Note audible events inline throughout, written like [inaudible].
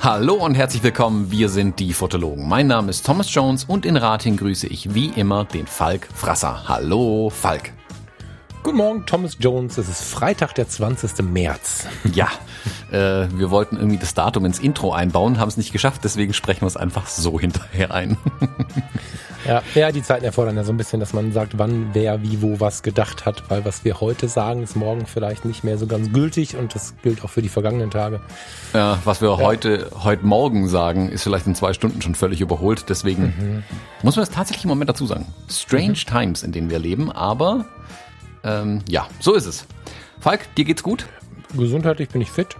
Hallo und herzlich willkommen, wir sind die Fotologen. Mein Name ist Thomas Jones und in Rating grüße ich wie immer den Falk Frasser. Hallo Falk. Guten Morgen, Thomas Jones. Es ist Freitag, der 20. März. Ja, äh, wir wollten irgendwie das Datum ins Intro einbauen, haben es nicht geschafft, deswegen sprechen wir es einfach so hinterher ein. [laughs] ja, ja, die Zeiten erfordern ja so ein bisschen, dass man sagt, wann, wer, wie, wo was gedacht hat, weil was wir heute sagen, ist morgen vielleicht nicht mehr so ganz gültig und das gilt auch für die vergangenen Tage. Ja, was wir ja. heute, heute Morgen sagen, ist vielleicht in zwei Stunden schon völlig überholt, deswegen mhm. muss man es tatsächlich im Moment dazu sagen. Strange mhm. Times, in denen wir leben, aber ähm, ja, so ist es. Falk, dir geht's gut? Gesundheitlich bin ich fit.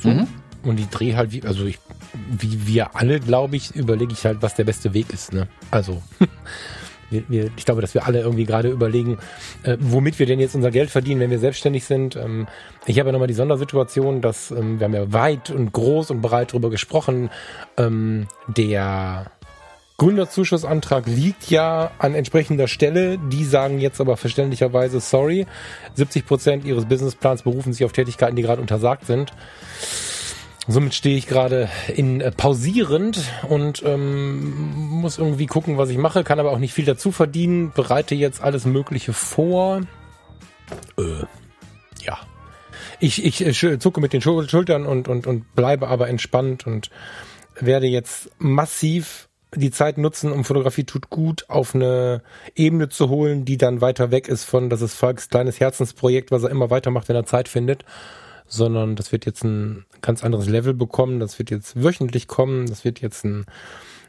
So. Mhm. Und ich drehe halt, wie, also ich, wie wir alle, glaube ich, überlege ich halt, was der beste Weg ist. Ne? Also, [laughs] wir, wir, ich glaube, dass wir alle irgendwie gerade überlegen, äh, womit wir denn jetzt unser Geld verdienen, wenn wir selbstständig sind. Ähm, ich habe ja nochmal die Sondersituation, dass ähm, wir haben ja weit und groß und breit darüber gesprochen, ähm, der Gründerzuschussantrag liegt ja an entsprechender Stelle. Die sagen jetzt aber verständlicherweise, sorry, 70 Prozent ihres Businessplans berufen sich auf Tätigkeiten, die gerade untersagt sind. Somit stehe ich gerade in äh, pausierend und ähm, muss irgendwie gucken, was ich mache, kann aber auch nicht viel dazu verdienen, bereite jetzt alles Mögliche vor. Äh, ja. Ich, ich äh, zucke mit den Schultern und, und, und bleibe aber entspannt und werde jetzt massiv die Zeit nutzen, um Fotografie tut gut auf eine Ebene zu holen, die dann weiter weg ist von, das ist Falks kleines Herzensprojekt, was er immer weitermacht, wenn er Zeit findet, sondern das wird jetzt ein ganz anderes Level bekommen, das wird jetzt wöchentlich kommen, das wird jetzt ein,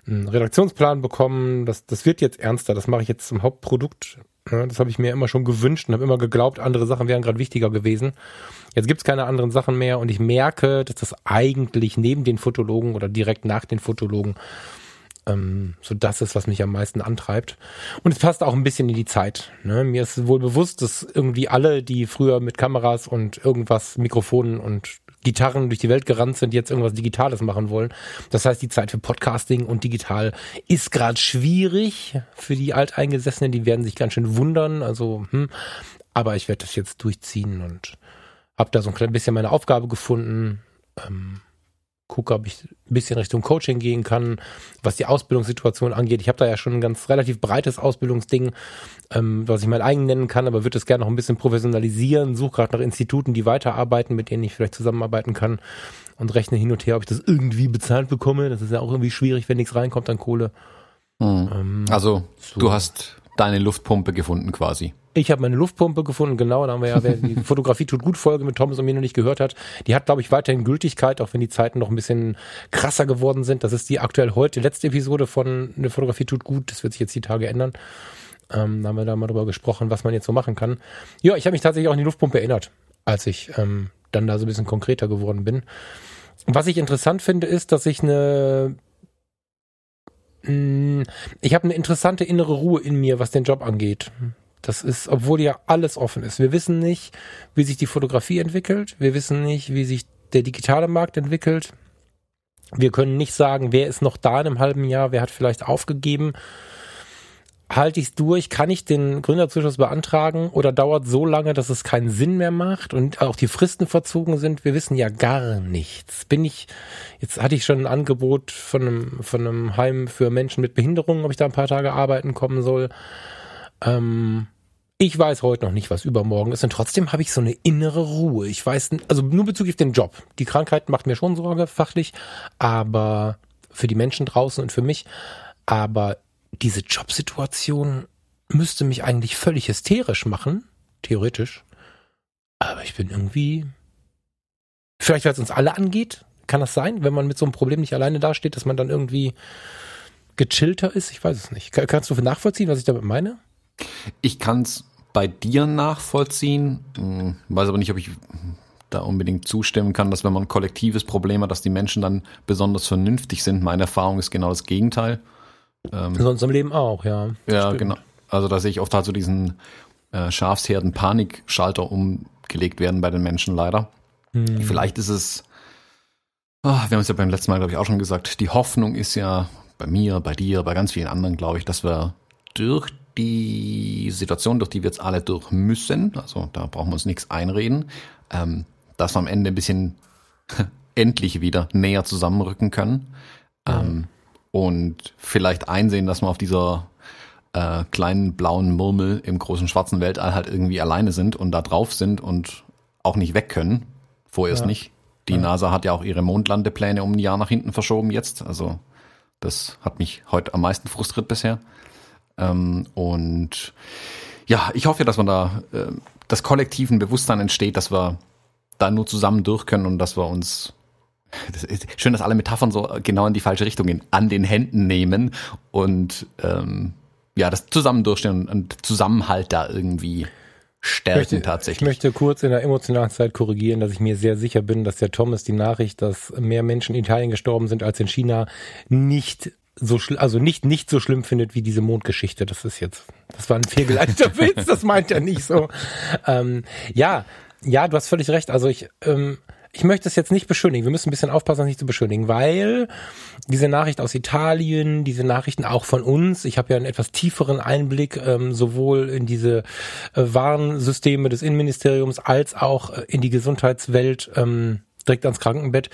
ein Redaktionsplan bekommen, das, das wird jetzt ernster, das mache ich jetzt zum Hauptprodukt. das habe ich mir immer schon gewünscht und habe immer geglaubt, andere Sachen wären gerade wichtiger gewesen. Jetzt gibt's keine anderen Sachen mehr und ich merke, dass das eigentlich neben den Fotologen oder direkt nach den Fotologen ähm, so das ist, was mich am meisten antreibt. Und es passt auch ein bisschen in die Zeit. Ne? Mir ist wohl bewusst, dass irgendwie alle, die früher mit Kameras und irgendwas, Mikrofonen und Gitarren durch die Welt gerannt sind, jetzt irgendwas Digitales machen wollen. Das heißt, die Zeit für Podcasting und digital ist gerade schwierig für die Alteingesessenen. Die werden sich ganz schön wundern. Also, hm. aber ich werde das jetzt durchziehen und habe da so ein klein bisschen meine Aufgabe gefunden. Ähm, gucke, ob ich ein bisschen Richtung Coaching gehen kann, was die Ausbildungssituation angeht. Ich habe da ja schon ein ganz relativ breites Ausbildungsding, ähm, was ich mein eigen nennen kann, aber würde es gerne noch ein bisschen professionalisieren, suche gerade nach Instituten, die weiterarbeiten, mit denen ich vielleicht zusammenarbeiten kann und rechne hin und her, ob ich das irgendwie bezahlt bekomme. Das ist ja auch irgendwie schwierig, wenn nichts reinkommt an Kohle. Mhm. Ähm, also so. du hast deine Luftpumpe gefunden quasi. Ich habe meine Luftpumpe gefunden, genau, da haben wir ja, wer die [laughs] Fotografie tut gut Folge mit Thomas und mir noch nicht gehört hat, die hat, glaube ich, weiterhin Gültigkeit, auch wenn die Zeiten noch ein bisschen krasser geworden sind. Das ist die aktuell heute, letzte Episode von eine Fotografie tut gut, das wird sich jetzt die Tage ändern. Ähm, da haben wir da mal drüber gesprochen, was man jetzt so machen kann. Ja, ich habe mich tatsächlich auch an die Luftpumpe erinnert, als ich ähm, dann da so ein bisschen konkreter geworden bin. Was ich interessant finde, ist, dass ich eine ich habe eine interessante innere Ruhe in mir, was den Job angeht. Das ist, obwohl ja alles offen ist. Wir wissen nicht, wie sich die Fotografie entwickelt. Wir wissen nicht, wie sich der digitale Markt entwickelt. Wir können nicht sagen, wer ist noch da in einem halben Jahr, wer hat vielleicht aufgegeben. Halte ich es durch? Kann ich den Gründerzuschuss beantragen oder dauert so lange, dass es keinen Sinn mehr macht und auch die Fristen verzogen sind? Wir wissen ja gar nichts. Bin ich, jetzt hatte ich schon ein Angebot von einem, von einem Heim für Menschen mit Behinderungen, ob ich da ein paar Tage arbeiten kommen soll. Ähm, ich weiß heute noch nicht, was übermorgen ist und trotzdem habe ich so eine innere Ruhe. Ich weiß, also nur bezüglich den Job. Die Krankheit macht mir schon Sorge, fachlich, aber für die Menschen draußen und für mich. Aber diese Jobsituation müsste mich eigentlich völlig hysterisch machen, theoretisch. Aber ich bin irgendwie, vielleicht weil es uns alle angeht, kann das sein, wenn man mit so einem Problem nicht alleine dasteht, dass man dann irgendwie gechillter ist? Ich weiß es nicht. Kannst du nachvollziehen, was ich damit meine? Ich kann es bei dir nachvollziehen, hm, weiß aber nicht, ob ich da unbedingt zustimmen kann, dass wenn man ein kollektives Problem hat, dass die Menschen dann besonders vernünftig sind. Meine Erfahrung ist genau das Gegenteil. Ähm, Sonst im Leben auch, ja. Ja, stimmt. genau. Also da sehe ich oft halt so diesen äh, Schafsherden Panikschalter umgelegt werden bei den Menschen leider. Hm. Vielleicht ist es, oh, wir haben es ja beim letzten Mal, glaube ich, auch schon gesagt, die Hoffnung ist ja bei mir, bei dir, bei ganz vielen anderen, glaube ich, dass wir durch die Situation, durch die wir jetzt alle durch müssen, also da brauchen wir uns nichts einreden, ähm, dass wir am Ende ein bisschen [laughs] endlich wieder näher zusammenrücken können ähm, und vielleicht einsehen, dass wir auf dieser äh, kleinen blauen Murmel im großen schwarzen Weltall halt irgendwie alleine sind und da drauf sind und auch nicht weg können. Vorerst ja. nicht. Die ja. NASA hat ja auch ihre Mondlandepläne um ein Jahr nach hinten verschoben jetzt. Also das hat mich heute am meisten frustriert bisher. Ähm, und ja, ich hoffe, dass man da äh, das kollektiven Bewusstsein entsteht, dass wir da nur zusammen durch können und dass wir uns das ist schön, dass alle Metaphern so genau in die falsche Richtung gehen, an den Händen nehmen und ähm, ja, das zusammen durchstehen und Zusammenhalt da irgendwie stärken möchte, tatsächlich. Ich möchte kurz in der emotionalen Zeit korrigieren, dass ich mir sehr sicher bin, dass der Thomas die Nachricht, dass mehr Menschen in Italien gestorben sind als in China, nicht so also nicht nicht so schlimm findet wie diese Mondgeschichte. Das ist jetzt, das war ein fehlgeleiteter [laughs] Witz, das meint er nicht so. Ähm, ja, ja, du hast völlig recht. Also ich, ähm, ich möchte es jetzt nicht beschönigen. Wir müssen ein bisschen aufpassen, das nicht zu beschönigen, weil diese Nachricht aus Italien, diese Nachrichten auch von uns, ich habe ja einen etwas tieferen Einblick ähm, sowohl in diese äh, Warnsysteme des Innenministeriums als auch äh, in die Gesundheitswelt ähm, direkt ans Krankenbett.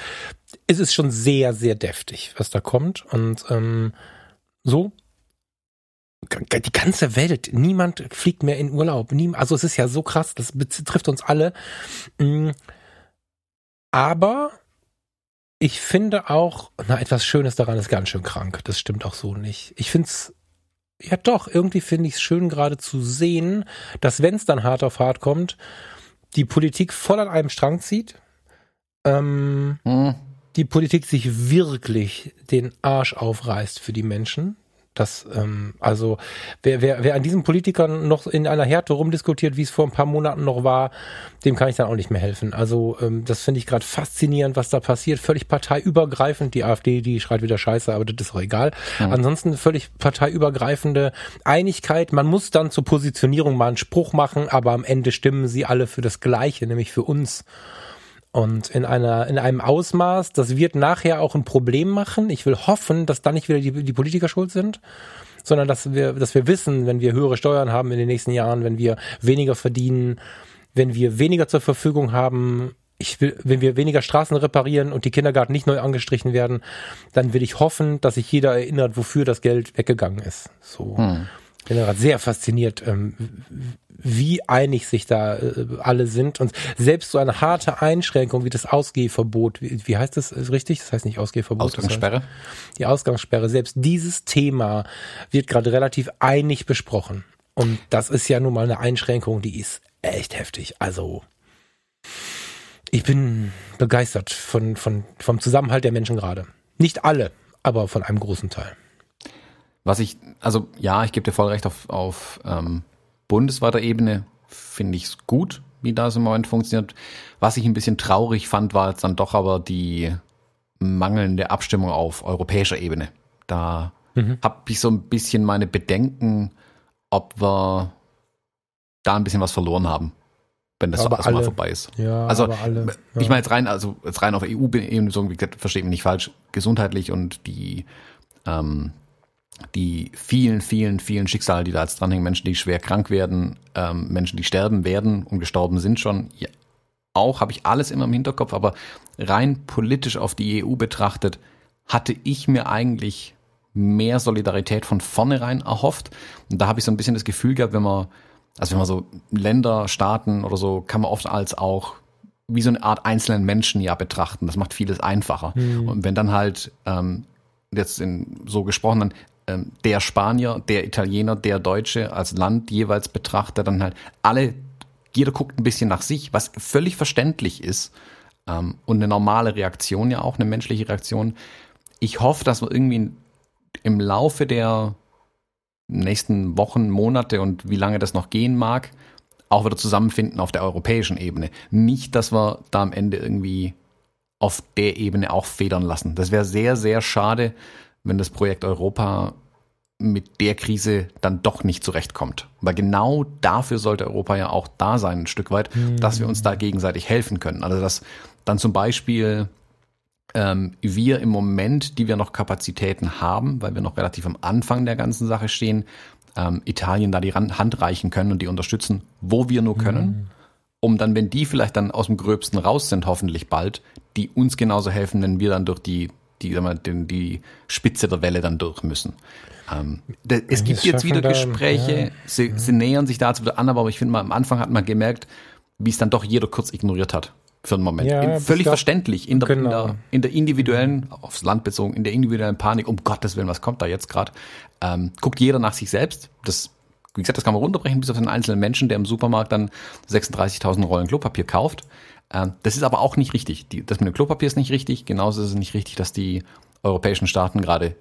Es ist schon sehr, sehr deftig, was da kommt. Und ähm, so die ganze Welt, niemand fliegt mehr in Urlaub. also es ist ja so krass, das betrifft uns alle. Aber ich finde auch, na, etwas Schönes daran ist ganz schön krank. Das stimmt auch so nicht. Ich finde es, ja doch, irgendwie finde ich es schön gerade zu sehen, dass wenn es dann hart auf hart kommt, die Politik voll an einem Strang zieht. Ähm, hm. Die Politik sich wirklich den Arsch aufreißt für die Menschen. Das, ähm, also wer, wer, wer an diesen Politikern noch in einer Härte rumdiskutiert, wie es vor ein paar Monaten noch war, dem kann ich dann auch nicht mehr helfen. Also ähm, das finde ich gerade faszinierend, was da passiert. Völlig parteiübergreifend. Die AfD, die schreit wieder Scheiße, aber das ist auch egal. Mhm. Ansonsten völlig parteiübergreifende Einigkeit. Man muss dann zur Positionierung mal einen Spruch machen, aber am Ende stimmen sie alle für das Gleiche, nämlich für uns. Und in einer, in einem Ausmaß, das wird nachher auch ein Problem machen. Ich will hoffen, dass dann nicht wieder die, die Politiker schuld sind, sondern dass wir, dass wir wissen, wenn wir höhere Steuern haben in den nächsten Jahren, wenn wir weniger verdienen, wenn wir weniger zur Verfügung haben, ich will, wenn wir weniger Straßen reparieren und die Kindergarten nicht neu angestrichen werden, dann will ich hoffen, dass sich jeder erinnert, wofür das Geld weggegangen ist. So. Hm. Ich bin gerade sehr fasziniert, ähm, wie einig sich da äh, alle sind. Und selbst so eine harte Einschränkung wie das Ausgehverbot, wie, heißt das richtig? Das heißt nicht Ausgehverbot. Ausgangssperre. Das heißt, die Ausgangssperre. Selbst dieses Thema wird gerade relativ einig besprochen. Und das ist ja nun mal eine Einschränkung, die ist echt heftig. Also ich bin begeistert von, von, vom Zusammenhalt der Menschen gerade. Nicht alle, aber von einem großen Teil. Was ich, also ja, ich gebe dir voll recht auf, auf ähm, bundesweiter Ebene finde ich es gut, wie das im Moment funktioniert. Was ich ein bisschen traurig fand, war jetzt dann doch aber die mangelnde Abstimmung auf europäischer Ebene. Da mhm. habe ich so ein bisschen meine Bedenken, ob wir da ein bisschen was verloren haben, wenn das aber alle, mal vorbei ist. Ja, also alle, ja. ich meine jetzt rein, also jetzt rein auf EU-Ebene, so wie gesagt, versteht mich nicht falsch, gesundheitlich und die ähm, die vielen, vielen, vielen Schicksale, die da jetzt dranhängen, Menschen, die schwer krank werden, ähm, Menschen, die sterben werden und gestorben sind schon, ja, auch habe ich alles immer im Hinterkopf, aber rein politisch auf die EU betrachtet, hatte ich mir eigentlich mehr Solidarität von vornherein erhofft. Und da habe ich so ein bisschen das Gefühl gehabt, wenn man, also wenn man so Länder, Staaten oder so, kann man oft als auch wie so eine Art einzelnen Menschen ja betrachten. Das macht vieles einfacher. Mhm. Und wenn dann halt ähm, jetzt in, so gesprochen, dann ähm, der Spanier, der Italiener, der Deutsche als Land jeweils betrachtet, dann halt alle, jeder guckt ein bisschen nach sich, was völlig verständlich ist ähm, und eine normale Reaktion ja auch, eine menschliche Reaktion. Ich hoffe, dass wir irgendwie im Laufe der nächsten Wochen, Monate und wie lange das noch gehen mag, auch wieder zusammenfinden auf der europäischen Ebene. Nicht, dass wir da am Ende irgendwie auf der Ebene auch federn lassen. Das wäre sehr, sehr schade, wenn das Projekt Europa mit der Krise dann doch nicht zurechtkommt. Weil genau dafür sollte Europa ja auch da sein, ein Stück weit, mhm. dass wir uns da gegenseitig helfen können. Also dass dann zum Beispiel ähm, wir im Moment, die wir noch Kapazitäten haben, weil wir noch relativ am Anfang der ganzen Sache stehen, ähm, Italien da die Hand reichen können und die unterstützen, wo wir nur können. Mhm. Um dann, wenn die vielleicht dann aus dem Gröbsten raus sind, hoffentlich bald, die uns genauso helfen, wenn wir dann durch die, die, sagen wir, die, die Spitze der Welle dann durch müssen. Ähm, da, es gibt jetzt wieder Gespräche, ja. sie, ja. sie nähern sich dazu wieder an, aber ich finde mal, am Anfang hat man gemerkt, wie es dann doch jeder kurz ignoriert hat für einen Moment. Ja, völlig glaub, verständlich in der, genau. in, der, in der individuellen, aufs Land bezogen, in der individuellen Panik, um Gottes Willen, was kommt da jetzt gerade? Ähm, guckt jeder nach sich selbst. Das, wie gesagt, das kann man runterbrechen bis auf den einzelnen Menschen, der im Supermarkt dann 36.000 Rollen Klopapier kauft. Ähm, das ist aber auch nicht richtig. Das mit dem Klopapier ist nicht richtig. Genauso ist es nicht richtig, dass die europäischen Staaten gerade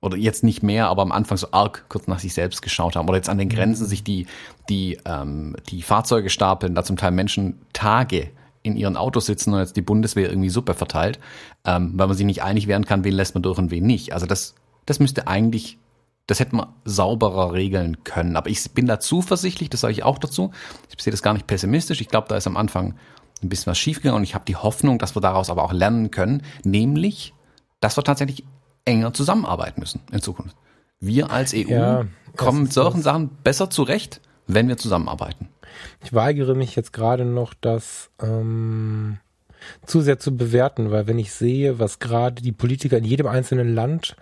oder jetzt nicht mehr, aber am Anfang so arg kurz nach sich selbst geschaut haben oder jetzt an den Grenzen sich die die ähm, die Fahrzeuge stapeln, da zum Teil Menschen Tage in ihren Autos sitzen und jetzt die Bundeswehr irgendwie Suppe verteilt, ähm, weil man sich nicht einig werden kann, wen lässt man durch und wen nicht. Also das, das müsste eigentlich, das hätte man sauberer regeln können. Aber ich bin da zuversichtlich, das sage ich auch dazu. Ich sehe das gar nicht pessimistisch. Ich glaube, da ist am Anfang ein bisschen was schiefgegangen und ich habe die Hoffnung, dass wir daraus aber auch lernen können, nämlich, dass wir tatsächlich enger zusammenarbeiten müssen in Zukunft. Wir als EU ja, kommen mit solchen Sachen besser zurecht, wenn wir zusammenarbeiten. Ich weigere mich jetzt gerade noch, das ähm, zu sehr zu bewerten, weil wenn ich sehe, was gerade die Politiker in jedem einzelnen Land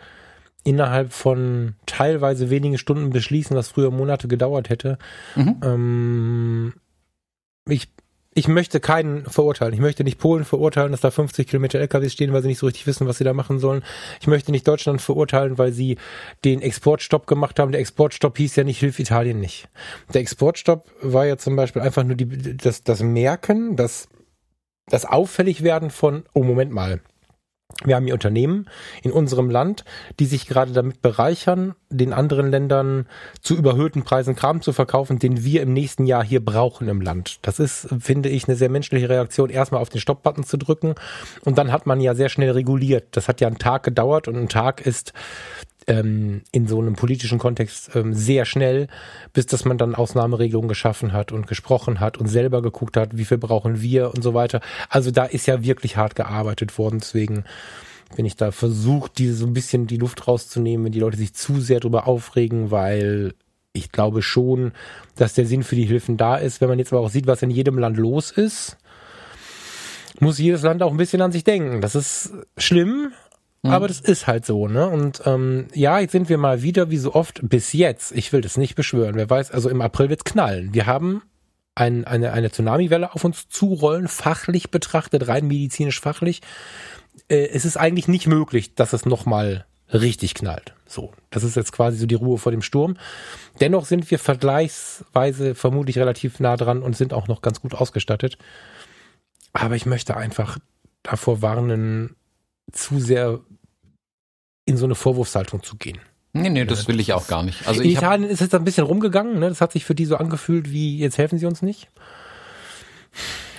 innerhalb von teilweise wenigen Stunden beschließen, was früher Monate gedauert hätte, mhm. ähm, ich ich möchte keinen verurteilen. Ich möchte nicht Polen verurteilen, dass da 50 Kilometer LKWs stehen, weil sie nicht so richtig wissen, was sie da machen sollen. Ich möchte nicht Deutschland verurteilen, weil sie den Exportstopp gemacht haben. Der Exportstopp hieß ja nicht, hilf Italien nicht. Der Exportstopp war ja zum Beispiel einfach nur die, das, das Merken, das, das Auffälligwerden von, oh Moment mal, wir haben hier Unternehmen in unserem Land, die sich gerade damit bereichern, den anderen Ländern zu überhöhten Preisen Kram zu verkaufen, den wir im nächsten Jahr hier brauchen im Land. Das ist, finde ich, eine sehr menschliche Reaktion, erstmal auf den Stopp-Button zu drücken. Und dann hat man ja sehr schnell reguliert. Das hat ja einen Tag gedauert und ein Tag ist ähm, in so einem politischen Kontext ähm, sehr schnell, bis dass man dann Ausnahmeregelungen geschaffen hat und gesprochen hat und selber geguckt hat, wie viel brauchen wir und so weiter. Also da ist ja wirklich hart gearbeitet worden. Deswegen bin ich da versucht, diese so ein bisschen die Luft rauszunehmen, wenn die Leute sich zu sehr darüber aufregen, weil ich glaube schon, dass der Sinn für die Hilfen da ist. Wenn man jetzt aber auch sieht, was in jedem Land los ist, muss jedes Land auch ein bisschen an sich denken. Das ist schlimm, Mhm. Aber das ist halt so, ne? Und ähm, ja, jetzt sind wir mal wieder, wie so oft, bis jetzt, ich will das nicht beschwören, wer weiß, also im April wird's knallen. Wir haben ein, eine, eine Tsunami-Welle auf uns zurollen, fachlich betrachtet, rein medizinisch fachlich. Äh, es ist eigentlich nicht möglich, dass es nochmal richtig knallt. So, das ist jetzt quasi so die Ruhe vor dem Sturm. Dennoch sind wir vergleichsweise vermutlich relativ nah dran und sind auch noch ganz gut ausgestattet. Aber ich möchte einfach davor warnen, zu sehr in so eine Vorwurfshaltung zu gehen. Nee, nee, das will ich auch gar nicht. Also in Italien ist es ein bisschen rumgegangen, ne? Das hat sich für die so angefühlt, wie jetzt helfen sie uns nicht.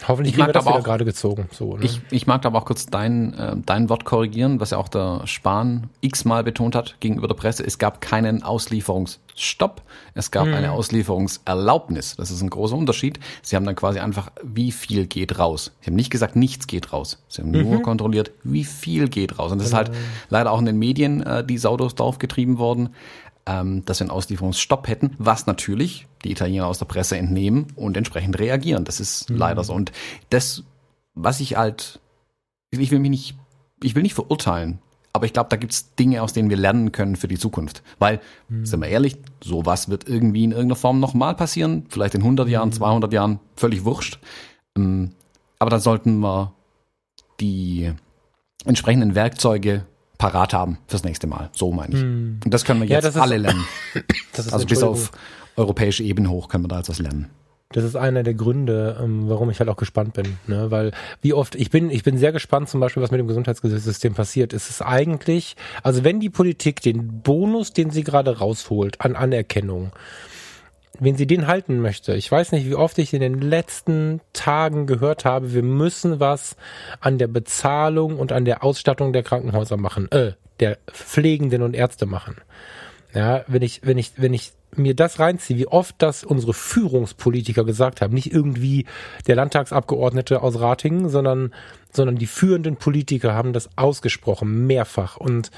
Hoffentlich ich mag das aber auch, gerade gezogen. So, ne? ich, ich mag aber auch kurz dein, äh, dein Wort korrigieren, was ja auch der Spahn x-mal betont hat gegenüber der Presse. Es gab keinen Auslieferungsstopp, es gab hm. eine Auslieferungserlaubnis. Das ist ein großer Unterschied. Sie haben dann quasi einfach, wie viel geht raus. Sie haben nicht gesagt, nichts geht raus. Sie haben mhm. nur kontrolliert, wie viel geht raus. Und das genau. ist halt leider auch in den Medien äh, die Sau durchs Dorf getrieben worden ähm, dass wir einen Auslieferungsstopp hätten, was natürlich die Italiener aus der Presse entnehmen und entsprechend reagieren. Das ist mhm. leider so. Und das, was ich halt, ich will mich nicht, ich will nicht verurteilen, aber ich glaube, da gibt's Dinge, aus denen wir lernen können für die Zukunft. Weil, mhm. sind wir ehrlich, sowas wird irgendwie in irgendeiner Form nochmal passieren. Vielleicht in 100 Jahren, 200 mhm. Jahren, völlig wurscht. Ähm, aber dann sollten wir die entsprechenden Werkzeuge parat haben fürs nächste Mal. So meine ich. Hm. Und das können wir jetzt ja, alle lernen. [clears throat] also bis auf europäische Ebene hoch können wir da jetzt was lernen. Das ist einer der Gründe, ähm, warum ich halt auch gespannt bin, ne? weil wie oft ich bin, ich bin sehr gespannt, zum Beispiel, was mit dem Gesundheitssystem passiert. Es ist eigentlich, also wenn die Politik den Bonus, den sie gerade rausholt an Anerkennung, wenn sie den halten möchte. Ich weiß nicht, wie oft ich in den letzten Tagen gehört habe, wir müssen was an der Bezahlung und an der Ausstattung der Krankenhäuser machen, äh, der Pflegenden und Ärzte machen. Ja, wenn ich, wenn ich, wenn ich mir das reinziehe, wie oft das unsere Führungspolitiker gesagt haben, nicht irgendwie der Landtagsabgeordnete aus Ratingen, sondern, sondern die führenden Politiker haben das ausgesprochen, mehrfach. Und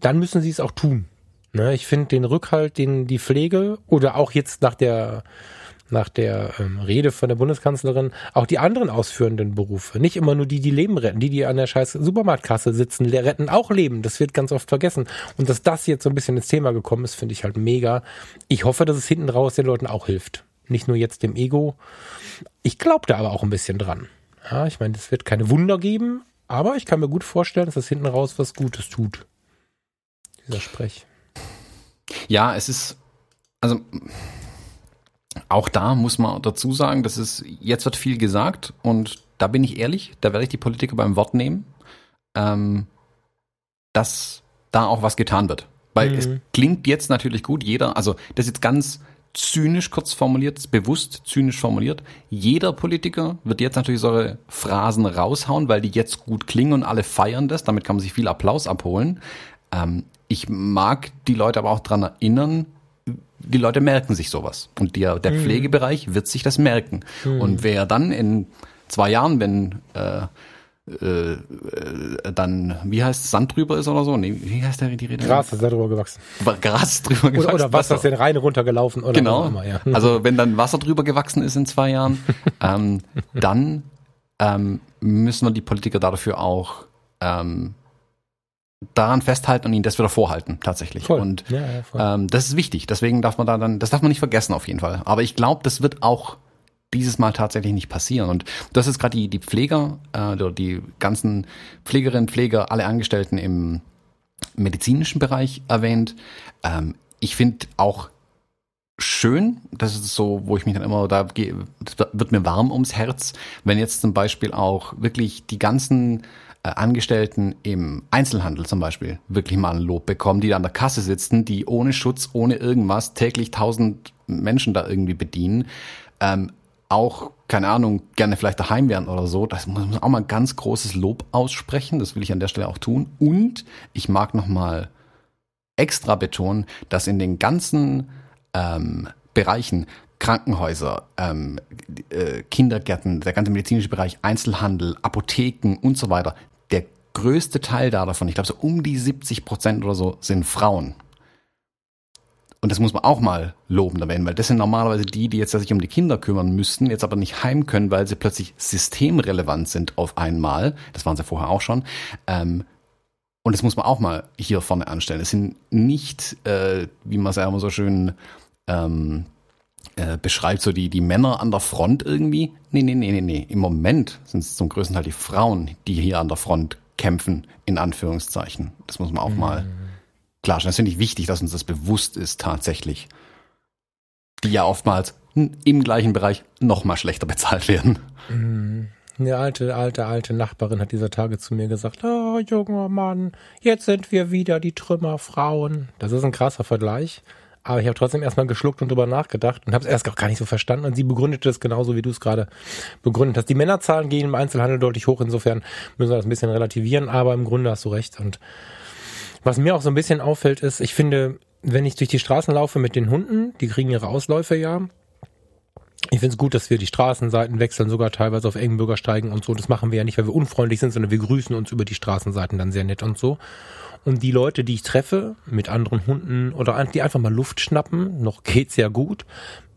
dann müssen sie es auch tun. Ne, ich finde den Rückhalt, den die Pflege oder auch jetzt nach der nach der ähm, Rede von der Bundeskanzlerin auch die anderen ausführenden Berufe. Nicht immer nur die, die Leben retten. Die, die an der scheiß Supermarktkasse sitzen, retten auch Leben. Das wird ganz oft vergessen. Und dass das jetzt so ein bisschen ins Thema gekommen ist, finde ich halt mega. Ich hoffe, dass es hinten raus den Leuten auch hilft. Nicht nur jetzt dem Ego. Ich glaube da aber auch ein bisschen dran. Ja, ich meine, es wird keine Wunder geben, aber ich kann mir gut vorstellen, dass das hinten raus was Gutes tut. Dieser Sprech. Ja, es ist, also auch da muss man dazu sagen, dass es jetzt wird viel gesagt und da bin ich ehrlich, da werde ich die Politiker beim Wort nehmen, ähm, dass da auch was getan wird. Weil mhm. es klingt jetzt natürlich gut, jeder, also das ist jetzt ganz zynisch kurz formuliert, bewusst zynisch formuliert. Jeder Politiker wird jetzt natürlich solche Phrasen raushauen, weil die jetzt gut klingen und alle feiern das. Damit kann man sich viel Applaus abholen. Ähm, ich mag die Leute aber auch dran erinnern, die Leute merken sich sowas. Und der, der mhm. Pflegebereich wird sich das merken. Mhm. Und wer dann in zwei Jahren, wenn äh, äh, dann, wie heißt es, Sand drüber ist oder so? Nee, wie heißt der, die Rede? Gras ist da drüber gewachsen. Gras drüber gewachsen. Oder, oder Wasser ist den Rhein runtergelaufen oder Genau. Immer, ja. [laughs] Also wenn dann Wasser drüber gewachsen ist in zwei Jahren, [laughs] ähm, dann ähm, müssen wir die Politiker dafür auch ähm, daran festhalten und ihnen das wieder vorhalten, tatsächlich. Voll. Und ja, ja, ähm, das ist wichtig. Deswegen darf man da dann, das darf man nicht vergessen auf jeden Fall. Aber ich glaube, das wird auch dieses Mal tatsächlich nicht passieren. Und das ist gerade die, die Pfleger, äh, die ganzen Pflegerinnen, Pfleger, alle Angestellten im medizinischen Bereich erwähnt. Ähm, ich finde auch schön, das ist so, wo ich mich dann immer, da gehe, wird mir warm ums Herz, wenn jetzt zum Beispiel auch wirklich die ganzen Angestellten im Einzelhandel zum Beispiel wirklich mal ein Lob bekommen, die da an der Kasse sitzen, die ohne Schutz, ohne irgendwas täglich tausend Menschen da irgendwie bedienen, ähm, auch, keine Ahnung, gerne vielleicht daheim wären oder so. Das muss man auch mal ganz großes Lob aussprechen. Das will ich an der Stelle auch tun. Und ich mag nochmal extra betonen, dass in den ganzen ähm, Bereichen Krankenhäuser, ähm, äh, Kindergärten, der ganze medizinische Bereich, Einzelhandel, Apotheken und so weiter, der größte Teil da davon, ich glaube so um die 70 Prozent oder so, sind Frauen. Und das muss man auch mal lobend erwähnen, weil das sind normalerweise die, die jetzt sich um die Kinder kümmern müssten, jetzt aber nicht heim können, weil sie plötzlich systemrelevant sind auf einmal. Das waren sie vorher auch schon. Ähm, und das muss man auch mal hier vorne anstellen. Es sind nicht, äh, wie man es ja immer so schön ähm, äh, beschreibt so die, die Männer an der Front irgendwie. Nee, nee, nee, nee, nee. Im Moment sind es zum größten Teil die Frauen, die hier an der Front kämpfen, in Anführungszeichen. Das muss man auch mhm. mal klarstellen. Das finde ich wichtig, dass uns das bewusst ist tatsächlich. Die ja oftmals im gleichen Bereich noch mal schlechter bezahlt werden. Mhm. Eine alte, alte, alte Nachbarin hat dieser Tage zu mir gesagt, oh, junger Mann, jetzt sind wir wieder die Trümmerfrauen. Das ist ein krasser Vergleich. Aber ich habe trotzdem erstmal geschluckt und drüber nachgedacht und habe es erst auch gar nicht so verstanden. Und sie begründete es genauso, wie du es gerade begründet hast. Die Männerzahlen gehen im Einzelhandel deutlich hoch. Insofern müssen wir das ein bisschen relativieren. Aber im Grunde hast du recht. Und was mir auch so ein bisschen auffällt, ist, ich finde, wenn ich durch die Straßen laufe mit den Hunden, die kriegen ihre Ausläufe ja. Ich finde es gut, dass wir die Straßenseiten wechseln, sogar teilweise auf engen Bürgersteigen und so. Das machen wir ja nicht, weil wir unfreundlich sind, sondern wir grüßen uns über die Straßenseiten dann sehr nett und so. Und die Leute, die ich treffe, mit anderen Hunden oder die einfach mal Luft schnappen, noch [laughs] geht's ja gut,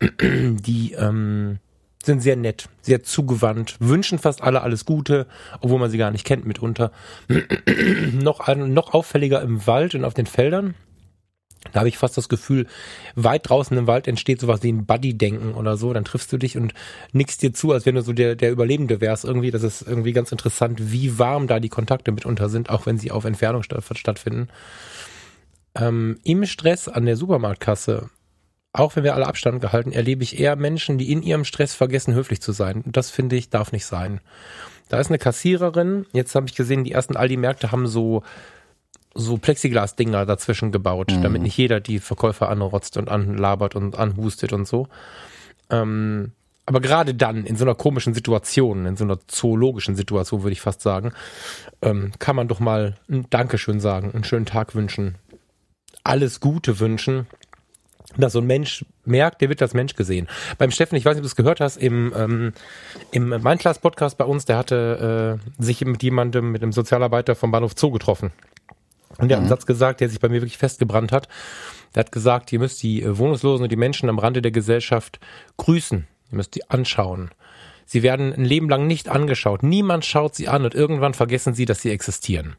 [clears throat] die ähm, sind sehr nett, sehr zugewandt, wünschen fast alle alles Gute, obwohl man sie gar nicht kennt mitunter. [clears throat] noch, noch auffälliger im Wald und auf den Feldern da habe ich fast das Gefühl, weit draußen im Wald entsteht sowas wie ein Buddy-Denken oder so. Dann triffst du dich und nickst dir zu, als wenn du so der, der Überlebende wärst irgendwie. Das ist irgendwie ganz interessant, wie warm da die Kontakte mitunter sind, auch wenn sie auf Entfernung statt, stattfinden. Ähm, Im Stress an der Supermarktkasse, auch wenn wir alle Abstand gehalten, erlebe ich eher Menschen, die in ihrem Stress vergessen, höflich zu sein. Und das finde ich, darf nicht sein. Da ist eine Kassiererin. Jetzt habe ich gesehen, die ersten Aldi-Märkte haben so so Plexiglas-Dinger dazwischen gebaut, mhm. damit nicht jeder die Verkäufer anrotzt und anlabert und anhustet und so. Ähm, aber gerade dann, in so einer komischen Situation, in so einer zoologischen Situation, würde ich fast sagen, ähm, kann man doch mal ein Dankeschön sagen, einen schönen Tag wünschen, alles Gute wünschen, dass so ein Mensch merkt, der wird als Mensch gesehen. Beim Steffen, ich weiß nicht, ob du es gehört hast, im, ähm, im Mindclass-Podcast bei uns, der hatte äh, sich mit jemandem, mit einem Sozialarbeiter vom Bahnhof Zoo getroffen. Und der hat einen Satz gesagt, der sich bei mir wirklich festgebrannt hat. Der hat gesagt, ihr müsst die äh, Wohnungslosen und die Menschen am Rande der Gesellschaft grüßen. Ihr müsst die anschauen. Sie werden ein Leben lang nicht angeschaut. Niemand schaut sie an und irgendwann vergessen sie, dass sie existieren.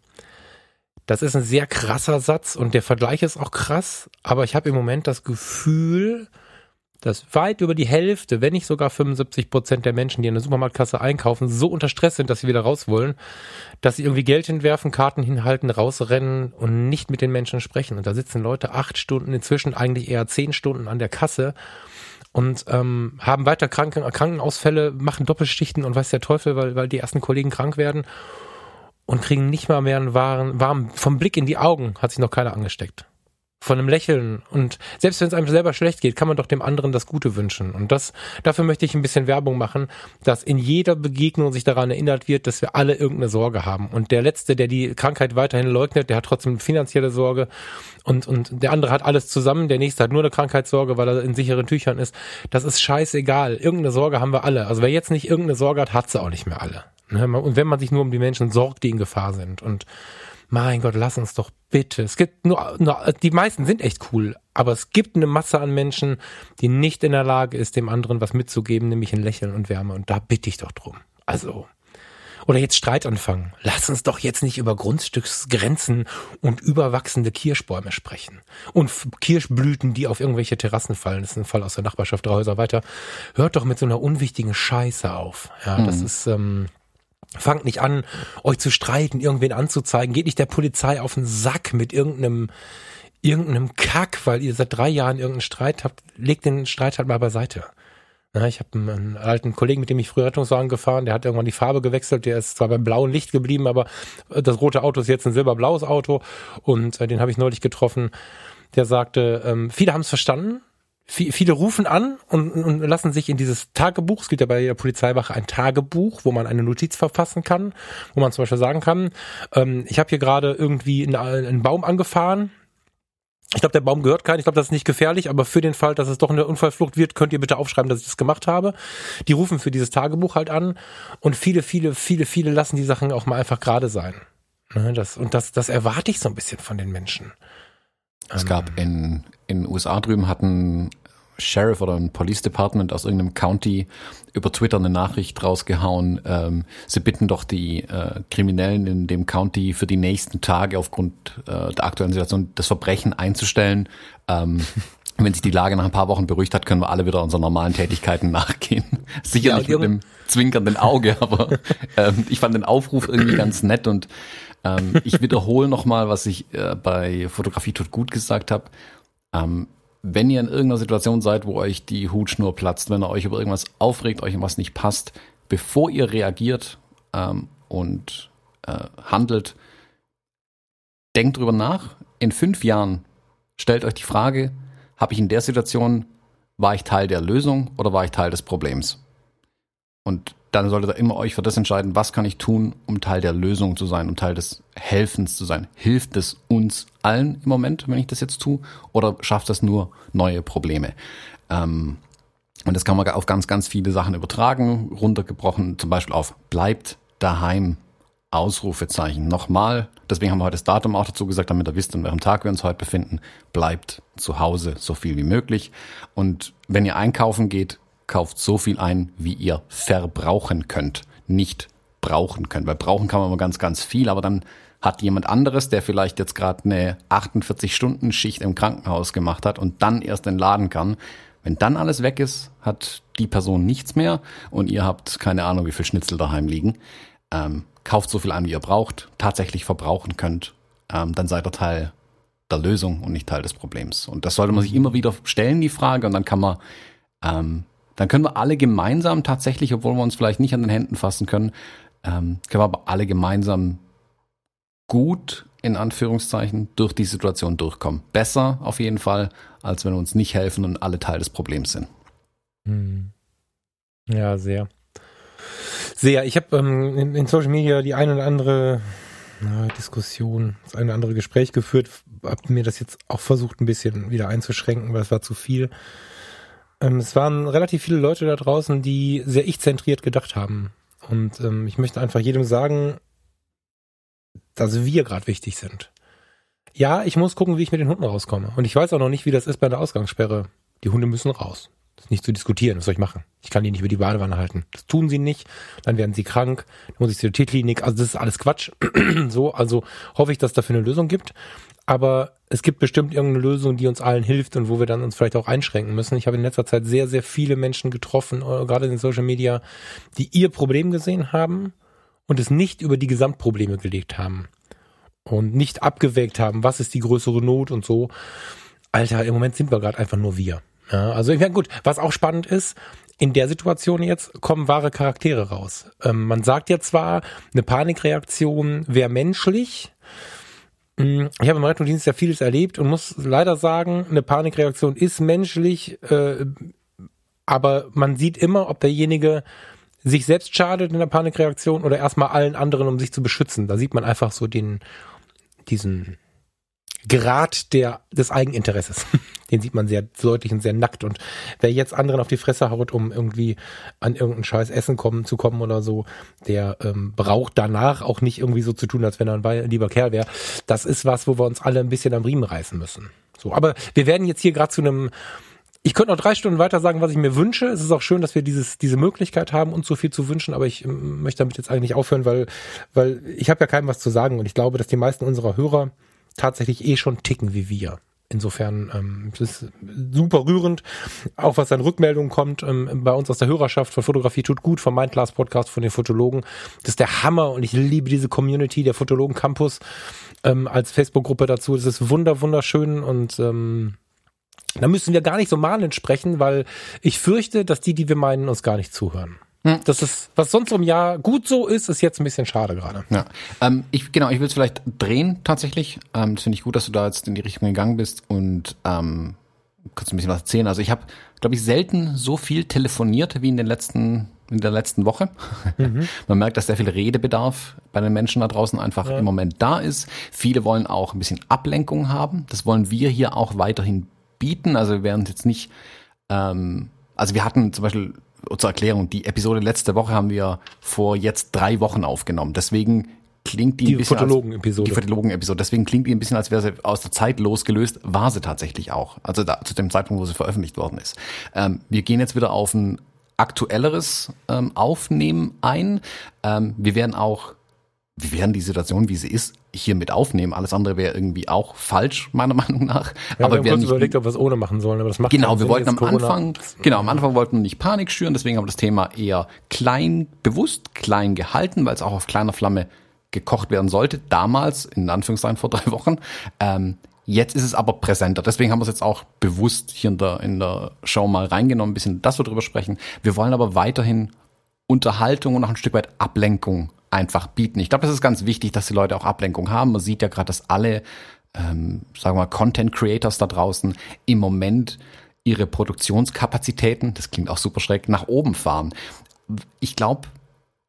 Das ist ein sehr krasser Satz und der Vergleich ist auch krass, aber ich habe im Moment das Gefühl, dass weit über die Hälfte, wenn nicht sogar 75 Prozent der Menschen, die in der Supermarktkasse einkaufen, so unter Stress sind, dass sie wieder raus wollen, dass sie irgendwie Geld hinwerfen, Karten hinhalten, rausrennen und nicht mit den Menschen sprechen. Und da sitzen Leute acht Stunden, inzwischen eigentlich eher zehn Stunden an der Kasse und ähm, haben weiter Kranken Krankenausfälle, machen Doppelschichten und weiß der Teufel, weil, weil die ersten Kollegen krank werden und kriegen nicht mal mehr einen warmen, warm, vom Blick in die Augen hat sich noch keiner angesteckt von einem Lächeln. Und selbst wenn es einem selber schlecht geht, kann man doch dem anderen das Gute wünschen. Und das, dafür möchte ich ein bisschen Werbung machen, dass in jeder Begegnung sich daran erinnert wird, dass wir alle irgendeine Sorge haben. Und der Letzte, der die Krankheit weiterhin leugnet, der hat trotzdem finanzielle Sorge. Und, und der andere hat alles zusammen. Der nächste hat nur eine Krankheitssorge, weil er in sicheren Tüchern ist. Das ist scheißegal. Irgendeine Sorge haben wir alle. Also wer jetzt nicht irgendeine Sorge hat, hat sie auch nicht mehr alle. Ne? Und wenn man sich nur um die Menschen sorgt, die in Gefahr sind. Und mein Gott, lass uns doch bitte. Es gibt nur, nur, die meisten sind echt cool, aber es gibt eine Masse an Menschen, die nicht in der Lage ist, dem anderen was mitzugeben, nämlich ein Lächeln und Wärme. Und da bitte ich doch drum. Also. Oder jetzt Streit anfangen. Lass uns doch jetzt nicht über Grundstücksgrenzen und überwachsende Kirschbäume sprechen. Und Kirschblüten, die auf irgendwelche Terrassen fallen. Das ist ein Fall aus der Nachbarschaft, drei Häuser weiter. Hört doch mit so einer unwichtigen Scheiße auf. Ja, das mhm. ist, ähm, Fangt nicht an, euch zu streiten, irgendwen anzuzeigen. Geht nicht der Polizei auf den Sack mit irgendeinem, irgendeinem Kack, weil ihr seit drei Jahren irgendeinen Streit habt. Legt den Streit halt mal beiseite. Ja, ich habe einen, alten Kollegen, mit dem ich früher Rettungswagen gefahren, der hat irgendwann die Farbe gewechselt, der ist zwar beim blauen Licht geblieben, aber das rote Auto ist jetzt ein silberblaues Auto und äh, den habe ich neulich getroffen. Der sagte, ähm, viele haben es verstanden, viele rufen an und, und, lassen sich in dieses Tagebuch, es gibt ja bei der Polizeiwache ein Tagebuch, wo man eine Notiz verfassen kann, wo man zum Beispiel sagen kann, ähm, ich habe hier gerade irgendwie einen, einen Baum angefahren, ich glaube, der Baum gehört keinen. Ich glaube, das ist nicht gefährlich, aber für den Fall, dass es doch eine Unfallflucht wird, könnt ihr bitte aufschreiben, dass ich das gemacht habe. Die rufen für dieses Tagebuch halt an und viele, viele, viele, viele lassen die Sachen auch mal einfach gerade sein. Ne, das, und das, das erwarte ich so ein bisschen von den Menschen. Es gab in, in den USA drüben hatten Sheriff oder ein Police Department aus irgendeinem County über Twitter eine Nachricht rausgehauen. Ähm, sie bitten doch die äh, Kriminellen in dem County für die nächsten Tage aufgrund äh, der aktuellen Situation das Verbrechen einzustellen. Ähm, [laughs] wenn sich die Lage nach ein paar Wochen beruhigt hat, können wir alle wieder unseren normalen Tätigkeiten [laughs] nachgehen. Sicherlich ja, mit einem zwinkernden Auge, [laughs] aber ähm, ich fand den Aufruf irgendwie [clears throat] ganz nett und ähm, ich wiederhole nochmal, was ich äh, bei Fotografie tut gut gesagt habe. Ähm, wenn ihr in irgendeiner Situation seid, wo euch die Hutschnur platzt, wenn ihr euch über irgendwas aufregt, euch irgendwas nicht passt, bevor ihr reagiert ähm, und äh, handelt, denkt drüber nach. In fünf Jahren stellt euch die Frage, habe ich in der Situation, war ich Teil der Lösung oder war ich Teil des Problems? Und dann solltet ihr immer euch für das entscheiden, was kann ich tun, um Teil der Lösung zu sein, um Teil des Helfens zu sein. Hilft es uns allen im Moment, wenn ich das jetzt tue, oder schafft das nur neue Probleme? Ähm, und das kann man auf ganz, ganz viele Sachen übertragen, runtergebrochen, zum Beispiel auf bleibt daheim, Ausrufezeichen. Nochmal, deswegen haben wir heute das Datum auch dazu gesagt, damit ihr wisst, an welchem Tag wir uns heute befinden. Bleibt zu Hause so viel wie möglich. Und wenn ihr einkaufen geht, kauft so viel ein, wie ihr verbrauchen könnt, nicht brauchen könnt. Weil brauchen kann man immer ganz, ganz viel, aber dann hat jemand anderes, der vielleicht jetzt gerade eine 48-Stunden-Schicht im Krankenhaus gemacht hat und dann erst entladen kann. Wenn dann alles weg ist, hat die Person nichts mehr und ihr habt keine Ahnung, wie viel Schnitzel daheim liegen. Ähm, kauft so viel ein, wie ihr braucht, tatsächlich verbrauchen könnt, ähm, dann seid ihr Teil der Lösung und nicht Teil des Problems. Und das sollte man sich immer wieder stellen, die Frage, und dann kann man ähm, dann können wir alle gemeinsam tatsächlich, obwohl wir uns vielleicht nicht an den Händen fassen können, ähm, können wir aber alle gemeinsam gut in Anführungszeichen durch die Situation durchkommen. Besser auf jeden Fall, als wenn wir uns nicht helfen und alle Teil des Problems sind. Hm. Ja, sehr. Sehr. Ich habe ähm, in, in, Social Media die eine oder andere na, Diskussion, das eine oder andere Gespräch geführt, habe mir das jetzt auch versucht, ein bisschen wieder einzuschränken, weil es war zu viel. Ähm, es waren relativ viele Leute da draußen, die sehr ich-zentriert gedacht haben. Und ähm, ich möchte einfach jedem sagen, dass wir gerade wichtig sind. Ja, ich muss gucken, wie ich mit den Hunden rauskomme. Und ich weiß auch noch nicht, wie das ist bei der Ausgangssperre. Die Hunde müssen raus. Das ist nicht zu diskutieren. Was soll ich machen? Ich kann die nicht über die Badewanne halten. Das tun sie nicht. Dann werden sie krank. Dann muss ich zur Tierklinik. Also das ist alles Quatsch. [clears throat] so, also hoffe ich, dass es dafür eine Lösung gibt. Aber es gibt bestimmt irgendeine Lösung, die uns allen hilft und wo wir dann uns vielleicht auch einschränken müssen. Ich habe in letzter Zeit sehr, sehr viele Menschen getroffen, äh, gerade in Social Media, die ihr Problem gesehen haben und es nicht über die Gesamtprobleme gelegt haben und nicht abgewägt haben, was ist die größere Not und so. Alter, im Moment sind wir gerade einfach nur wir. Ja, also ja gut, was auch spannend ist, in der Situation jetzt kommen wahre Charaktere raus. Ähm, man sagt ja zwar, eine Panikreaktion wäre menschlich. Hm, ich habe im Rettungsdienst ja vieles erlebt und muss leider sagen, eine Panikreaktion ist menschlich, äh, aber man sieht immer, ob derjenige sich selbst schadet in der Panikreaktion oder erstmal allen anderen, um sich zu beschützen. Da sieht man einfach so den, diesen Grad der, des Eigeninteresses. [laughs] Den sieht man sehr deutlich und sehr nackt. Und wer jetzt anderen auf die Fresse haut, um irgendwie an irgendein scheiß Essen kommen, zu kommen oder so, der ähm, braucht danach auch nicht irgendwie so zu tun, als wenn er ein lieber Kerl wäre. Das ist was, wo wir uns alle ein bisschen am Riemen reißen müssen. So, aber wir werden jetzt hier gerade zu einem ich könnte noch drei Stunden weiter sagen, was ich mir wünsche. Es ist auch schön, dass wir dieses, diese Möglichkeit haben, uns so viel zu wünschen, aber ich ähm, möchte damit jetzt eigentlich aufhören, weil, weil ich habe ja keinem was zu sagen und ich glaube, dass die meisten unserer Hörer tatsächlich eh schon ticken wie wir. Insofern ähm, es ist super rührend, auch was an Rückmeldungen kommt ähm, bei uns aus der Hörerschaft von Fotografie tut gut, vom Mindclass Podcast von den Fotologen. Das ist der Hammer und ich liebe diese Community, der Fotologen Campus ähm, als Facebook-Gruppe dazu. Das ist wunder wunderschön und ähm, da müssen wir gar nicht so mahnend sprechen, weil ich fürchte, dass die, die wir meinen, uns gar nicht zuhören. Hm. Das ist, was sonst im Jahr gut so ist, ist jetzt ein bisschen schade gerade. Ja, ähm, ich genau, ich will es vielleicht drehen tatsächlich. Ähm, das finde ich gut, dass du da jetzt in die Richtung gegangen bist und ähm, kurz ein bisschen was erzählen. Also ich habe, glaube ich, selten so viel telefoniert wie in den letzten in der letzten Woche. [laughs] Mhm. Man merkt, dass sehr viel Redebedarf bei den Menschen da draußen einfach ja. im Moment da ist. Viele wollen auch ein bisschen Ablenkung haben. Das wollen wir hier auch weiterhin bieten. Also wir werden jetzt nicht, ähm, also wir hatten zum Beispiel zur Erklärung, die Episode letzte Woche haben wir vor jetzt drei Wochen aufgenommen. Deswegen klingt die, die ein bisschen Fotologen-Episode. Die Fotologen-Episode. Deswegen klingt die ein bisschen, als wäre sie aus der Zeit losgelöst. War sie tatsächlich auch. Also da, zu dem Zeitpunkt, wo sie veröffentlicht worden ist. Ähm, wir gehen jetzt wieder auf ein aktuelleres ähm, Aufnehmen ein. Ähm, wir werden auch wir werden die Situation, wie sie ist, hier mit aufnehmen. Alles andere wäre irgendwie auch falsch, meiner [laughs] Meinung nach. Ja, aber wir haben uns überlegt, ob wir es ohne machen sollen, aber das macht Genau, wir wollten am Corona. Anfang, genau, am Anfang wollten wir nicht Panik schüren, deswegen haben wir das Thema eher klein, bewusst klein gehalten, weil es auch auf kleiner Flamme gekocht werden sollte. Damals, in Anführungszeichen vor drei Wochen. Ähm, Jetzt ist es aber präsenter. Deswegen haben wir es jetzt auch bewusst hier in der, in der Show mal reingenommen, ein bisschen, dass wir drüber sprechen. Wir wollen aber weiterhin Unterhaltung und auch ein Stück weit Ablenkung einfach bieten. Ich glaube, das ist ganz wichtig, dass die Leute auch Ablenkung haben. Man sieht ja gerade, dass alle, ähm, sagen wir mal, Content Creators da draußen im Moment ihre Produktionskapazitäten, das klingt auch super schräg, nach oben fahren. Ich glaube,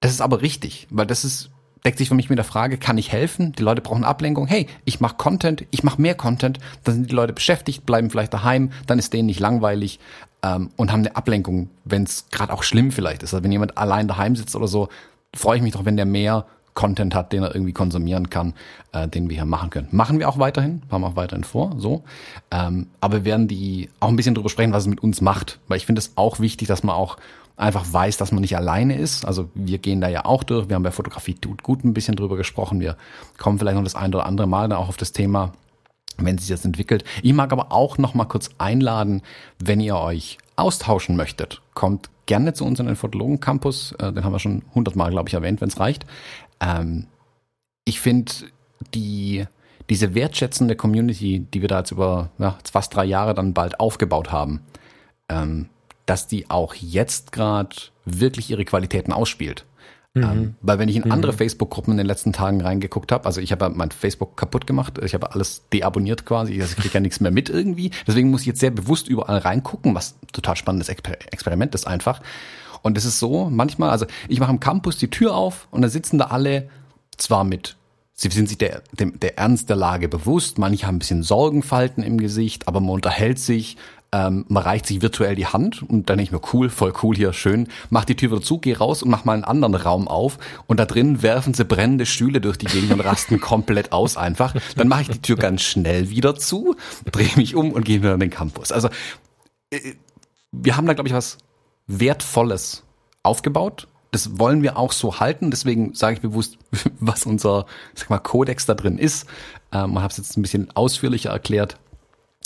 das ist aber richtig, weil das ist deckt sich für mich mit der Frage, kann ich helfen? Die Leute brauchen Ablenkung. Hey, ich mache Content, ich mache mehr Content, dann sind die Leute beschäftigt, bleiben vielleicht daheim, dann ist denen nicht langweilig ähm, und haben eine Ablenkung, wenn es gerade auch schlimm vielleicht ist. Also wenn jemand allein daheim sitzt oder so, freue ich mich doch, wenn der mehr Content hat, den er irgendwie konsumieren kann, äh, den wir hier machen können. Machen wir auch weiterhin, haben wir auch weiterhin vor, so. Ähm, aber wir werden die auch ein bisschen drüber sprechen, was es mit uns macht, weil ich finde es auch wichtig, dass man auch einfach weiß, dass man nicht alleine ist. Also wir gehen da ja auch durch. Wir haben bei Fotografie tut gut ein bisschen drüber gesprochen. Wir kommen vielleicht noch das ein oder andere Mal dann auch auf das Thema, wenn sich das entwickelt. Ich mag aber auch noch mal kurz einladen, wenn ihr euch austauschen möchtet, kommt gerne zu uns in den Fotologen Campus. Äh, den haben wir schon hundertmal, glaube ich, erwähnt, wenn es reicht. Ähm, ich finde die diese wertschätzende Community, die wir da jetzt über ja, fast drei Jahre dann bald aufgebaut haben, ähm, dass die auch jetzt gerade wirklich ihre Qualitäten ausspielt. Mhm. Ähm, weil wenn ich in mhm. andere Facebook-Gruppen in den letzten Tagen reingeguckt habe, also ich habe mein Facebook kaputt gemacht, ich habe alles deabonniert quasi, also ich kriege ja nichts mehr mit irgendwie. Deswegen muss ich jetzt sehr bewusst überall reingucken, was total spannendes Exper Experiment ist einfach. Und es ist so, manchmal, also ich mache im Campus die Tür auf und da sitzen da alle zwar mit Sie sind sich der, dem, der Ernst der Lage bewusst, manche haben ein bisschen Sorgenfalten im Gesicht, aber man unterhält sich Ähm, man reicht sich virtuell die Hand und dann denke ich mir, cool, voll cool hier, schön. Mach die Tür wieder zu, geh raus und mach mal einen anderen Raum auf und da drin werfen sie brennende Stühle durch die Gegend und rasten komplett aus einfach. Dann mache ich die Tür ganz schnell wieder zu, drehe mich um und gehe wieder in den Campus. Also äh, wir haben da, glaube ich, was Wertvolles aufgebaut. Das wollen wir auch so halten. Deswegen sage ich bewusst, [laughs] was unser sag mal, Kodex da drin ist. Ähm, habe es jetzt ein bisschen ausführlicher erklärt.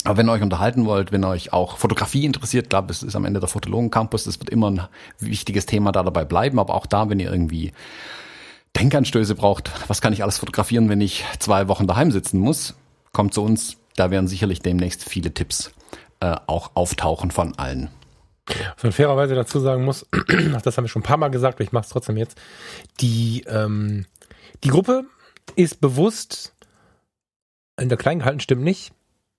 Aber wenn ihr euch unterhalten wollt, wenn euch auch Fotografie interessiert, glaube es ist am Ende der Fotologen Campus, das wird immer ein wichtiges Thema da dabei bleiben. Aber auch da, wenn ihr irgendwie Denkanstöße braucht, was kann ich alles fotografieren, wenn ich zwei Wochen daheim sitzen muss, kommt zu uns. Da werden sicherlich demnächst viele Tipps äh, auch auftauchen von allen. Was man fairerweise dazu sagen muss, [clears throat] das haben wir schon ein paar Mal gesagt, aber ich mache es trotzdem jetzt. Die, ähm, die Gruppe ist bewusst in der klein gehalten stimmt nicht.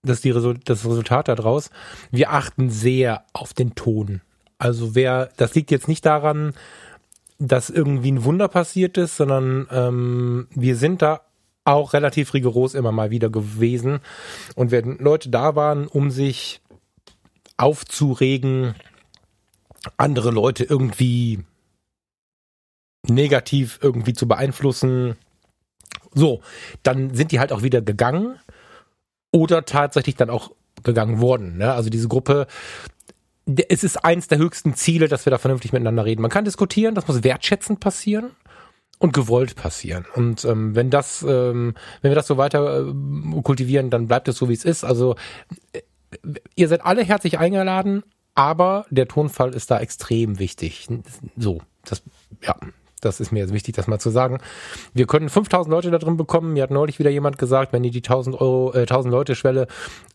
Das ist die Resul das Resultat daraus. Wir achten sehr auf den Ton. Also wer, das liegt jetzt nicht daran, dass irgendwie ein Wunder passiert ist, sondern ähm, wir sind da auch relativ rigoros immer mal wieder gewesen. Und wenn Leute da waren, um sich aufzuregen, andere Leute irgendwie negativ irgendwie zu beeinflussen. So, dann sind die halt auch wieder gegangen oder tatsächlich dann auch gegangen worden. Ne? Also diese Gruppe, es ist eins der höchsten Ziele, dass wir da vernünftig miteinander reden. Man kann diskutieren, das muss wertschätzend passieren und gewollt passieren. Und ähm, wenn das, ähm, wenn wir das so weiter äh, kultivieren, dann bleibt es so, wie es ist. Also äh, ihr seid alle herzlich eingeladen, aber der Tonfall ist da extrem wichtig. So, das, ja, das ist mir jetzt wichtig, das mal zu sagen. Wir können 5000 Leute da drin bekommen. Mir hat neulich wieder jemand gesagt, wenn die die 1000 Euro, äh, 1000 Leute Schwelle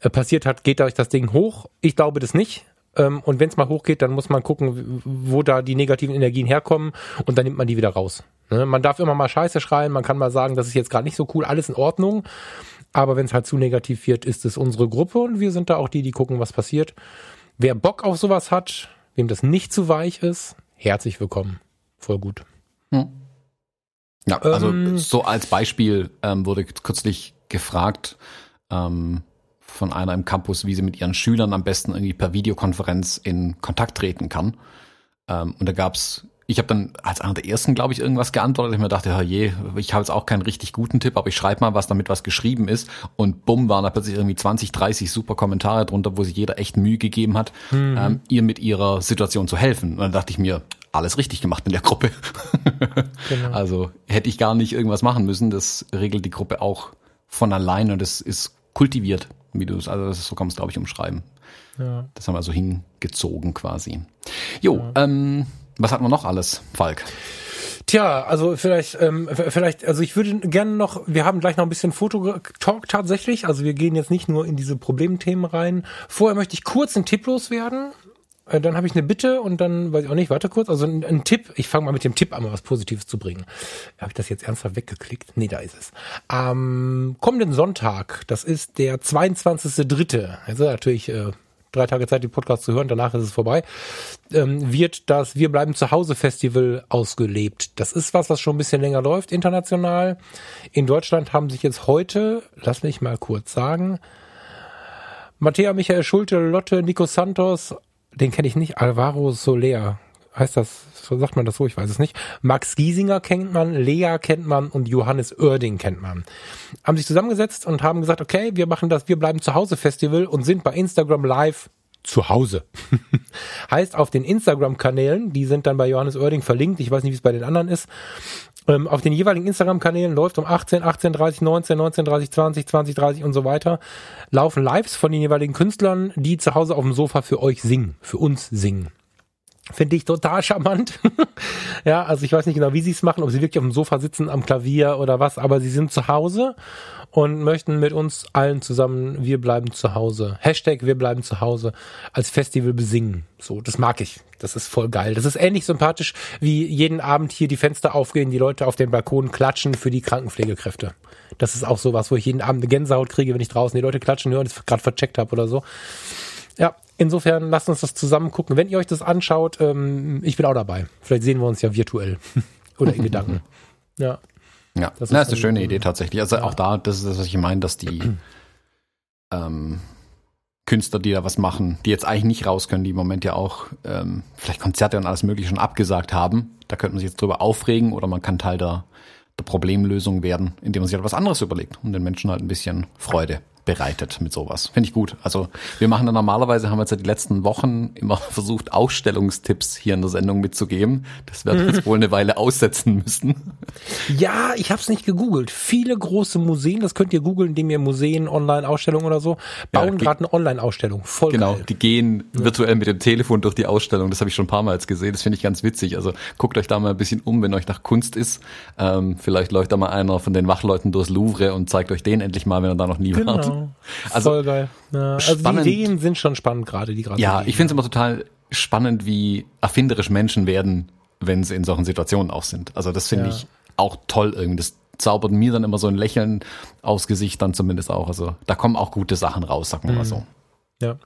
äh, passiert hat, geht euch das Ding hoch. Ich glaube das nicht. Ähm, und wenn es mal hochgeht, dann muss man gucken, wo da die negativen Energien herkommen und dann nimmt man die wieder raus. Ne? Man darf immer mal Scheiße schreien, man kann mal sagen, das ist jetzt gerade nicht so cool, alles in Ordnung. Aber wenn es halt zu negativ wird, ist es unsere Gruppe und wir sind da auch die, die gucken, was passiert. Wer Bock auf sowas hat, wem das nicht zu weich ist, herzlich willkommen. Voll gut. Hm. Ja, also ähm, so als Beispiel ähm, wurde kürzlich gefragt ähm, von einer im Campus, wie sie mit ihren Schülern am besten irgendwie per Videokonferenz in Kontakt treten kann. Ähm, und da gab's ich habe dann als einer der ersten, glaube ich, irgendwas geantwortet. Ich mir dachte, je, ich habe jetzt auch keinen richtig guten Tipp, aber ich schreibe mal was, damit was geschrieben ist. Und bumm, waren da plötzlich irgendwie 20, 30 super Kommentare drunter, wo sich jeder echt Mühe gegeben hat, mhm. ähm, ihr mit ihrer Situation zu helfen. Und dann dachte ich mir, alles richtig gemacht in der Gruppe. [laughs] genau. Also hätte ich gar nicht irgendwas machen müssen. Das regelt die Gruppe auch von allein und es ist kultiviert, wie du es, also so kann man es, glaube ich, umschreiben. Ja. Das haben wir so hingezogen quasi. Jo, ja. ähm, was hatten wir noch alles, Falk? Tja, also vielleicht, ähm, vielleicht, also ich würde gerne noch, wir haben gleich noch ein bisschen Fototalk tatsächlich. Also wir gehen jetzt nicht nur in diese Problemthemen rein. Vorher möchte ich kurz einen Tipp loswerden. Äh, dann habe ich eine Bitte und dann weiß ich auch nicht, warte kurz. Also ein, ein Tipp, ich fange mal mit dem Tipp an, mal was Positives zu bringen. Habe ich das jetzt ernsthaft weggeklickt? Nee, da ist es. Am kommenden Sonntag, das ist der 22.3., also natürlich äh, drei Tage Zeit, den Podcast zu hören, danach ist es vorbei, ähm, wird das Wir bleiben zu Hause Festival ausgelebt. Das ist was, was schon ein bisschen länger läuft, international. In Deutschland haben sich jetzt heute, lass mich mal kurz sagen, Matthäa Michael Schulte, Lotte, Nico Santos, den kenne ich nicht, Alvaro Soler, heißt das, sagt man das so, ich weiß es nicht. Max Giesinger kennt man, Lea kennt man und Johannes Oerding kennt man. Haben sich zusammengesetzt und haben gesagt, okay, wir machen das Wir bleiben zu Hause Festival und sind bei Instagram live zu Hause. [laughs] heißt auf den Instagram-Kanälen, die sind dann bei Johannes Oerding verlinkt, ich weiß nicht, wie es bei den anderen ist, ähm, auf den jeweiligen Instagram-Kanälen läuft um 18, 18, 30, 19, 19, 30, 20, 20, 30 und so weiter, laufen Lives von den jeweiligen Künstlern, die zu Hause auf dem Sofa für euch singen, für uns singen. Finde ich total charmant. [laughs] ja, also ich weiß nicht genau, wie sie es machen, ob sie wirklich auf dem Sofa sitzen, am Klavier oder was, aber sie sind zu Hause und möchten mit uns allen zusammen Wir bleiben zu Hause. Hashtag Wir bleiben zu Hause als Festival besingen. So, das mag ich. Das ist voll geil. Das ist ähnlich sympathisch, wie jeden Abend hier die Fenster aufgehen, die Leute auf den Balkonen klatschen für die Krankenpflegekräfte. Das ist auch sowas, wo ich jeden Abend eine Gänsehaut kriege, wenn ich draußen die Leute klatschen höre und es gerade vercheckt habe oder so. Ja, insofern lasst uns das zusammen gucken. Wenn ihr euch das anschaut, ähm, ich bin auch dabei. Vielleicht sehen wir uns ja virtuell [laughs] oder in Gedanken. Ja. Ja, das, Na, ist, eine schöne Idee tatsächlich. Also ja. auch da, das ist das, was ich meine, dass die, ähm, Künstler, die da was machen, die jetzt eigentlich nicht raus können, die im Moment ja auch ähm, vielleicht Konzerte und alles Mögliche schon abgesagt haben. Da könnte man sich jetzt drüber aufregen oder man kann Teil der, der Problemlösung werden, indem man sich halt was anderes überlegt und den Menschen halt ein bisschen Freude bereitet mit sowas. Finde ich gut. Also wir machen da normalerweise, haben wir jetzt ja die letzten Wochen immer [laughs] versucht, Ausstellungstipps hier in der Sendung mitzugeben. Das werden wir jetzt [laughs] wohl eine Weile aussetzen müssen. Ja, ich habe es nicht gegoogelt. Viele große Museen, das könnt ihr googeln, indem ihr Museen, Online-Ausstellungen oder so, bauen ja, gerade eine Online-Ausstellung. Voll Genau, geil. die gehen ja. virtuell mit dem Telefon durch die Ausstellung. Das habe ich schon ein paar Mal jetzt gesehen. Das finde ich ganz witzig. Also guckt euch da mal ein bisschen um, wenn euch nach Kunst ist. Ähm, vielleicht läuft da mal einer von den Wachleuten durchs Louvre und zeigt euch den endlich mal, wenn er da noch nie genau. Also, Voll geil. Ja, also spannend. die Ideen sind schon spannend gerade, die gerade. Ja, ich finde es immer total spannend, wie erfinderisch Menschen werden, wenn sie in solchen Situationen auch sind. Also das finde ja. ich auch toll irgendwie. Das zaubert mir dann immer so ein Lächeln aufs Gesicht dann zumindest auch. Also da kommen auch gute Sachen raus, sagen wir mhm. mal so. Ja.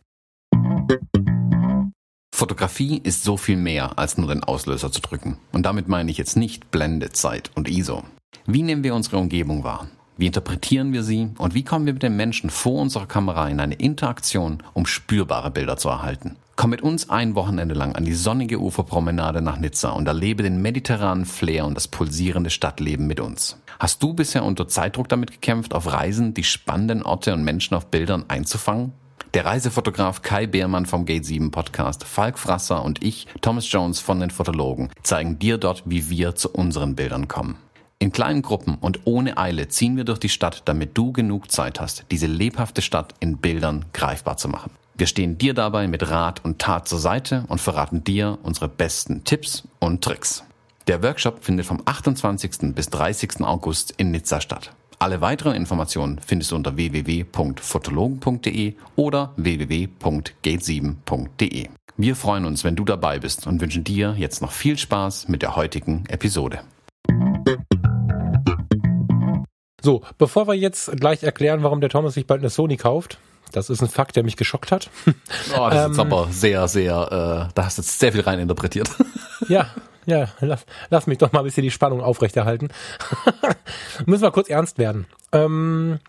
Fotografie ist so viel mehr als nur den Auslöser zu drücken. Und damit meine ich jetzt nicht Blende, Zeit und ISO. Wie nehmen wir unsere Umgebung wahr? Wie interpretieren wir sie und wie kommen wir mit den Menschen vor unserer Kamera in eine Interaktion, um spürbare Bilder zu erhalten? Komm mit uns ein Wochenende lang an die sonnige Uferpromenade nach Nizza und erlebe den mediterranen Flair und das pulsierende Stadtleben mit uns. Hast du bisher unter Zeitdruck damit gekämpft, auf Reisen die spannenden Orte und Menschen auf Bildern einzufangen? Der Reisefotograf Kai Beermann vom Gate 7 Podcast, Falk Frasser und ich, Thomas Jones von den Fotologen, zeigen dir dort, wie wir zu unseren Bildern kommen. In kleinen Gruppen und ohne Eile ziehen wir durch die Stadt, damit du genug Zeit hast, diese lebhafte Stadt in Bildern greifbar zu machen. Wir stehen dir dabei mit Rat und Tat zur Seite und verraten dir unsere besten Tipps und Tricks. Der Workshop findet vom 28. bis 30. August in Nizza statt. Alle weiteren Informationen findest du unter www.fotologen.de oder www.gate7.de. Wir freuen uns, wenn du dabei bist und wünschen dir jetzt noch viel Spaß mit der heutigen Episode. So, bevor wir jetzt gleich erklären, warum der Thomas sich bald eine Sony kauft, das ist ein Fakt, der mich geschockt hat. [laughs] Oh, das ähm, ist aber sehr, sehr, äh, da hast du jetzt sehr viel rein interpretiert. [laughs] Ja, ja, lass, lass mich doch mal ein bisschen die Spannung aufrechterhalten. [laughs] Müssen wir kurz ernst werden. Ähm,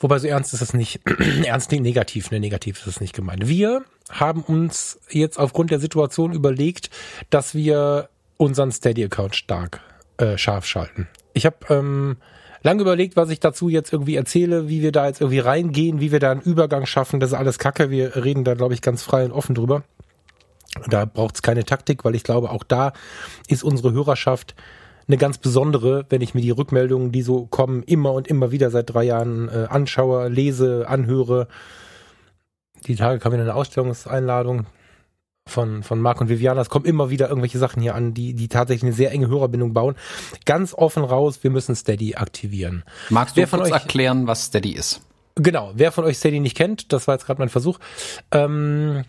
wobei so ernst ist es nicht. [clears throat] ernst nicht negativ, ne, negativ ist es nicht gemeint. Wir haben uns jetzt aufgrund der Situation überlegt, dass wir unseren Steady-Account stark äh, scharf schalten. Ich habe ähm, lange überlegt, was ich dazu jetzt irgendwie erzähle, wie wir da jetzt irgendwie reingehen, wie wir da einen Übergang schaffen. Das ist alles Kacke. Wir reden da, glaube ich, ganz frei und offen drüber. Da braucht es keine Taktik, weil ich glaube, auch da ist unsere Hörerschaft eine ganz besondere, wenn ich mir die Rückmeldungen, die so kommen, immer und immer wieder seit drei Jahren äh, anschaue, lese, anhöre. Die Tage kam wieder eine Ausstellungseinladung von, von Marc und Viviana. Es kommen immer wieder irgendwelche Sachen hier an, die, die tatsächlich eine sehr enge Hörerbindung bauen. Ganz offen raus, wir müssen Steady aktivieren. Magst du wer von kurz euch, erklären, was Steady ist? Genau, wer von euch Steady nicht kennt, das war jetzt gerade mein Versuch. Ähm,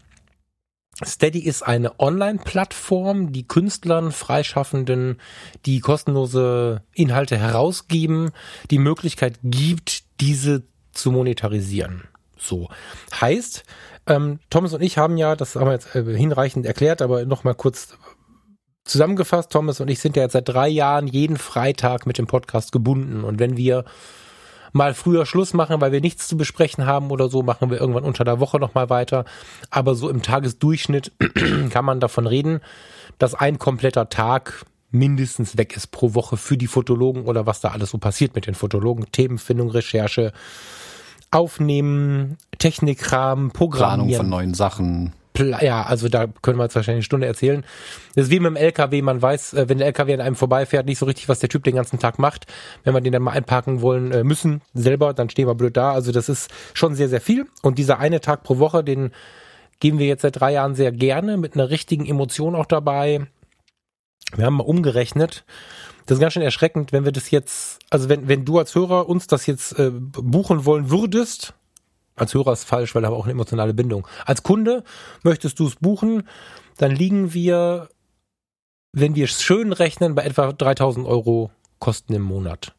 Steady ist eine Online-Plattform, die Künstlern, Freischaffenden, die kostenlose Inhalte herausgeben, die Möglichkeit gibt, diese zu monetarisieren. So. Heißt, ähm, Thomas und ich haben ja, das haben wir jetzt äh, hinreichend erklärt, aber nochmal kurz zusammengefasst, Thomas und ich sind ja jetzt seit drei Jahren jeden Freitag mit dem Podcast gebunden. Und wenn wir mal früher Schluss machen, weil wir nichts zu besprechen haben oder so, machen wir irgendwann unter der Woche nochmal weiter. Aber so im Tagesdurchschnitt [clears throat] kann man davon reden, dass ein kompletter Tag mindestens weg ist pro Woche für die Fotologen oder was da alles so passiert mit den Fotologen. Themenfindung, Recherche, Aufnehmen, Technikrahmen, Programmieren. Planung von neuen Sachen. Ja, also da können wir jetzt wahrscheinlich eine Stunde erzählen. Das ist wie mit dem LKW, man weiß, äh, wenn der LKW an einem vorbeifährt, nicht so richtig, was der Typ den ganzen Tag macht. Wenn wir den dann mal einparken wollen äh, müssen, selber, dann stehen wir blöd da. Also das ist schon sehr, sehr viel. Und dieser eine Tag pro Woche, den geben wir jetzt seit drei Jahren sehr gerne, mit einer richtigen Emotion auch dabei. Wir haben mal umgerechnet. Das ist ganz schön erschreckend, wenn wir das jetzt, also wenn, wenn du als Hörer uns das jetzt äh, buchen wollen würdest, als Hörer ist falsch, weil er auch eine emotionale Bindung. Als Kunde möchtest du es buchen, dann liegen wir, wenn wir es schön rechnen, bei etwa 3000 Euro Kosten im Monat.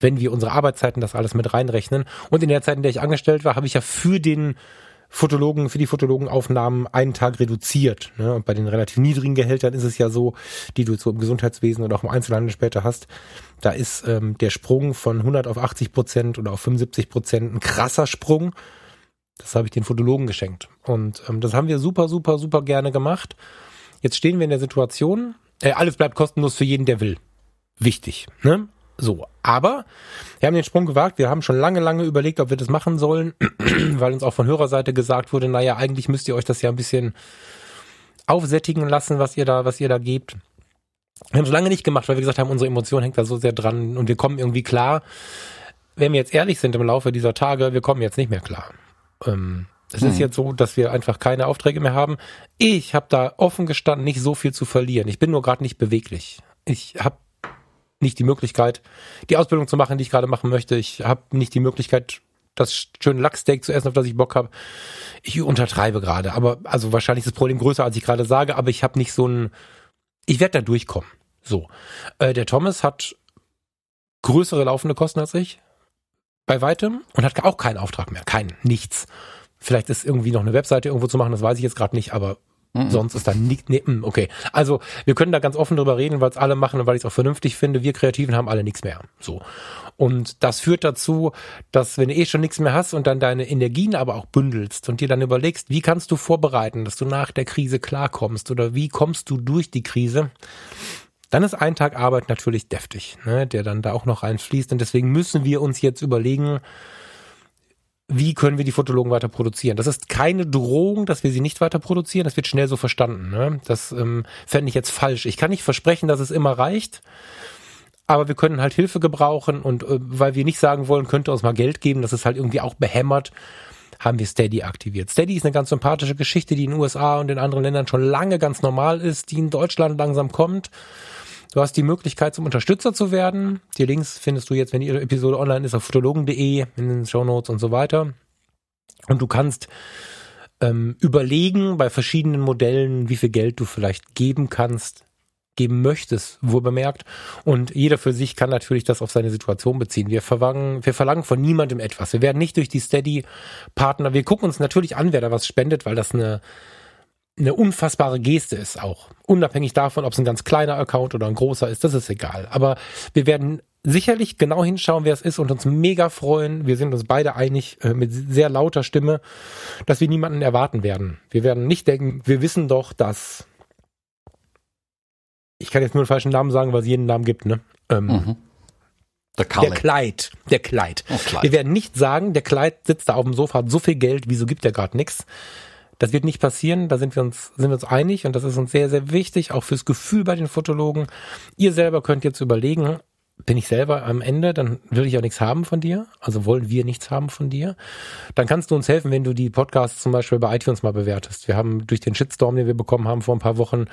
Wenn wir unsere Arbeitszeiten das alles mit reinrechnen. Und in der Zeit, in der ich angestellt war, habe ich ja für den Fotologen, für die Fotologenaufnahmen einen Tag reduziert. Ne? Und bei den relativ niedrigen Gehältern ist es ja so, die du so im Gesundheitswesen oder auch im Einzelhandel später hast, da ist ähm, der Sprung von 100 auf 80 Prozent oder auf 75 Prozent ein krasser Sprung. Das habe ich den Fotologen geschenkt. Und ähm, das haben wir super, super, super gerne gemacht. Jetzt stehen wir in der Situation, äh, alles bleibt kostenlos für jeden, der will. Wichtig. Ne? So, aber wir haben den Sprung gewagt. Wir haben schon lange, lange überlegt, ob wir das machen sollen, [clears throat] weil uns auch von Hörerseite gesagt wurde, naja, eigentlich müsst ihr euch das ja ein bisschen aufsättigen lassen, was ihr da, was ihr da gebt. Wir haben es lange nicht gemacht, weil wir gesagt haben, unsere Emotion hängt da so sehr dran und wir kommen irgendwie klar. Wenn wir jetzt ehrlich sind im Laufe dieser Tage, wir kommen jetzt nicht mehr klar. Ähm, es hm. ist jetzt so, dass wir einfach keine Aufträge mehr haben. Ich habe da offen gestanden nicht so viel zu verlieren. Ich bin nur gerade nicht beweglich. Ich habe nicht die Möglichkeit, die Ausbildung zu machen, die ich gerade machen möchte. Ich habe nicht die Möglichkeit, das schöne Lachsteak zu essen, auf das ich Bock habe. Ich untertreibe gerade, aber also wahrscheinlich ist das Problem größer, als ich gerade sage, aber ich habe nicht so ein, ich werde da durchkommen. So, äh, der Thomas hat größere laufende Kosten als ich, bei weitem, und hat auch keinen Auftrag mehr, keinen, nichts. Vielleicht ist irgendwie noch eine Webseite irgendwo zu machen, das weiß ich jetzt gerade nicht, aber Mhm. Sonst ist da nicht, nee, mm, okay. Also wir können da ganz offen drüber reden, weil es alle machen und weil ich es auch vernünftig finde. Wir Kreativen haben alle nichts mehr. So. Und das führt dazu, dass wenn du eh schon nichts mehr hast und dann deine Energien aber auch bündelst und dir dann überlegst, wie kannst du vorbereiten, dass du nach der Krise klarkommst oder wie kommst du durch die Krise, dann ist ein Tag Arbeit natürlich deftig, ne, der dann da auch noch reinfließt. Und deswegen müssen wir uns jetzt überlegen, wie können wir die Fotologen weiter produzieren. Das ist keine Drohung, dass wir sie nicht weiter produzieren. Das wird schnell so verstanden. Ne? Das ähm, fände ich jetzt falsch. Ich kann nicht versprechen, dass es immer reicht. Aber wir können halt Hilfe gebrauchen und äh, weil wir nicht sagen wollen, könnte uns mal Geld geben, das ist halt irgendwie auch behämmert, haben wir Steady aktiviert. Steady ist eine ganz sympathische Geschichte, die in den USA und in anderen Ländern schon lange ganz normal ist, die in Deutschland langsam kommt. Du hast die Möglichkeit, zum Unterstützer zu werden. Die Links findest du jetzt, wenn die Episode online ist, auf fotologen.de, in den Show Notes und so weiter. Und du kannst ähm, überlegen bei verschiedenen Modellen, wie viel Geld du vielleicht geben kannst, geben möchtest, wohl bemerkt. Und jeder für sich kann natürlich das auf seine Situation beziehen. Wir verlangen, wir verlangen von niemandem etwas. Wir werden nicht durch die Steady-Partner, wir gucken uns natürlich an, wer da was spendet, weil das eine eine unfassbare Geste ist auch. Unabhängig davon, ob es ein ganz kleiner Account oder ein großer ist, das ist egal. Aber wir werden sicherlich genau hinschauen, wer es ist und uns mega freuen. Wir sind uns beide einig äh, mit sehr lauter Stimme, dass wir niemanden erwarten werden. Wir werden nicht denken, wir wissen doch, dass ich kann jetzt nur einen falschen Namen sagen, weil es jeden Namen gibt, ne? Ähm, mhm. Der, der Kleid. Der Kleid. Oh, Kleid. Wir werden nicht sagen, der Kleid sitzt da auf dem Sofa, hat so viel Geld, wieso gibt er gerade nichts? Das wird nicht passieren, da sind wir uns, sind wir uns einig und das ist uns sehr, sehr wichtig, auch fürs Gefühl bei den Fotologen. Ihr selber könnt jetzt überlegen, bin ich selber am Ende, dann will ich auch nichts haben von dir. Also wollen wir nichts haben von dir. Dann kannst du uns helfen, wenn du die Podcasts zum Beispiel bei iTunes mal bewertest. Wir haben durch den Shitstorm, den wir bekommen haben vor ein paar Wochen,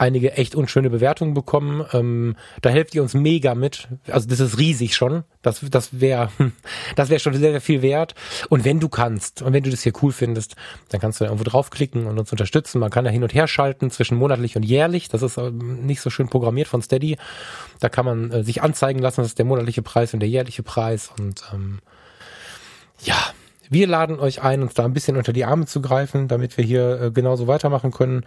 einige echt unschöne Bewertungen bekommen. Ähm, da helft ihr uns mega mit. Also das ist riesig schon. Das, das wäre [laughs] das wäre schon sehr, sehr viel wert. Und wenn du kannst und wenn du das hier cool findest, dann kannst du da irgendwo draufklicken und uns unterstützen. Man kann da hin und her schalten zwischen monatlich und jährlich. Das ist ähm, nicht so schön programmiert von Steady. Da kann man äh, sich anzeigen lassen, das ist der monatliche Preis und der jährliche Preis. Und ähm, ja, wir laden euch ein, uns da ein bisschen unter die Arme zu greifen, damit wir hier äh, genauso weitermachen können.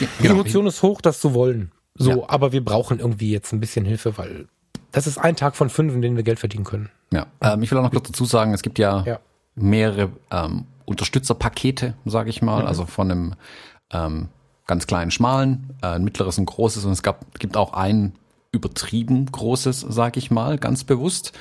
Die genau. Emotion ist hoch, das zu wollen. So, ja. aber wir brauchen irgendwie jetzt ein bisschen Hilfe, weil das ist ein Tag von fünf, in denen wir Geld verdienen können. Ja, ähm, ich will auch noch kurz dazu sagen, es gibt ja, ja. mehrere ähm, Unterstützerpakete, sage ich mal, mhm. also von einem ähm, ganz kleinen, schmalen, äh, ein mittleres und großes und es gab, gibt auch ein übertrieben großes, sage ich mal, ganz bewusst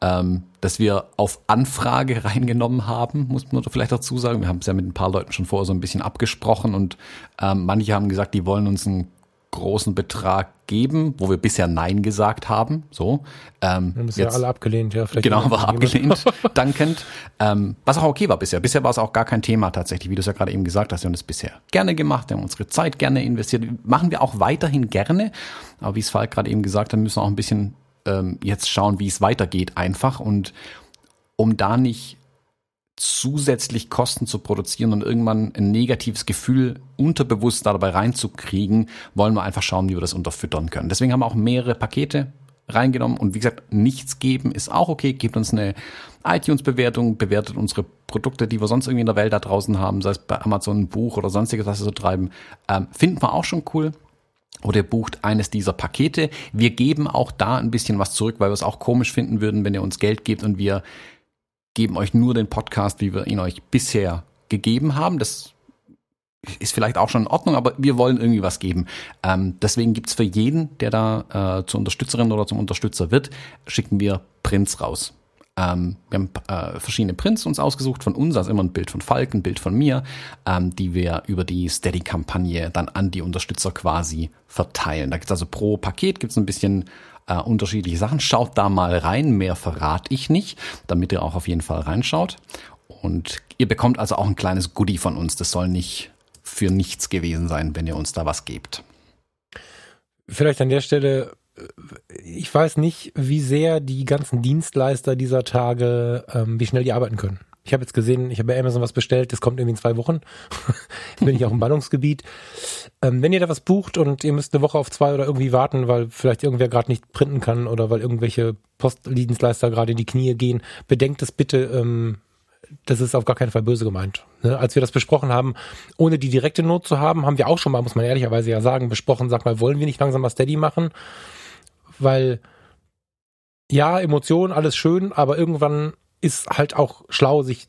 ähm, dass wir auf Anfrage [laughs] reingenommen haben, muss man vielleicht dazu sagen. Wir haben es ja mit ein paar Leuten schon vorher so ein bisschen abgesprochen und ähm, manche haben gesagt, die wollen uns einen großen Betrag geben, wo wir bisher Nein gesagt haben. So. Ähm, wir haben es ja alle abgelehnt, ja. Vielleicht genau, war abgelehnt, [laughs] dankend. Ähm, was auch okay war bisher. Bisher war es auch gar kein Thema tatsächlich, wie du es ja gerade eben gesagt hast. Wir haben das bisher gerne gemacht, wir haben unsere Zeit gerne investiert. Machen wir auch weiterhin gerne. Aber wie es Falk gerade eben gesagt hat, müssen wir auch ein bisschen ähm, jetzt schauen, wie es weitergeht einfach und um da nicht zusätzlich Kosten zu produzieren und irgendwann ein negatives Gefühl unterbewusst dabei reinzukriegen, wollen wir einfach schauen, wie wir das unterfüttern können. Deswegen haben wir auch mehrere Pakete reingenommen und wie gesagt, nichts geben ist auch okay. Gebt uns eine iTunes-Bewertung, bewertet unsere Produkte, die wir sonst irgendwie in der Welt da draußen haben, sei es bei Amazon ein Buch oder sonstiges, was wir so treiben, ähm, finden wir auch schon cool oder ihr bucht eines dieser Pakete. Wir geben auch da ein bisschen was zurück, weil wir es auch komisch finden würden, wenn ihr uns Geld gebt und wir geben euch nur den Podcast, wie wir ihn euch bisher gegeben haben. Das ist vielleicht auch schon in Ordnung, aber wir wollen irgendwie was geben. Ähm, deswegen gibt's für jeden, der da äh, zur Unterstützerin oder zum Unterstützer wird, schicken wir Prints raus. Ähm, wir haben äh, verschiedene Prints uns ausgesucht von uns, also immer ein Bild von Falk, ein Bild von mir, ähm, die wir über die Steady-Kampagne dann an die Unterstützer quasi verteilen. Da gibt's also pro Paket gibt's ein bisschen äh, unterschiedliche Sachen. Schaut da mal rein, mehr verrate ich nicht, damit ihr auch auf jeden Fall reinschaut. Und ihr bekommt also auch ein kleines Goodie von uns. Das soll nicht für nichts gewesen sein, wenn ihr uns da was gebt. Vielleicht an der Stelle, ich weiß nicht, wie sehr die ganzen Dienstleister dieser Tage, ähm, wie schnell die arbeiten können. Ich habe jetzt gesehen, ich habe bei Amazon was bestellt, das kommt irgendwie in zwei Wochen. [laughs] bin ich auch im Ballungsgebiet. Ähm, wenn ihr da was bucht und ihr müsst eine Woche auf zwei oder irgendwie warten, weil vielleicht irgendwer gerade nicht printen kann oder weil irgendwelche Postdienstleister gerade in die Knie gehen, bedenkt es bitte, ähm, das ist auf gar keinen Fall böse gemeint. Ne? Als wir das besprochen haben, ohne die direkte Not zu haben, haben wir auch schon mal, muss man ehrlicherweise ja sagen, besprochen, sag mal, wollen wir nicht langsam mal Steady machen? Weil ja, Emotionen, alles schön, aber irgendwann ist halt auch schlau, sich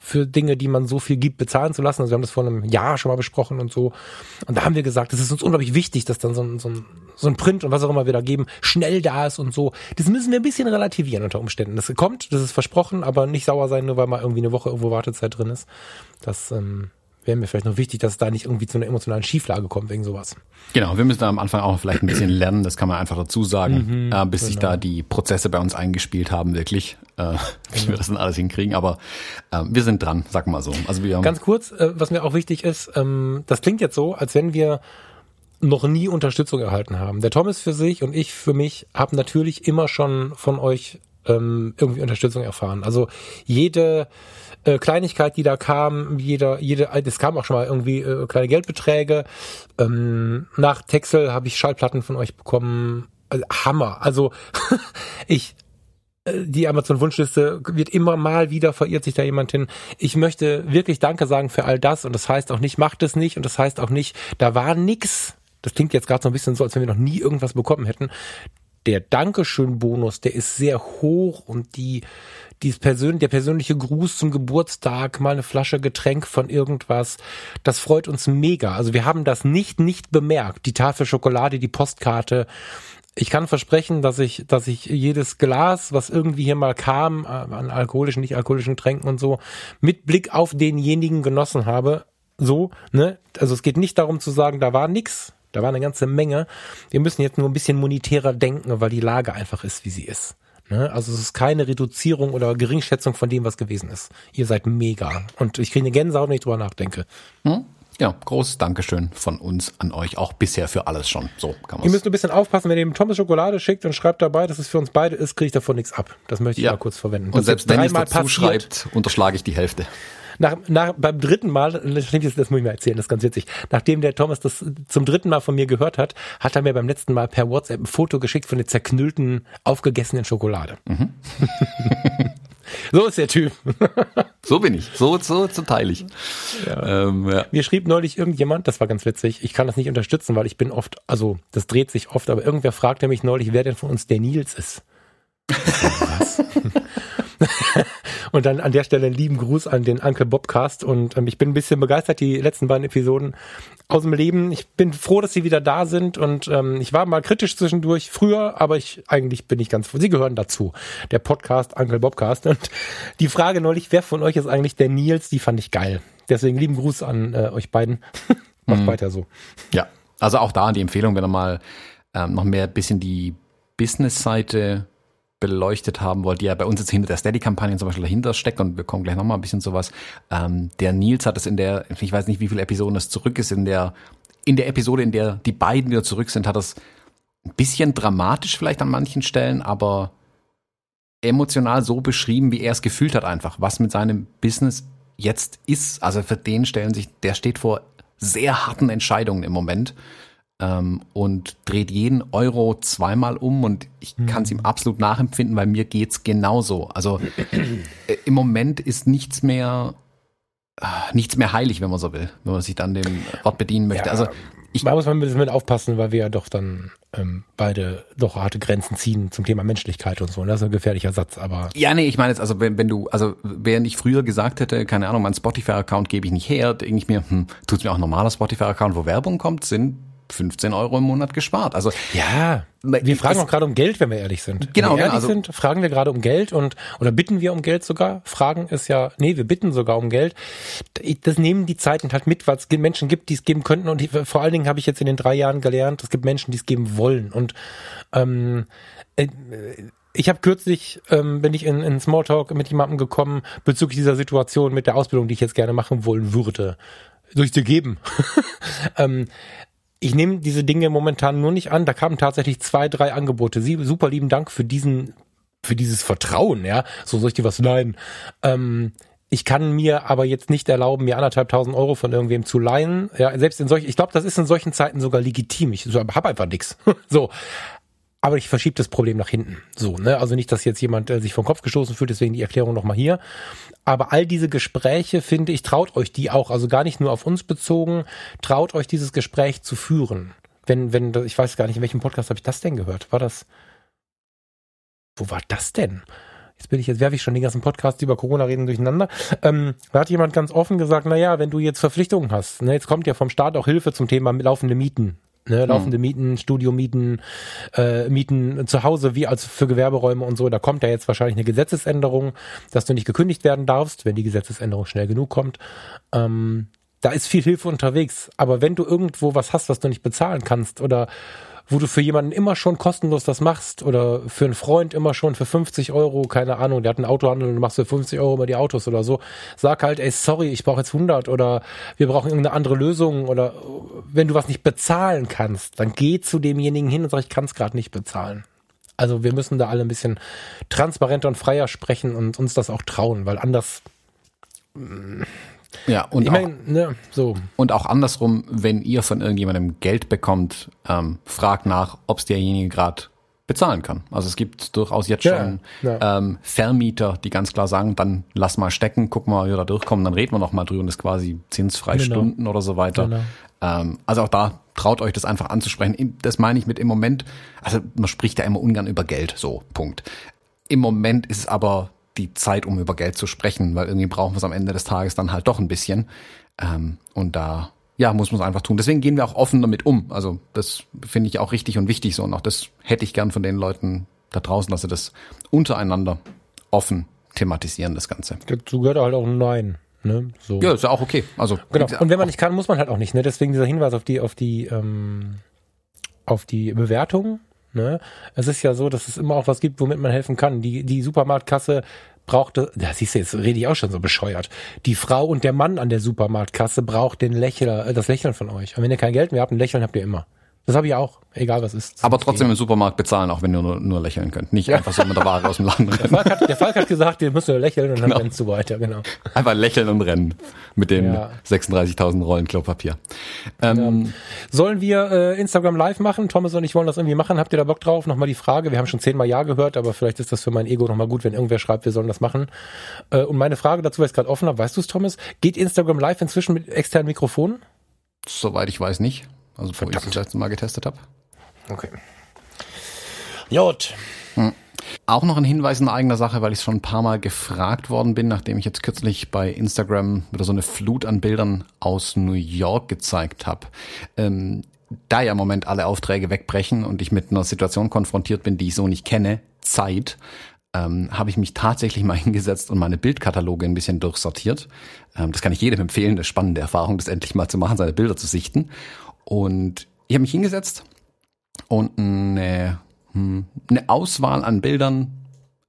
für Dinge, die man so viel gibt, bezahlen zu lassen. Also wir haben das vor einem Jahr schon mal besprochen und so. Und da haben wir gesagt, es ist uns unglaublich wichtig, dass dann so ein, so ein, so ein Print und was auch immer wir da geben, schnell da ist und so. Das müssen wir ein bisschen relativieren unter Umständen. Das kommt, das ist versprochen, aber nicht sauer sein, nur weil mal irgendwie eine Woche irgendwo Wartezeit drin ist. Das ähm, wäre mir vielleicht noch wichtig, dass es da nicht irgendwie zu einer emotionalen Schieflage kommt wegen sowas. Genau, wir müssen da am Anfang auch vielleicht ein bisschen lernen, das kann man einfach dazu sagen, mhm, äh, bis genau. sich da die Prozesse bei uns eingespielt haben, wirklich, äh, [laughs] wie wir das dann alles hinkriegen. Aber äh, wir sind dran, sag mal so. Also wir Ganz kurz, äh, was mir auch wichtig ist, ähm, das klingt jetzt so, als wenn wir noch nie Unterstützung erhalten haben. Der Thomas für sich und ich für mich haben natürlich immer schon von euch ähm, irgendwie Unterstützung erfahren. Also jede äh, Kleinigkeit, die da kam, jeder, jede, es kam auch schon mal irgendwie äh, kleine Geldbeträge. Ähm, nach Texel habe ich Schallplatten von euch bekommen. Also, Hammer. Also [laughs] ich äh, die Amazon-Wunschliste wird immer mal wieder verirrt sich da jemand hin. Ich möchte wirklich Danke sagen für all das und das heißt auch nicht, macht es nicht und das heißt auch nicht, da war nix. Das klingt jetzt gerade so ein bisschen so, als wenn wir noch nie irgendwas bekommen hätten. Der Dankeschön-Bonus, der ist sehr hoch und die, dieses Persön der persönliche Gruß zum Geburtstag, mal eine Flasche Getränk von irgendwas, das freut uns mega. Also wir haben das nicht, nicht bemerkt. Die Tafel Schokolade, die Postkarte. Ich kann versprechen, dass ich, dass ich jedes Glas, was irgendwie hier mal kam, äh, an alkoholischen, nicht alkoholischen Tränken und so, mit Blick auf denjenigen genossen habe. So, ne? Also es geht nicht darum zu sagen, da war nix, da war eine ganze Menge. Wir müssen jetzt nur ein bisschen monetärer denken, weil die Lage einfach ist, wie sie ist. Ne? Also es ist keine Reduzierung oder Geringschätzung von dem, was gewesen ist. Ihr seid mega. Und ich kriege eine Gänsehaut, wenn ich drüber nachdenke. Hm? Ja, großes Dankeschön von uns an euch, auch bisher für alles schon. So kann man Ihr müsst ein bisschen aufpassen, wenn ihr dem Thomas Schokolade schickt und schreibt dabei, dass es für uns beide ist, kriege ich davon nichts ab. Das möchte ich ja. mal kurz verwenden. Und selbst wenn es dazu schreibt, unterschlage ich die Hälfte. Nach, nach, beim dritten Mal, das muss ich mal erzählen, das ist ganz witzig. Nachdem der Thomas das zum dritten Mal von mir gehört hat, hat er mir beim letzten Mal per WhatsApp ein Foto geschickt von der zerknüllten, aufgegessenen Schokolade. Mhm. [laughs] so ist der Typ. [laughs] so bin ich. So, so, so teile ich. Ja. Ähm, ja. Mir schrieb neulich irgendjemand, das war ganz witzig, ich kann das nicht unterstützen, weil ich bin oft, also das dreht sich oft, aber irgendwer fragte mich neulich, wer denn von uns der Nils ist. [laughs] Was? [laughs] und dann an der Stelle einen lieben Gruß an den Uncle Bobcast und ähm, ich bin ein bisschen begeistert, die letzten beiden Episoden aus dem Leben. Ich bin froh, dass sie wieder da sind und ähm, ich war mal kritisch zwischendurch früher, aber ich eigentlich bin ich ganz froh. Sie gehören dazu. Der Podcast Uncle Bobcast und die Frage neulich, wer von euch ist eigentlich der Nils, die fand ich geil. Deswegen lieben Gruß an äh, euch beiden. [laughs] Macht mhm. weiter so. Ja, also auch da die Empfehlung, wenn ihr mal ähm, noch mehr bisschen die Business-Seite beleuchtet haben wollt, die ja bei uns jetzt hinter der Steady-Kampagne zum Beispiel dahinter steckt und wir kommen gleich nochmal ein bisschen sowas. Ähm, der Nils hat es in der, ich weiß nicht, wie viele Episoden es zurück ist, in der, in der Episode, in der die beiden wieder zurück sind, hat es ein bisschen dramatisch vielleicht an manchen Stellen, aber emotional so beschrieben, wie er es gefühlt hat einfach, was mit seinem Business jetzt ist. Also für den stellen sich, der steht vor sehr harten Entscheidungen im Moment ähm, und dreht jeden Euro zweimal um und ich mhm. kann es ihm absolut nachempfinden, weil mir geht's genauso. Also äh, im Moment ist nichts mehr äh, nichts mehr heilig, wenn man so will, wenn man sich dann dem Wort bedienen möchte. Ja. Also ich, da muss man ein bisschen mit aufpassen, weil wir ja doch dann ähm, beide doch harte Grenzen ziehen zum Thema Menschlichkeit und so. Und das ist ein gefährlicher Satz, aber. Ja, nee, ich meine jetzt, also wenn, wenn du, also während ich früher gesagt hätte, keine Ahnung, mein Spotify-Account gebe ich nicht her, denke ich mir, hm, tut's mir auch ein normaler Spotify-Account, wo Werbung kommt, sind 15 Euro im Monat gespart. Also ja, wir fragen auch gerade um Geld, wenn wir ehrlich sind. Genau, wenn wir ehrlich also, sind, fragen wir gerade um Geld und oder bitten wir um Geld sogar. Fragen ist ja, nee, wir bitten sogar um Geld. Das nehmen die Zeiten halt mit, weil es Menschen gibt, die es geben könnten und ich, vor allen Dingen habe ich jetzt in den drei Jahren gelernt, es gibt Menschen, die es geben wollen und ähm, äh, ich habe kürzlich, ähm, bin ich in, in Smalltalk mit jemandem gekommen bezüglich dieser Situation mit der Ausbildung, die ich jetzt gerne machen wollen würde. Soll ich dir geben? [laughs] ähm, ich nehme diese Dinge momentan nur nicht an. Da kamen tatsächlich zwei, drei Angebote. Sie, super lieben Dank für diesen, für dieses Vertrauen, ja. So soll ich dir was leihen. Ähm, ich kann mir aber jetzt nicht erlauben, mir anderthalb tausend Euro von irgendwem zu leihen. Ja, selbst in solchen, ich glaube, das ist in solchen Zeiten sogar legitim. Ich habe einfach nix. [laughs] so. Aber ich verschiebe das Problem nach hinten. So, ne? Also nicht, dass jetzt jemand äh, sich vom Kopf gestoßen fühlt, deswegen die Erklärung nochmal hier. Aber all diese Gespräche, finde ich, traut euch die auch, also gar nicht nur auf uns bezogen, traut euch dieses Gespräch zu führen. Wenn, wenn, ich weiß gar nicht, in welchem Podcast habe ich das denn gehört? War das? Wo war das denn? Jetzt bin ich, jetzt werfe ich schon den ganzen Podcast über Corona reden durcheinander. Ähm, da hat jemand ganz offen gesagt, na ja, wenn du jetzt Verpflichtungen hast, ne, jetzt kommt ja vom Staat auch Hilfe zum Thema laufende Mieten. Ne, laufende mhm. Mieten, Studiomieten, äh, Mieten zu Hause wie als für Gewerberäume und so. Da kommt ja jetzt wahrscheinlich eine Gesetzesänderung, dass du nicht gekündigt werden darfst, wenn die Gesetzesänderung schnell genug kommt. Ähm, da ist viel Hilfe unterwegs. Aber wenn du irgendwo was hast, was du nicht bezahlen kannst oder wo du für jemanden immer schon kostenlos das machst oder für einen Freund immer schon für 50 Euro, keine Ahnung, der hat ein Autohandel und du machst für 50 Euro immer die Autos oder so, sag halt, ey, sorry, ich brauche jetzt 100 oder wir brauchen irgendeine andere Lösung oder wenn du was nicht bezahlen kannst, dann geh zu demjenigen hin und sag, ich kann es gerade nicht bezahlen. Also wir müssen da alle ein bisschen transparenter und freier sprechen und uns das auch trauen, weil anders ja, und, ich mein, ne, so. und auch andersrum, wenn ihr von irgendjemandem Geld bekommt, ähm, fragt nach, ob es derjenige gerade bezahlen kann. Also es gibt durchaus jetzt Ja, schon ja. Ähm, Vermieter, die ganz klar sagen, dann lass mal stecken, guck mal, wie wir da durchkommen, dann reden wir noch mal drüber und das ist quasi zinsfrei Genau. Stunden oder so weiter. Genau. Ähm, also auch da traut euch das einfach anzusprechen. Das meine ich mit im Moment, also man spricht ja immer ungern über Geld, so, Punkt. Im Moment ist es aber die Zeit, um über Geld zu sprechen, weil irgendwie brauchen wir es am Ende des Tages dann halt doch ein bisschen. Ähm, und da, ja, muss man es einfach tun. Deswegen gehen wir auch offen damit um. Also das finde ich auch richtig und wichtig so. Und auch das hätte ich gern von den Leuten da draußen, dass sie das untereinander offen thematisieren, das Ganze. Dazu gehört halt auch ein Nein. Ne? So. Ja, ist ja auch okay. Also Genau. Und wenn man nicht kann, muss man halt auch nicht. Ne? Deswegen dieser Hinweis auf die, auf die, ähm, auf die Bewertung. Ne? Es ist ja so, dass es immer auch was gibt, womit man helfen kann. Die, die Supermarktkasse brauchte, da siehst du, jetzt rede ich auch schon so bescheuert. Die Frau und der Mann an der Supermarktkasse braucht den Lächler, äh, das Lächeln von euch. Und wenn ihr kein Geld mehr habt, ein Lächeln habt ihr immer. Das habe ich auch, egal was ist. aber trotzdem im Supermarkt bezahlen, auch wenn ihr nur, nur lächeln könnt. Nicht einfach so mit der Ware aus dem Laden [laughs] Der rennen. Falk hat, der Falk hat gesagt, ihr müsst nur lächeln und dann Genau. rennst du weiter, genau. Einfach lächeln und rennen mit den Ja. 36.000 Rollen Klopapier. Ähm, Sollen wir äh, Instagram live machen? Thomas und ich wollen das irgendwie machen. Habt ihr da Bock drauf? Nochmal die Frage. Wir haben schon zehnmal Ja gehört, aber vielleicht ist das für mein Ego nochmal gut, wenn irgendwer schreibt, wir sollen das machen. Äh, und meine Frage dazu, weil ich es gerade offen habe, weißt du es, Thomas? Geht Instagram live inzwischen mit externen Mikrofonen? soweit ich weiß nicht. Also bevor ich Verdammt. das letzte Mal getestet habe. Okay. Jod. Auch noch ein Hinweis in eigener Sache, weil ich schon ein paar Mal gefragt worden bin, nachdem ich jetzt kürzlich bei Instagram wieder so eine Flut an Bildern aus New York gezeigt habe. Ähm, da ja im Moment alle Aufträge wegbrechen und ich mit einer Situation konfrontiert bin, die ich so nicht kenne, Zeit, ähm, habe ich mich tatsächlich mal [laughs] hingesetzt und meine Bildkataloge ein bisschen durchsortiert. Ähm, das kann ich jedem empfehlen, eine spannende Erfahrung, das endlich mal zu machen, seine Bilder zu sichten. Und ich habe mich hingesetzt und eine, hm, eine Auswahl an Bildern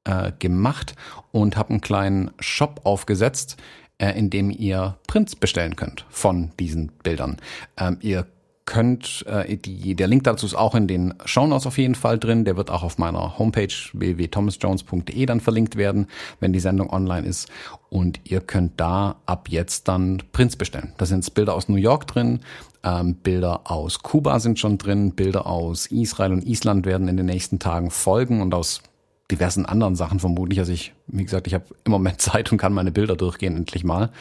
äh, gemacht und habe einen kleinen Shop aufgesetzt, äh, in dem ihr Prints bestellen könnt von diesen Bildern. Ähm, ihr könnt, äh, die, der Link dazu ist auch in den Shownotes auf jeden Fall drin. Der wird auch auf meiner Homepage www.thomasjones.de dann verlinkt werden, wenn die Sendung online ist. Und ihr könnt da ab jetzt dann Prints bestellen. Da sind Bilder aus New York drin, ähm, Bilder aus Kuba sind schon drin, Bilder aus Israel und Island werden in den nächsten Tagen folgen und aus diversen anderen Sachen vermutlich. Also ich, wie gesagt, ich habe im Moment [laughs] Zeit und kann meine Bilder durchgehen endlich mal,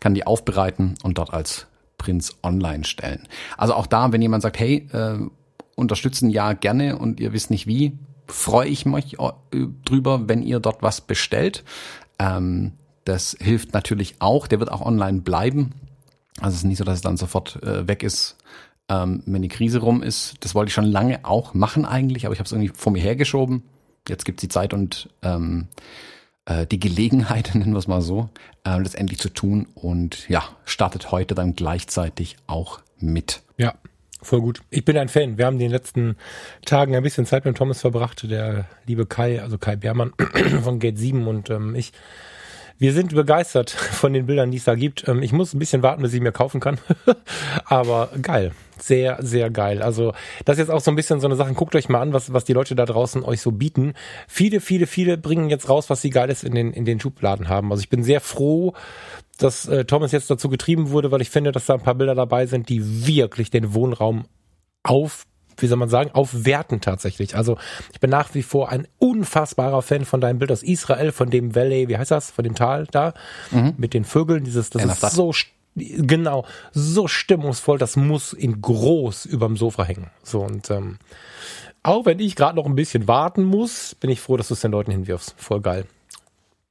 kann die aufbereiten und dort als Prints online stellen. Also auch da, wenn jemand sagt, hey, äh, unterstützen ja gerne und ihr wisst nicht wie, freue ich mich äh, drüber, wenn ihr dort was bestellt. Ähm, das hilft natürlich auch. Der wird auch online bleiben. Also es ist nicht so, dass es dann sofort äh, weg ist, ähm, wenn die Krise rum ist. Das wollte ich schon lange auch machen eigentlich, aber ich habe es irgendwie vor mir hergeschoben. Jetzt gibt es die Zeit und ähm, äh, die Gelegenheit, [laughs] nennen wir es mal so, äh, das endlich zu tun. Und ja, startet heute dann gleichzeitig auch mit. Ja, voll gut. Ich bin ein Fan. Wir haben den letzten Tagen ein bisschen Zeit mit Thomas verbracht. Der liebe Kai, also Kai Beermann [clears throat] von Gate 7 und ähm, ich wir sind begeistert [laughs] von den Bildern, die es da gibt. Ähm, ich muss ein bisschen warten, bis ich mir kaufen kann. [laughs] Aber geil. Sehr, sehr geil. Also, das ist jetzt auch so ein bisschen so eine Sache. Guckt euch mal an, was, was die Leute da draußen euch so bieten. Viele, viele, viele bringen jetzt raus, was sie Geiles in den, in den Schubladen haben. Also, ich bin sehr froh, dass äh, Thomas jetzt dazu getrieben wurde, weil ich finde, dass da ein paar Bilder dabei sind, die wirklich den Wohnraum auf wie soll man sagen, aufwerten tatsächlich. Also ich bin nach wie vor ein unfassbarer Fan von deinem Bild aus Israel, von dem Valley, wie heißt das, von dem Tal da, mhm. mit den Vögeln, dieses, das ist so genau, so stimmungsvoll, das muss in groß überm Sofa hängen. So und ähm, auch wenn ich gerade noch ein bisschen warten muss, bin ich froh, dass du es den Leuten hinwirfst. Voll geil.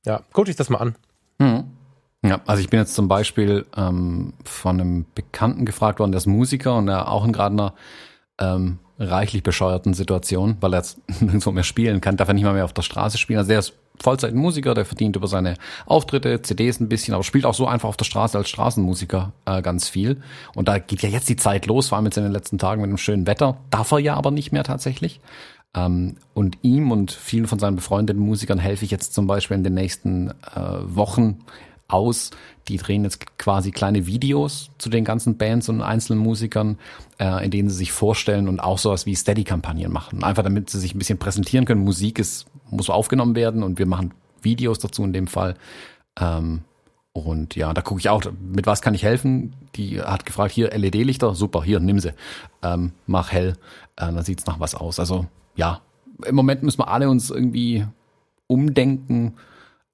Ja, guck dich das mal an. Mhm. Ja, also ich bin jetzt zum Beispiel ähm, von einem Bekannten gefragt worden, der ist Musiker und er auch in gerade einer ähm, reichlich bescheuerten Situation, weil er jetzt [laughs] nirgendwo mehr spielen kann, darf er nicht mal mehr auf der Straße spielen. Also der ist Vollzeitmusiker, der verdient über seine Auftritte, CDs ein bisschen, aber spielt auch so einfach auf der Straße als Straßenmusiker äh, ganz viel. Und da geht ja jetzt die Zeit los, vor allem jetzt in den letzten Tagen mit dem schönen Wetter. Darf er ja aber nicht mehr tatsächlich. Ähm, und ihm und vielen von seinen befreundeten Musikern helfe ich jetzt zum Beispiel in den nächsten äh, Wochen aus. Die drehen jetzt quasi kleine Videos zu den ganzen Bands und einzelnen Musikern, äh, in denen sie sich vorstellen und auch sowas wie Steady-Kampagnen machen. Einfach damit sie sich ein bisschen präsentieren können. Musik ist, muss aufgenommen werden und wir machen Videos dazu in dem Fall. Ähm, und ja, da gucke ich auch, mit was kann ich helfen? Die hat gefragt, hier LED-Lichter, super, hier, nimm sie. Ähm, mach hell, äh, dann sieht's nach was aus. Also ja, im Moment müssen wir alle uns irgendwie umdenken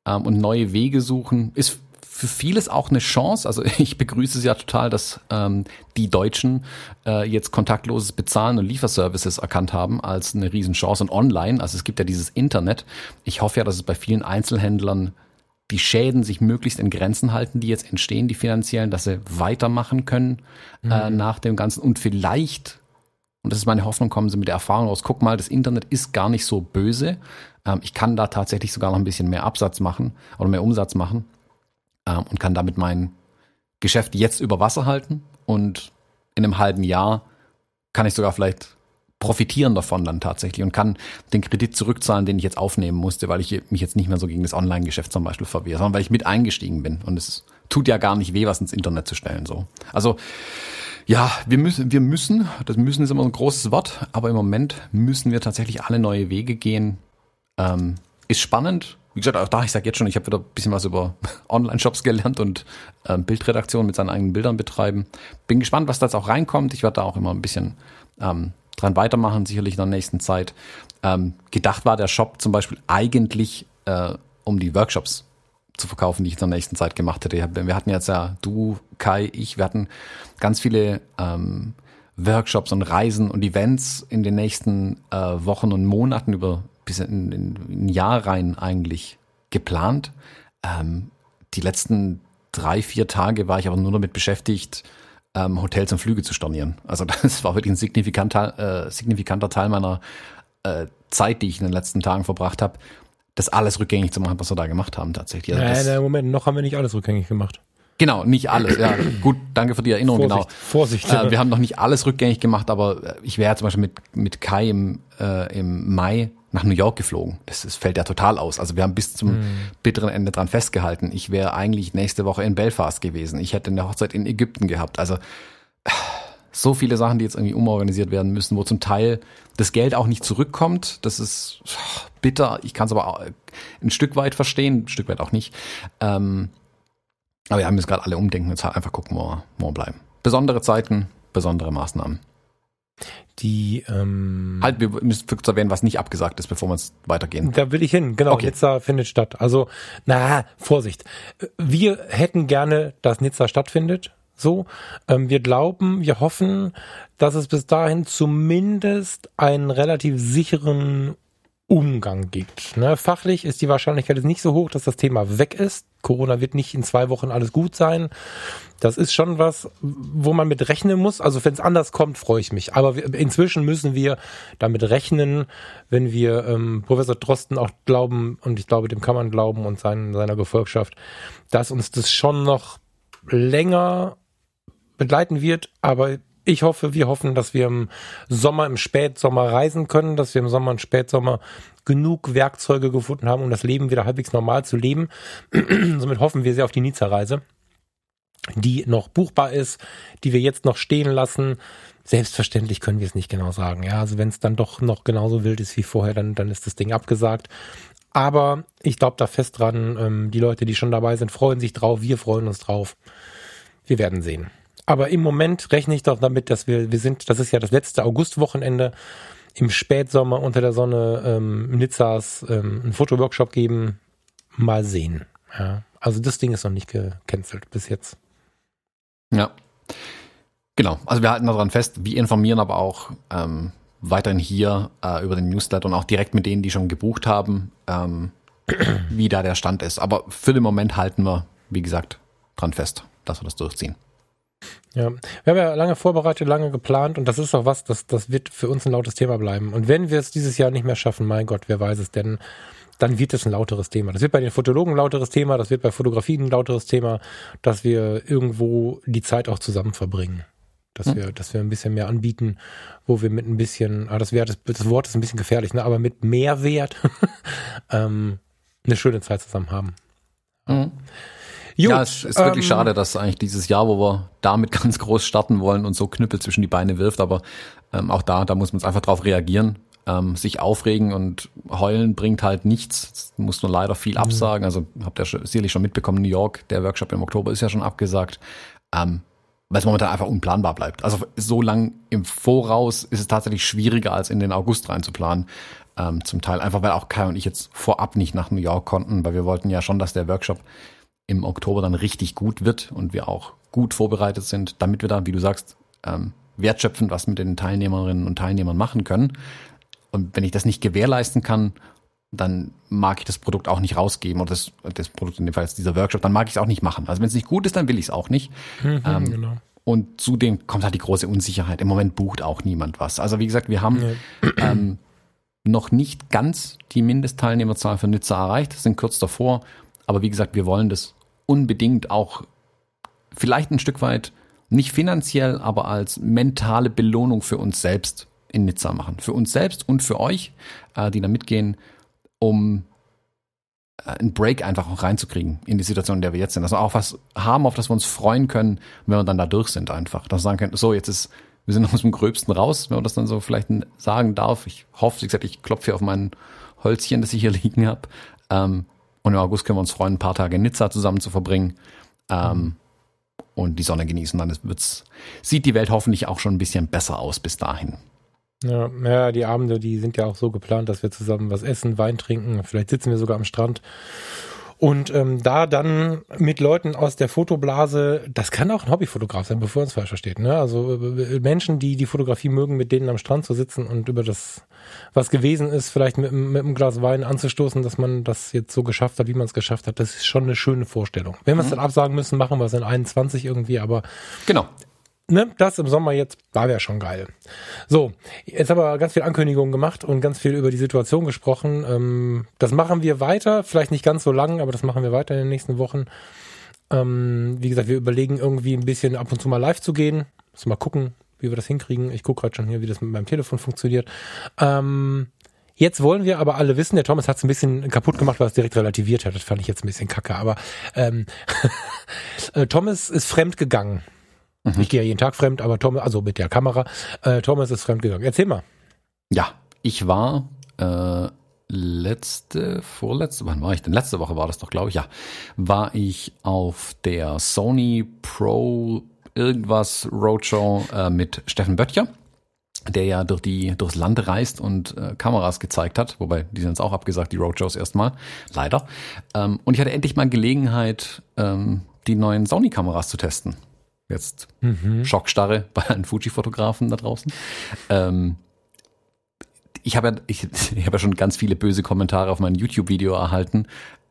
ähm, und neue Wege suchen. Ist für vieles auch eine Chance. Also [laughs] ich begrüße es ja total, dass ähm, die Deutschen äh, jetzt kontaktloses Bezahlen und Lieferservices erkannt haben als eine Riesenchance und online. Also es gibt ja dieses Internet. Ich hoffe ja, dass es bei vielen Einzelhändlern die Schäden sich möglichst in Grenzen halten, die jetzt entstehen, die finanziellen, dass sie weitermachen können äh, mhm. äh, nach dem Ganzen und vielleicht und das ist meine Hoffnung, kommen sie mit der Erfahrung raus. Guck mal, das Internet ist gar nicht so böse. Ähm, ich kann da tatsächlich sogar noch ein bisschen mehr Absatz machen oder mehr Umsatz machen ähm, und kann damit mein Geschäft jetzt über Wasser halten und in einem halben Jahr kann ich sogar vielleicht profitieren davon dann tatsächlich und kann den Kredit zurückzahlen, den ich jetzt aufnehmen musste, weil ich mich jetzt nicht mehr so gegen das Online-Geschäft zum Beispiel verwehre, sondern weil ich mit eingestiegen bin. Und es tut ja gar nicht weh, was ins Internet zu stellen. So. Also ja, wir müssen, wir müssen, das müssen ist immer ein großes Wort, aber im Moment müssen wir tatsächlich alle neue Wege gehen. Ähm, ist spannend, wie gesagt, auch da, ich sage jetzt schon, ich habe wieder ein bisschen was über [laughs] Online-Shops gelernt und ähm, Bildredaktion mit seinen eigenen Bildern betreiben. Bin gespannt, was da jetzt auch reinkommt. Ich werde da auch immer ein bisschen ähm, dran weitermachen, sicherlich in der nächsten Zeit. Ähm, gedacht war der Shop zum Beispiel eigentlich, äh, um die Workshops zu verkaufen, die ich in der nächsten Zeit gemacht hätte. Wir hatten jetzt ja, du, Kai, ich, wir hatten ganz viele ähm, Workshops und Reisen und Events in den nächsten äh, Wochen und Monaten über bis in, in, in ein Jahr rein eigentlich geplant. Ähm, die letzten drei, vier Tage war ich aber nur damit beschäftigt, ähm, Hotels und Flüge zu stornieren. Also [laughs] das war wirklich ein signifikanter, äh, signifikanter Teil meiner äh, Zeit, die ich in den letzten Tagen verbracht habe, das alles rückgängig zu machen, was wir da gemacht haben tatsächlich. Also nein, nein, Moment, noch haben wir nicht alles rückgängig gemacht. Genau, nicht alles. Ja, [clears throat] gut, danke für die Erinnerung. Vorsicht, genau. Vorsicht. Äh, wir haben noch nicht alles rückgängig gemacht, aber äh, ich wäre zum Beispiel mit, mit Kai im, äh, im Mai nach New York geflogen. Das, das fällt ja total aus. Also wir haben bis zum mhm. bitteren Ende dran festgehalten. Ich wäre eigentlich nächste Woche in Belfast gewesen. Ich hätte eine Hochzeit in Ägypten gehabt. Also so viele Sachen, die jetzt irgendwie umorganisiert werden müssen, wo zum Teil das Geld auch nicht zurückkommt. Das ist bitter. Ich kann es aber ein Stück weit verstehen, ein Stück weit auch nicht. Ähm, aber wir haben jetzt gerade alle umdenken. Jetzt halt einfach gucken, wo wir, wo wir bleiben. Besondere Zeiten, besondere Maßnahmen. Die ähm, halt, wir müssen zu erwähnen, was nicht abgesagt ist, bevor wir jetzt weitergehen. Da will ich hin, genau. Okay. Nizza findet statt. Also, na, Vorsicht. Wir hätten gerne, dass Nizza stattfindet. So, ähm, wir glauben, wir hoffen, dass es bis dahin zumindest einen relativ sicheren Umgang gibt. Ne? Fachlich ist die Wahrscheinlichkeit nicht so hoch, dass das Thema weg ist. Corona wird nicht in zwei Wochen alles gut sein. Das ist schon was, wo man mit rechnen muss. Also wenn es anders kommt, freue ich mich. Aber inzwischen müssen wir damit rechnen, wenn wir ähm, Professor Drosten auch glauben, und ich glaube, dem kann man glauben und sein, seiner Gefolgschaft, dass uns das schon noch länger begleiten wird. Aber ich hoffe, wir hoffen, dass wir im Sommer, im Spätsommer reisen können, dass wir im Sommer und Spätsommer genug Werkzeuge gefunden haben, um das Leben wieder halbwegs normal zu leben. [clears throat] Somit hoffen wir sehr auf die Nizza-Reise, die noch buchbar ist, die wir jetzt noch stehen lassen. Selbstverständlich können wir es nicht genau sagen. Ja, also wenn es dann doch noch genauso wild ist wie vorher, dann, dann ist das Ding abgesagt. Aber ich glaube da fest dran, ähm, die Leute, die schon dabei sind, freuen sich drauf, wir freuen uns drauf. Wir werden sehen. Aber im Moment rechne ich doch damit, dass wir, wir sind, das ist ja das letzte Augustwochenende, im Spätsommer unter der Sonne ähm, Nizzas ähm, einen Fotoworkshop geben. Mal sehen. Ja. Also das Ding ist noch nicht gecancelt bis jetzt. Ja. Genau. Also wir halten daran fest. Wir informieren aber auch ähm, weiterhin hier äh, über den Newsletter und auch direkt mit denen, die schon gebucht haben, ähm, wie da der Stand ist. Aber für den Moment halten wir, wie gesagt, dran fest, dass wir das durchziehen. Ja, wir haben ja lange vorbereitet, lange geplant und das ist auch was, das, das wird für uns ein lautes Thema bleiben. Und wenn wir es dieses Jahr nicht mehr schaffen, mein Gott, wer weiß es denn, dann wird es ein lauteres Thema. Das wird bei den Fotologen ein lauteres Thema, das wird bei Fotografien ein lauteres Thema, dass wir irgendwo die Zeit auch zusammen verbringen. Dass hm. wir, dass wir ein bisschen mehr anbieten, wo wir mit ein bisschen, ah, das, wär, das, das Wort ist ein bisschen gefährlich, ne, aber mit Mehrwert [laughs] ähm, eine schöne Zeit zusammen haben. Mhm. Gut, ja, es ist wirklich ähm, schade, dass eigentlich dieses Jahr, wo wir damit [laughs] ganz groß starten wollen und so Knüppel zwischen die Beine wirft, aber ähm, auch da, da muss man einfach drauf reagieren. Ähm, sich aufregen und heulen bringt halt nichts. Das muss nur leider viel mhm. absagen. Also habt ihr sicherlich schon mitbekommen, New York, der Workshop im Oktober ist ja schon abgesagt. Ähm, weil es momentan einfach unplanbar bleibt. Also so lang im Voraus ist es tatsächlich schwieriger, als in den August reinzuplanen. Ähm, zum Teil einfach, weil auch Kai und ich jetzt vorab nicht nach New York konnten, weil wir wollten ja schon, dass der Workshop im Oktober dann richtig gut wird und wir auch gut vorbereitet sind, damit wir da, wie du sagst, ähm, wertschöpfend was mit den Teilnehmerinnen und Teilnehmern machen können. Und wenn ich das nicht gewährleisten kann, dann mag ich das Produkt auch nicht rausgeben oder das, das Produkt in dem Fall ist dieser Workshop, dann mag ich es auch nicht machen. Also wenn es nicht gut ist, dann will ich es auch nicht. Mhm, ähm, genau. Und zudem kommt halt die große Unsicherheit. Im Moment bucht auch niemand was. Also wie gesagt, wir haben nee. ähm, noch nicht ganz die Mindestteilnehmerzahl für Nizza erreicht, sind kurz davor. Aber wie gesagt, wir wollen das unbedingt auch vielleicht ein Stück weit nicht finanziell, aber als mentale Belohnung für uns selbst in Nizza machen. Für uns selbst und für euch, äh, die da mitgehen, um äh, einen Break einfach auch reinzukriegen in die Situation, in der wir jetzt sind. Dass wir auch was haben, auf das wir uns freuen können, wenn wir dann da durch sind einfach. Dass wir sagen können, so, jetzt ist, wir sind [laughs] aus dem Gröbsten raus, wenn man das dann so vielleicht sagen darf. Ich hoffe, wie gesagt, ich klopfe hier auf mein Holzchen, das ich hier [laughs] liegen habe. Ähm, und im August können wir uns freuen, ein paar Tage in Nizza zusammen zu verbringen. Ähm. Und die Sonne genießen. Dann wird's, sieht die Welt hoffentlich auch schon ein bisschen besser aus bis dahin. Ja, ja, die Abende, die sind ja auch so geplant, dass wir zusammen was essen, Wein trinken. Vielleicht sitzen wir sogar am Strand und ähm, da dann mit Leuten aus der Fotoblase, das kann auch ein Hobbyfotograf sein, bevor uns falsch versteht. Ne? Also äh, Menschen, die die Fotografie mögen, mit denen am Strand zu sitzen und über das, was gewesen ist, vielleicht mit, mit einem Glas Wein anzustoßen, dass man das jetzt so geschafft hat, wie man es geschafft hat. Das ist schon eine schöne Vorstellung. Wenn wir es mhm. dann absagen müssen, machen wir es in 21 irgendwie, aber genau ne, das im Sommer jetzt, da wäre schon geil. So, jetzt haben wir ganz viel Ankündigungen gemacht und ganz viel über die Situation gesprochen. Ähm, das machen wir weiter, vielleicht nicht ganz so lang, aber das machen wir weiter in den nächsten Wochen. Ähm, wie gesagt, wir überlegen irgendwie ein bisschen ab und zu mal live zu gehen. Müssen mal gucken, wie wir das hinkriegen. Ich gucke gerade schon hier, wie das mit meinem Telefon funktioniert. Ähm, Jetzt wollen wir aber alle wissen, der Thomas hat es ein bisschen kaputt gemacht, weil es direkt relativiert hat. Das fand ich jetzt ein bisschen kacke. Aber ähm, [laughs] äh, Thomas ist fremd gegangen. Mhm. Ich gehe ja jeden Tag fremd, aber Thomas, also mit der Kamera, äh, Thomas ist fremd gegangen. Erzähl mal. Ja, ich war äh, letzte, vorletzte, wann war ich denn? Letzte Woche war das doch, glaube ich, ja. War ich auf der Sony Pro irgendwas Roadshow äh, mit Steffen Böttcher der ja durch die durchs Land reist und äh, Kameras gezeigt hat, wobei die sind jetzt auch abgesagt, die Roadshows erstmal, leider. Ähm, und ich hatte endlich mal Gelegenheit, ähm, die neuen Sony-Kameras zu testen. Jetzt Schockstarre [laughs] bei einem Fuji-Fotografen da draußen. Ähm, ich habe ja, ich, [laughs] ich habe ja schon ganz viele böse Kommentare auf mein YouTube-Video erhalten,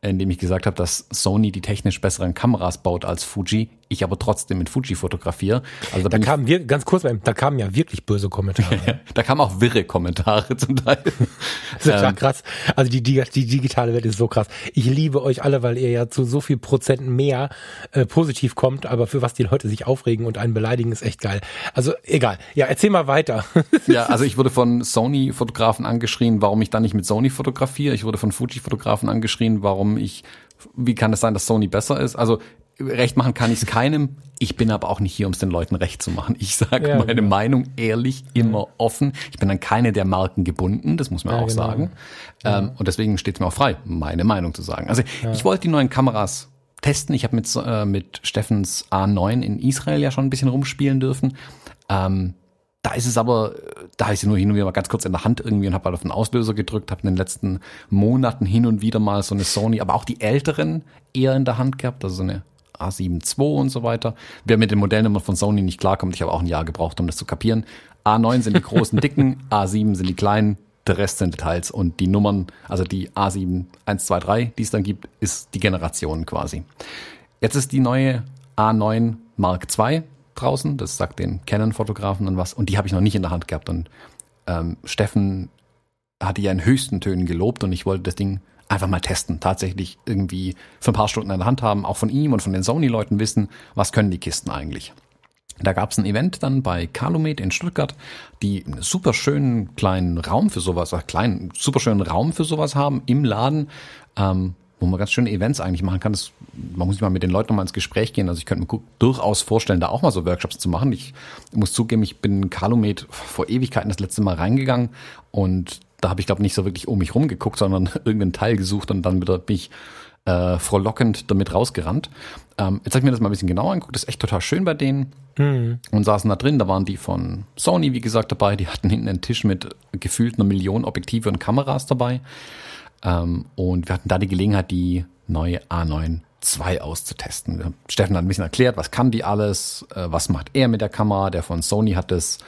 in dem ich gesagt habe, dass Sony die technisch besseren Kameras baut als Fuji, ich aber trotzdem mit Fuji fotografiere. Also da, da kamen wir ganz kurz, da kamen ja wirklich böse Kommentare. [laughs] da kamen auch wirre Kommentare zum Teil. [laughs] das ist ja ähm, krass. Also die, die, die digitale Welt ist so krass. Ich liebe euch alle, weil ihr ja zu so viel Prozent mehr äh, positiv kommt, aber für was die Leute sich aufregen und einen beleidigen, ist echt geil. Also egal. Ja, erzähl mal weiter. [laughs] ja, also ich wurde von Sony-Fotografen angeschrien, warum ich dann nicht mit Sony fotografiere. Ich wurde von Fuji-Fotografen angeschrien, warum ich wie kann es sein, dass Sony besser ist? Also recht machen kann ich es [laughs] keinem. Ich bin aber auch nicht hier, um es den Leuten recht zu machen. Ich sage ja, meine genau. Meinung ehrlich, immer offen. Ich bin an keine der Marken gebunden, das muss man ja, auch genau. sagen. Ähm, und deswegen steht es mir auch frei, meine Meinung zu sagen. Also ich wollte die neuen Kameras testen. Ich habe mit, äh, mit Steffens A9 in Israel ja schon ein bisschen rumspielen dürfen. Ähm, da ist es aber, da ist sie nur hin und wieder mal ganz kurz in der Hand irgendwie und habe halt auf den Auslöser gedrückt, habe in den letzten Monaten hin und wieder mal so eine Sony, aber auch die älteren eher in der Hand gehabt, also so eine A7 II und so weiter. Wer mit den Modellen immer von Sony nicht klarkommt, ich habe auch ein Jahr gebraucht, um das zu kapieren. A9 sind die großen, dicken, [laughs] A7 sind die kleinen, der Rest sind Details und die Nummern, also die A7 1, 2, 3, die es dann gibt, ist die Generation quasi. Jetzt ist die neue A9 Mark II draußen. Das sagt den Canon-Fotografen dann was. Und die habe ich noch nicht in der Hand gehabt. Und ähm, Steffen hatte ja in höchsten Tönen gelobt und ich wollte das Ding einfach mal testen. Tatsächlich irgendwie für ein paar Stunden in der Hand haben, auch von ihm und von den Sony-Leuten wissen, was können die Kisten eigentlich. Da gab es ein Event dann bei Calumet in Stuttgart, die einen super schönen kleinen Raum für sowas, einen kleinen, super schönen Raum für sowas haben im Laden. Ähm, wo man ganz schöne Events eigentlich machen kann. Das, man muss mal mit den Leuten nochmal ins Gespräch gehen. Also ich könnte mir durchaus vorstellen, da auch mal so Workshops zu machen. Ich muss zugeben, ich bin in Calumet vor Ewigkeiten das letzte Mal reingegangen und da habe ich, glaube nicht so wirklich um mich rumgeguckt, sondern [laughs] irgendeinen Teil gesucht und dann wieder bin ich äh, frohlockend damit rausgerannt. Ähm, jetzt habe ich mir das mal ein bisschen genauer angeguckt. Das ist echt total schön bei denen. Mhm. Und saßen da drin. Da waren die von Sony, wie gesagt, dabei. Die hatten hinten einen Tisch mit gefühlt einer Million Objektive und Kameras dabei. Ähm, und wir hatten da die Gelegenheit, die neue A9 II auszutesten. Steffen hat ein bisschen erklärt, was kann die alles, äh, was macht er mit der Kamera. Der von Sony hat es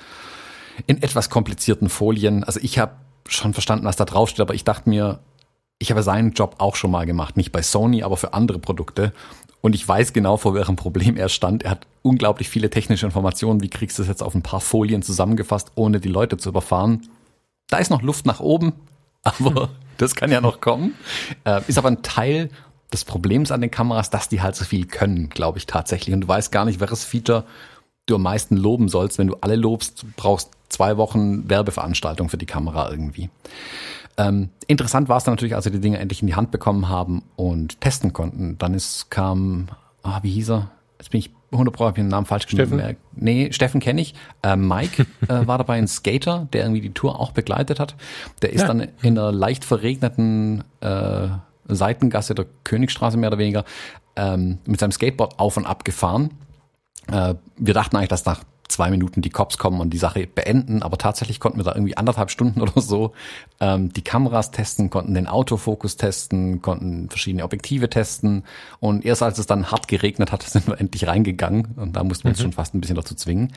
in etwas komplizierten Folien. Also ich habe schon verstanden, was da draufsteht, aber ich dachte mir, ich habe seinen Job auch schon mal gemacht, nicht bei Sony, aber für andere Produkte. Und ich weiß genau, vor welchem Problem er stand. Er hat unglaublich viele technische Informationen. Wie kriegst du das jetzt auf ein paar Folien zusammengefasst, ohne die Leute zu überfahren? Da ist noch Luft nach oben, aber das kann ja noch kommen. Äh, ist aber ein Teil des Problems an den Kameras, dass die halt so viel können, glaube ich tatsächlich. Und du weißt gar nicht, welches Feature du am meisten loben sollst. Wenn du alle lobst, brauchst zwei Wochen Werbeveranstaltung für die Kamera irgendwie. Ähm, interessant war es dann natürlich, als wir die Dinge endlich in die Hand bekommen haben und testen konnten. Dann ist, kam, ah, wie hieß er? Jetzt bin ich 100 Pro, habe ich den Namen falsch Steffen? Nee, Steffen kenne ich. Äh, Mike äh, [laughs] war dabei ein Skater, der irgendwie die Tour auch begleitet hat. Der ist ja. dann in einer leicht verregneten äh, Seitengasse der Königstraße mehr oder weniger ähm, mit seinem Skateboard auf und ab gefahren. Äh, wir dachten eigentlich, dass nach zwei Minuten die Cops kommen und die Sache beenden, aber tatsächlich konnten wir da irgendwie anderthalb Stunden [laughs] oder so ähm, die Kameras testen, konnten den Autofokus testen, konnten verschiedene Objektive testen und erst als es dann hart geregnet hat, [laughs] sind wir endlich reingegangen und da mussten wir uns mhm. schon fast ein bisschen dazu zwingen.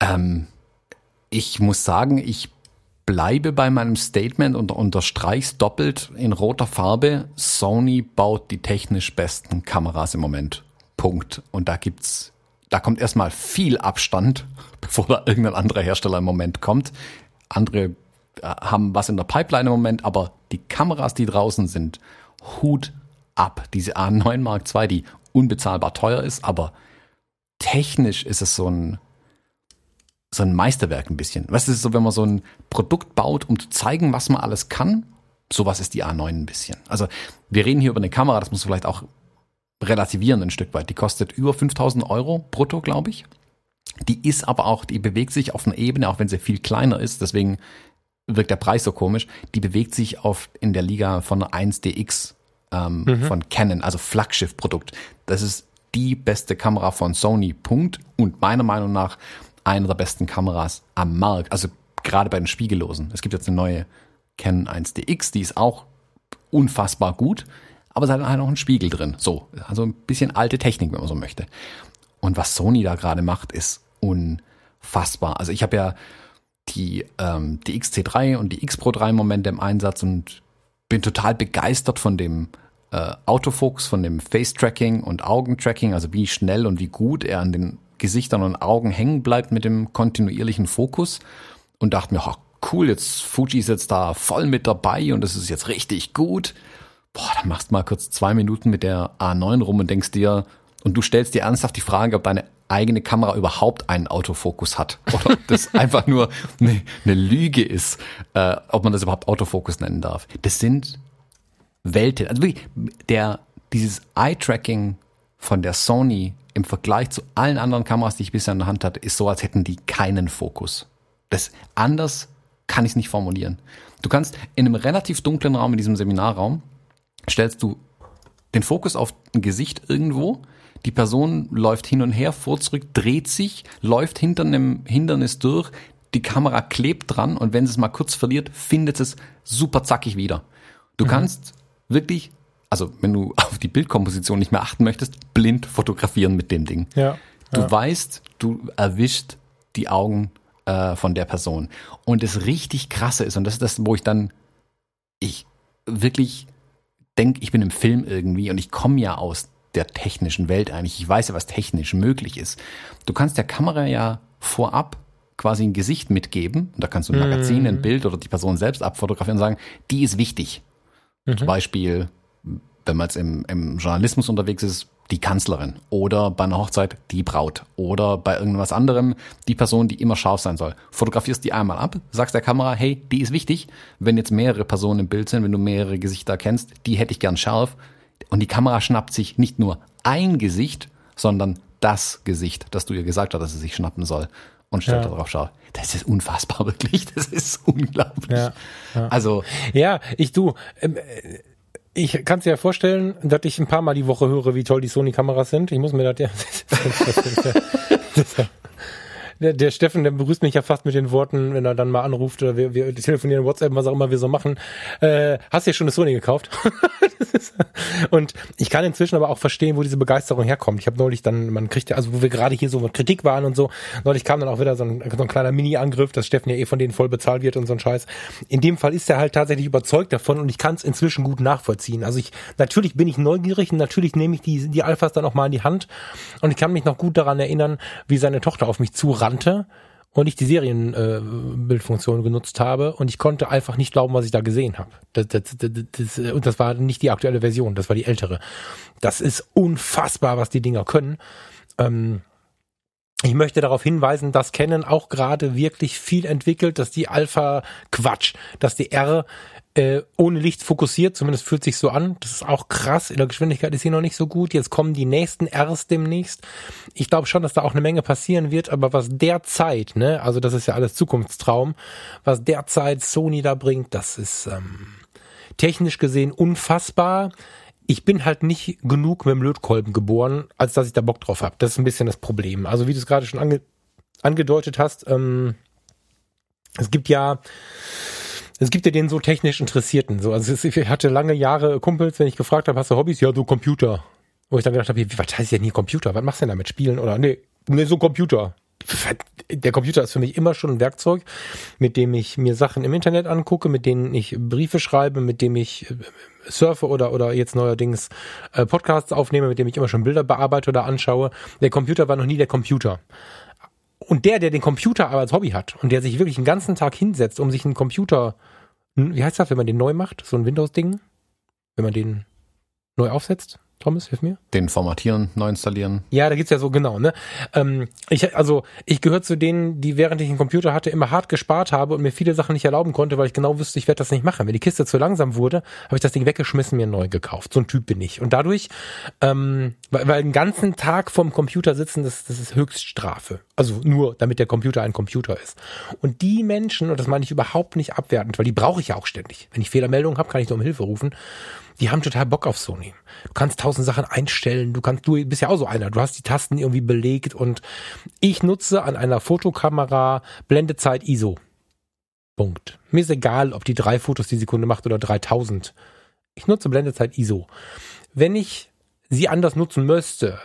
Ähm, ich muss sagen, ich bleibe bei meinem Statement und unterstreich's doppelt in roter Farbe. Sony baut die technisch besten Kameras im Moment. Punkt. Und da gibt's da kommt erstmal viel Abstand, [laughs] bevor da irgendein anderer Hersteller im Moment kommt. Andere äh, haben was in der Pipeline im Moment, aber die Kameras, die draußen sind, Hut ab. Diese A9 Mark II, die unbezahlbar teuer ist, aber technisch ist es so ein, so ein Meisterwerk ein bisschen. Was ist so, wenn man so ein Produkt baut, um zu zeigen, was man alles kann? Sowas ist die A9 ein bisschen. Also wir reden hier über eine Kamera, das muss vielleicht auch relativieren ein Stück weit. Die kostet über 5000 Euro brutto, glaube ich. Die ist aber auch, die bewegt sich auf einer Ebene, auch wenn sie viel kleiner ist, deswegen wirkt der Preis so komisch. Die bewegt sich auf in der Liga von 1DX ähm, mhm. von Canon, also Flaggschiff-Produkt. Das ist die beste Kamera von Sony, Punkt. Und meiner Meinung nach eine der besten Kameras am Markt. Also gerade bei den Spiegellosen. Es gibt jetzt eine neue Canon 1DX, die ist auch unfassbar gut aber es hat halt noch einen Spiegel drin. So, also ein bisschen alte Technik, wenn man so möchte. Und was Sony da gerade macht, ist unfassbar. Also ich habe ja die, ähm, die XC3 und die X Pro 3 Momente im Einsatz und bin total begeistert von dem äh, Autofokus, von dem Face-Tracking und Augentracking, also wie schnell und wie gut er an den Gesichtern und Augen hängen bleibt mit dem kontinuierlichen Fokus und dachte mir, oh, cool, jetzt Fuji ist jetzt da voll mit dabei und das ist jetzt richtig gut. Boah, dann machst du mal kurz zwei Minuten mit der A9 rum und denkst dir, und du stellst dir ernsthaft die Frage, ob deine eigene Kamera überhaupt einen Autofokus hat [laughs] oder ob das einfach nur eine, eine Lüge ist, äh, ob man das überhaupt Autofokus nennen darf. Das sind Welten. Also wirklich, der, dieses Eye-Tracking von der Sony im Vergleich zu allen anderen Kameras, die ich bisher in der Hand hatte, ist so, als hätten die keinen Fokus. Das anders kann ich es nicht formulieren. Du kannst in einem relativ dunklen Raum, in diesem Seminarraum, stellst du den Fokus auf ein Gesicht irgendwo, die Person läuft hin und her, vor, zurück, dreht sich, läuft hinter einem Hindernis durch, die Kamera klebt dran und wenn sie es mal kurz verliert, findet es super zackig wieder. Du mhm. kannst wirklich, also wenn du [laughs] auf die Bildkomposition nicht mehr achten möchtest, blind fotografieren mit dem Ding. Ja. Du ja. weißt, du erwischt die Augen äh, von der Person. Und das richtig krasse ist, und das ist das, wo ich dann, ich wirklich denke, ich bin im Film irgendwie und ich komme ja aus der technischen Welt eigentlich. Ich weiß ja, was technisch möglich ist. Du kannst der Kamera ja vorab quasi ein Gesicht mitgeben. Und da kannst du ein Magazin, ein mhm. Bild oder die Person selbst abfotografieren und sagen, die ist wichtig. Mhm. Zum Beispiel, wenn man jetzt im, im Journalismus unterwegs ist, die Kanzlerin oder bei einer Hochzeit die Braut oder bei irgendwas anderem die Person, die immer scharf sein soll. Fotografierst die einmal ab, sagst der Kamera, hey, die ist wichtig. Wenn jetzt mehrere Personen im Bild sind, wenn du mehrere Gesichter kennst, die hätte ich gern scharf. Und die Kamera schnappt sich nicht nur ein Gesicht, sondern das Gesicht, das du ihr gesagt hast, dass sie sich schnappen soll und stellt ja. darauf scharf. Das ist unfassbar, [laughs] wirklich. Das ist unglaublich. Ja, ja. Also. Ja, ich du, ähm, ich kann es ja vorstellen, dass ich ein paar Mal die Woche höre, wie toll die Sony-Kameras sind. Ich muss mir das ja. [laughs] der, der Steffen, der begrüßt mich ja fast mit den Worten, wenn er dann mal anruft oder wir, wir telefonieren, WhatsApp, was auch immer wir so machen. Äh, hast du ja schon eine Sony gekauft? [laughs] und ich kann inzwischen aber auch verstehen, wo diese Begeisterung herkommt. Ich habe neulich dann, man kriegt ja, also wo wir gerade hier so mit Kritik waren und so, neulich kam dann auch wieder so ein, so ein kleiner Mini-Angriff, dass Steffen ja eh von denen voll bezahlt wird und so ein Scheiß. In dem Fall ist er halt tatsächlich überzeugt davon und ich kann es inzwischen gut nachvollziehen. Also ich, natürlich bin ich neugierig und natürlich nehme ich die, die Alphas dann auch mal in die Hand und ich kann mich noch gut daran erinnern, wie seine Tochter auf mich zurannt kannte und ich die Serienbildfunktion äh, genutzt habe und ich konnte einfach nicht glauben, was ich da gesehen habe. Das, das, das, das, und das war nicht die aktuelle Version, das war die ältere. Das ist unfassbar, was die Dinger können. Ähm, ich möchte darauf hinweisen, dass Canon auch gerade wirklich viel entwickelt, dass die Alpha Quatsch, dass die R äh, ohne Licht fokussiert, zumindest fühlt sich so an. Das ist auch krass. In der Geschwindigkeit ist sie noch nicht so gut. Jetzt kommen die nächsten Rs demnächst. Ich glaube schon, dass da auch eine Menge passieren wird, aber was derzeit, ne, also das ist ja alles Zukunftstraum, was derzeit Sony da bringt, das ist ähm, technisch gesehen unfassbar. Ich bin halt nicht genug mit dem Lötkolben geboren, als dass ich da Bock drauf habe. Das ist ein bisschen das Problem. Also wie du es gerade schon ange angedeutet hast, ähm, es gibt ja es gibt ja den so technisch Interessierten. So, also ich hatte lange Jahre Kumpels, wenn ich gefragt habe, hast du Hobbys? Ja, so Computer. Wo ich dann gedacht habe, was heißt denn hier Computer? Was machst du denn damit? Spielen? Oder nee, nee, so Computer. Der Computer ist für mich immer schon ein Werkzeug, mit dem ich mir Sachen im Internet angucke, mit denen ich Briefe schreibe, mit dem ich äh, surfe oder, oder jetzt neuerdings äh, Podcasts aufnehme, mit dem ich immer schon Bilder bearbeite oder anschaue. Der Computer war noch nie der Computer. Und der, der den Computer aber als Hobby hat und der sich wirklich den ganzen Tag hinsetzt, um sich einen Computer, wie heißt das, wenn man den neu macht, so ein Windows-Ding, wenn man den neu aufsetzt? Thomas, hilf mir. Den formatieren, neu installieren. Ja, da geht's ja so genau, ne? Ähm, ich, also ich gehöre zu denen, die während ich einen Computer hatte, immer hart gespart habe und mir viele Sachen nicht erlauben konnte, weil ich genau wüsste, ich werde das nicht machen. Wenn die Kiste zu langsam wurde, habe ich das Ding weggeschmissen, mir neu gekauft. So ein Typ bin ich. Und dadurch, ähm, weil, weil den ganzen Tag vorm Computer sitzen, das, das ist Höchststrafe. Also nur, damit der Computer ein Computer ist. Und die Menschen, und das meine ich überhaupt nicht abwertend, weil die brauche ich ja auch ständig. Wenn ich Fehlermeldungen habe, kann ich nur um Hilfe rufen die haben total Bock auf Sony. Du kannst tausend Sachen einstellen, du kannst, du bist ja auch so einer, du hast die Tasten irgendwie belegt und ich nutze an einer Fotokamera Blendezeit ISO. Punkt. Mir ist egal, ob die drei Fotos die Sekunde macht oder 3000. Ich nutze Blendezeit ISO. Wenn ich sie anders nutzen müsste,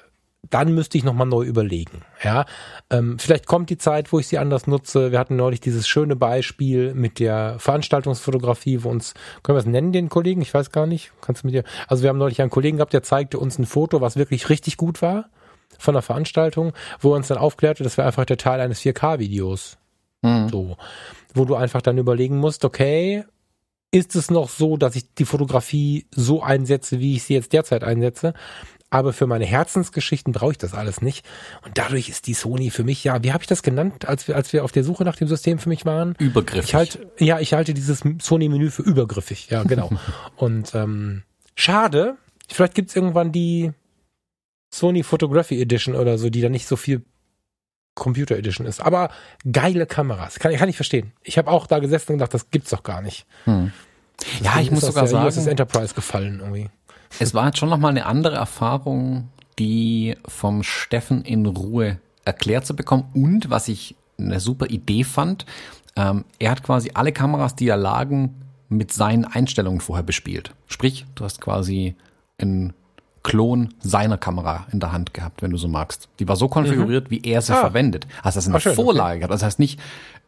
dann müsste ich nochmal neu überlegen. Ja, ähm, vielleicht kommt die Zeit, wo ich sie anders nutze. Wir hatten neulich dieses schöne Beispiel mit der Veranstaltungsfotografie, wo uns, können wir es nennen, den Kollegen? Ich weiß gar nicht. Kannst du mit dir, also wir haben neulich einen Kollegen gehabt, der zeigte uns ein Foto, was wirklich richtig gut war von der Veranstaltung, wo er uns dann aufklärte, das wäre einfach der Teil eines 4K-Videos. Mhm. So. Wo du einfach dann überlegen musst, okay, ist es noch so, dass ich die Fotografie so einsetze, wie ich sie jetzt derzeit einsetze? Aber für meine Herzensgeschichten brauche ich das alles nicht. Und dadurch ist die Sony für mich, ja, wie habe ich das genannt, als wir, als wir auf der Suche nach dem System für mich waren? Übergriffig. Ich halt, ja, ich halte dieses Sony-Menü für übergriffig, ja, genau. [laughs] Und ähm, schade, vielleicht gibt's irgendwann die Sony Photography Edition oder so, die dann nicht so viel Computer Edition ist. Aber geile Kameras, kann, kann ich verstehen. Ich habe auch da gesessen und gedacht, das gibt's doch gar nicht. Hm. Ja, ich muss sogar sagen, USS Enterprise gefallen irgendwie. Es war jetzt schon nochmal eine andere Erfahrung, die vom Steffen in Ruhe erklärt zu bekommen. Und was ich eine super Idee fand, ähm, er hat quasi alle Kameras, die da lagen, mit seinen Einstellungen vorher bespielt. Sprich, du hast quasi einen Klon seiner Kamera in der Hand gehabt, wenn du so magst. Die war so konfiguriert, mhm. wie er sie ah. verwendet. Also das ist eine schön, Vorlage. Okay. Das heißt nicht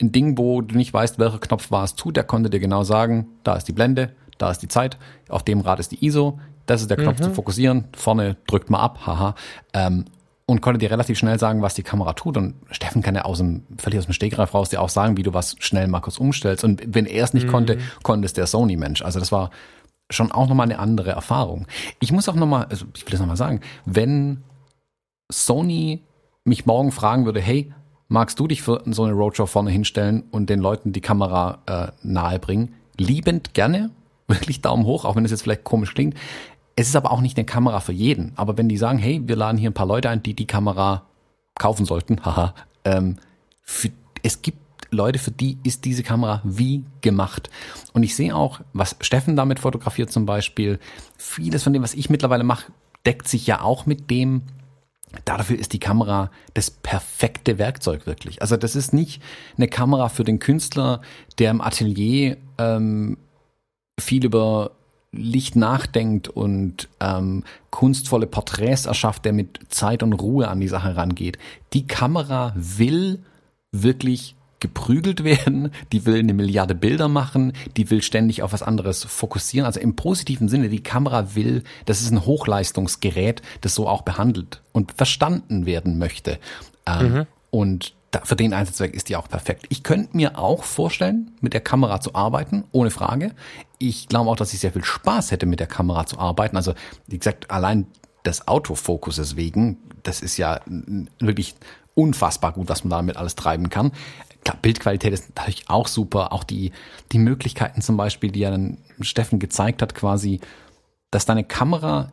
ein Ding, wo du nicht weißt, welcher Knopf war es zu. Der konnte dir genau sagen, da ist die Blende, da ist die Zeit, auf dem Rad ist die ISO, das ist der Knopf mhm. zu fokussieren, vorne drückt man ab, haha. Ähm, und konnte dir relativ schnell sagen, was die Kamera tut. Und Steffen kann ja aus dem, völlig aus dem Stegreif raus dir auch sagen, wie du was schnell mal kurz umstellst. Und wenn er es nicht mhm. konnte, konnte es der Sony-Mensch. Also das war schon auch nochmal eine andere Erfahrung. Ich muss auch nochmal, also ich will das nochmal sagen, wenn Sony mich morgen fragen würde, hey, magst du dich für so eine Roadshow vorne hinstellen und den Leuten die Kamera äh, nahe bringen? Liebend gerne, [laughs] wirklich Daumen hoch, auch wenn es jetzt vielleicht komisch klingt. Es ist aber auch nicht eine Kamera für jeden. Aber wenn die sagen, hey, wir laden hier ein paar Leute ein, die die Kamera kaufen sollten, [laughs] haha, ähm, für, es gibt Leute, für die ist diese Kamera wie gemacht. Und ich sehe auch, was Steffen damit fotografiert zum Beispiel, vieles von dem, was ich mittlerweile mache, deckt sich ja auch mit dem, Dafür ist die Kamera das perfekte Werkzeug wirklich. Also das ist nicht eine Kamera für den Künstler, der im Atelier ähm, viel über Licht nachdenkt und ähm, kunstvolle Porträts erschafft, der mit Zeit und Ruhe an die Sache rangeht. Die Kamera will wirklich geprügelt [laughs] werden, die will eine Milliarde Bilder machen, die will ständig auf was anderes fokussieren. Also im positiven Sinne, die Kamera will, das ist ein Hochleistungsgerät, das so auch behandelt und verstanden werden möchte. Ähm, mhm. Und da, für den Einsatzzweck ist die auch perfekt. Ich könnte mir auch vorstellen, mit der Kamera zu arbeiten, ohne Frage. Ich glaube auch, dass ich sehr viel Spaß hätte, mit der Kamera zu arbeiten. Also, wie gesagt, allein des Autofokuses wegen, das ist ja wirklich unfassbar gut, was man damit alles treiben kann. Klar, Bildqualität ist natürlich auch super. Auch die, die Möglichkeiten zum Beispiel, die ja dann Steffen gezeigt hat, quasi, dass deine Kamera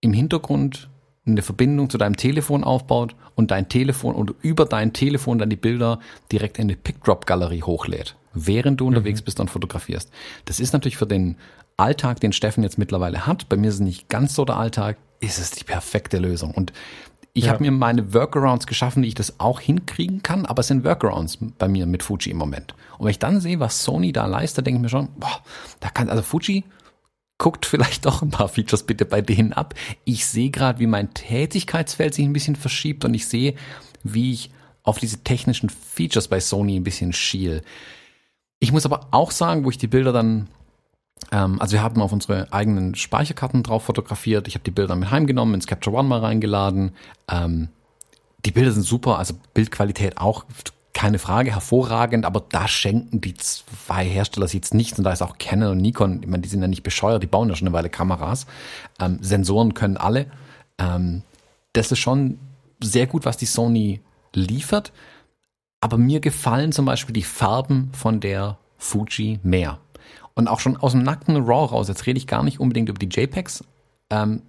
im Hintergrund eine Verbindung zu deinem Telefon aufbaut und dein Telefon und über dein Telefon dann die Bilder direkt in die Pickdrop-Galerie hochlädt, während du mhm. unterwegs bist und fotografierst. Das ist natürlich für den Alltag, den Steffen jetzt mittlerweile hat, bei mir ist es nicht ganz so der Alltag, ist es die perfekte Lösung. Und ich ja. habe mir meine Workarounds geschaffen, wie ich das auch hinkriegen kann, aber es sind Workarounds bei mir mit Fuji im Moment. Und wenn ich dann sehe, was Sony da leistet, denke ich mir schon, boah, da kann, also Fuji guckt vielleicht [laughs] doch ein paar Features bitte bei denen ab. Ich sehe gerade, wie mein Tätigkeitsfeld sich ein bisschen verschiebt und ich sehe, wie ich auf diese technischen Features bei Sony ein bisschen schiel. Ich muss aber auch sagen, wo ich die Bilder dann, ähm, also wir haben auf unsere eigenen Speicherkarten drauf fotografiert. Ich habe die Bilder mit heimgenommen, ins Capture One mal reingeladen. Ähm, die Bilder sind super, also Bildqualität auch keine Frage, hervorragend, aber da schenken die zwei Hersteller jetzt nichts und da ist auch Canon und Nikon, ich meine, die sind ja nicht bescheuert, die bauen ja schon eine Weile Kameras. Ähm, Sensoren können alle. Ähm, das ist schon sehr gut, was die Sony liefert, aber mir gefallen zum Beispiel die Farben von der Fuji mehr. Und auch schon aus dem nackten RAW raus, jetzt rede ich gar nicht unbedingt über die JPEGs, ähm,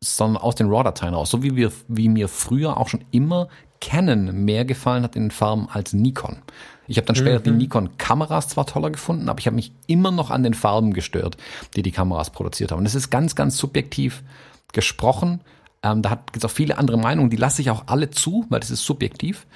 sondern aus den RAW-Dateien raus. So wie, wir, wie mir früher auch schon immer Canon mehr gefallen hat in den Farben als Nikon. Ich habe dann später mhm. die Nikon-Kameras zwar toller gefunden, aber ich habe mich immer noch an den Farben gestört, die die Kameras produziert haben. Und das ist ganz, ganz subjektiv gesprochen. Ähm, da gibt es auch viele andere Meinungen, die lasse ich auch alle zu, weil das ist subjektiv.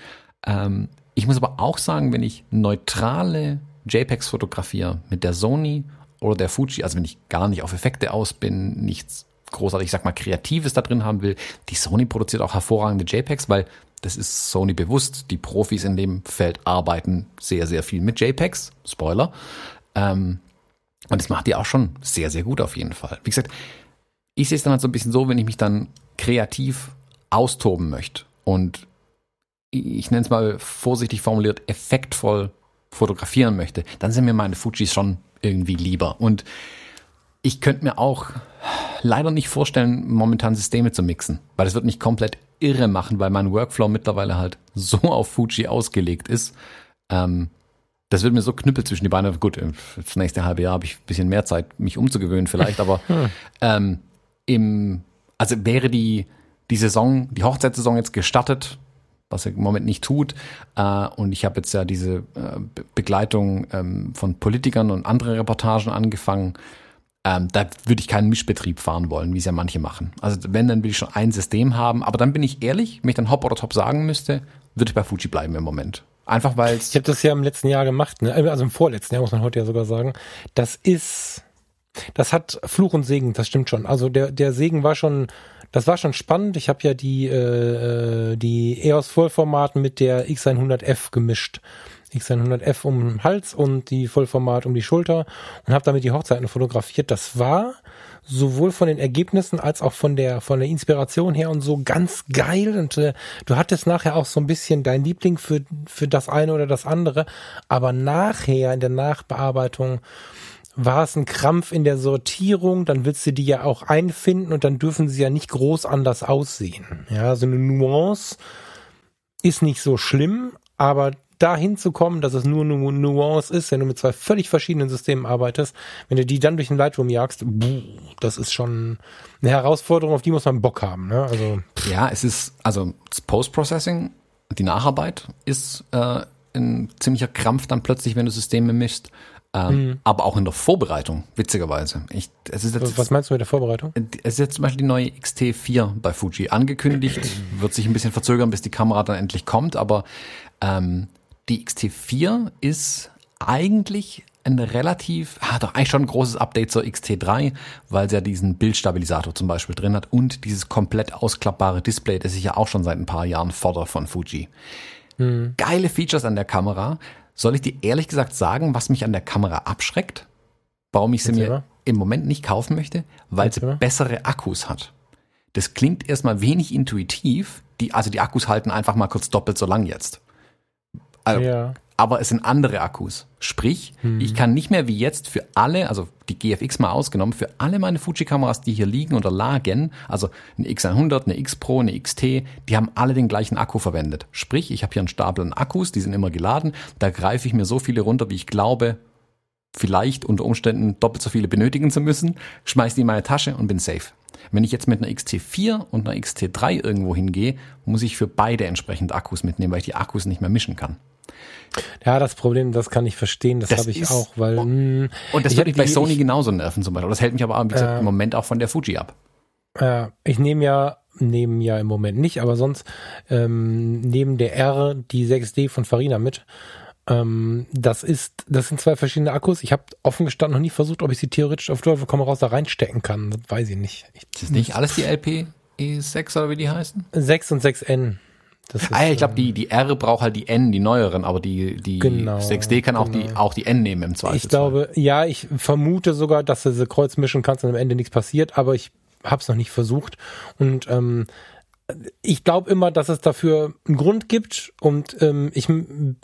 Ähm, ich muss aber auch sagen, wenn ich neutrale JPEGs fotografiere mit der Sony oder der Fuji, also wenn ich gar nicht auf Effekte aus bin, nichts großartig, ich sag mal, Kreatives da drin haben will. Die Sony produziert auch hervorragende JPEGs, weil das ist Sony bewusst. Die Profis in dem Feld arbeiten sehr, sehr viel mit JPEGs. Spoiler. Ähm, und das macht die auch schon sehr, sehr gut auf jeden Fall. Wie gesagt, ich sehe es dann halt so ein bisschen so, wenn ich mich dann kreativ austoben möchte und ich nenne es mal vorsichtig formuliert, effektvoll fotografieren möchte, dann sind mir meine Fujis schon irgendwie lieber. Und ich könnte mir auch leider nicht vorstellen, momentan Systeme zu mixen, weil das wird mich komplett irre machen, weil mein Workflow mittlerweile halt so auf Fuji ausgelegt ist. Ähm, das wird mir so knüppel zwischen die Beine. Gut, das nächste halbe Jahr habe ich ein bisschen mehr Zeit, mich umzugewöhnen vielleicht, aber [laughs] hm. ähm, im, also wäre die, die Saison, die Hochzeitssaison jetzt gestartet, was er im Moment nicht tut. Äh, und ich habe jetzt ja diese äh, Begleitung ähm, von Politikern und andere Reportagen angefangen. Ähm, da würde ich keinen Mischbetrieb fahren wollen, wie es ja manche machen. Also wenn, dann will ich schon ein System haben. Aber dann bin ich ehrlich, wenn ich dann Hop oder Top sagen müsste, würde ich bei Fuji bleiben im Moment. Einfach weil Ich habe das ja im letzten Jahr gemacht, ne? also im vorletzten Jahr muss man heute ja sogar sagen. Das ist, das hat Fluch und Segen, das stimmt schon. Also der, der Segen war schon, das war schon spannend. Ich habe ja die, äh, äh die EOS Vollformat mit der X100F gemischt. X100F um den Hals und die Vollformat um die Schulter und habe damit die Hochzeiten fotografiert. Das war sowohl von den Ergebnissen als auch von der von der Inspiration her und so ganz geil und äh, du hattest nachher auch so ein bisschen dein Liebling für für das eine oder das andere, aber nachher in der Nachbearbeitung war es ein Krampf in der Sortierung, dann willst du die ja auch einfinden und dann dürfen sie ja nicht groß anders aussehen. Ja, so eine Nuance ist nicht so schlimm, aber dahin zu kommen, dass es nur eine Nuance ist, wenn du mit zwei völlig verschiedenen Systemen arbeitest, wenn du die dann durch den Lightroom jagst, buh, das ist schon eine Herausforderung, auf die muss man Bock haben. Ne? Also ja, es ist also Post-Processing, die Nacharbeit ist äh, ein ziemlicher Krampf dann plötzlich, wenn du Systeme mischst. Ähm, mhm. Aber auch in der Vorbereitung, witzigerweise. Ich, es ist jetzt, Was meinst du mit der Vorbereitung? Es ist jetzt zum Beispiel die neue XT4 bei Fuji angekündigt, wird sich ein bisschen verzögern, bis die Kamera dann endlich kommt, aber ähm, die XT4 ist eigentlich ein relativ, ah, doch eigentlich schon ein großes Update zur XT3, weil sie ja diesen Bildstabilisator zum Beispiel drin hat und dieses komplett ausklappbare Display, das ich ja auch schon seit ein paar Jahren fordere von Fuji. Hm. Geile Features an der Kamera. Soll ich dir ehrlich gesagt sagen, was mich an der Kamera abschreckt? Warum ich sie Jetzt mir im Moment nicht kaufen möchte? Weil Jetzt sie bessere Akkus hat. Das klingt erstmal wenig intuitiv. Die, also die Akkus halten einfach mal kurz doppelt so lang jetzt. Also, ja. Aber es sind andere Akkus. Sprich, hm. ich kann nicht mehr wie jetzt für alle, also die GFX mal ausgenommen, für alle meine Fuji-Kameras, die hier liegen oder lagen, also eine X100, eine X Pro, eine XT, die haben alle den gleichen Akku verwendet. Sprich, ich habe hier einen Stapel an Akkus, die sind immer geladen, da greife ich mir so viele runter, wie ich glaube, vielleicht unter Umständen doppelt so viele benötigen zu müssen, schmeiß die in meine Tasche und bin safe. Wenn ich jetzt mit einer XT4 und einer XT3 irgendwo hingehe, muss ich für beide entsprechend Akkus mitnehmen, weil ich die Akkus nicht mehr mischen kann. Ja, das Problem, das kann ich verstehen, das, das habe ich auch, weil. Und, hm, und das würde mich bei Sony ich, genauso nerven zum Beispiel. Das hält mich aber wie gesagt, äh, im Moment auch von der Fuji ab. Ja, ich nehme ja, nehme ja im Moment nicht, aber sonst ähm, neben der R die 6D von Farina mit. Ähm, das ist, das sind zwei verschiedene Akkus. Ich habe offen gestanden noch nie versucht, ob ich sie theoretisch auf Teufel komm raus da reinstecken kann. Das weiß ich nicht. Ich, ist nicht alles die LP E6 oder wie die heißen? 6 und 6N. Ist, ah, ich glaube, die, die R braucht halt die N, die neueren, aber die, die genau, 6D kann auch, genau. die, auch die N nehmen im Zweifel. Ich glaube, ja, ich vermute sogar, dass du sie kreuz mischen kannst und am Ende nichts passiert, aber ich habe es noch nicht versucht. Und ähm, ich glaube immer, dass es dafür einen Grund gibt und ähm, ich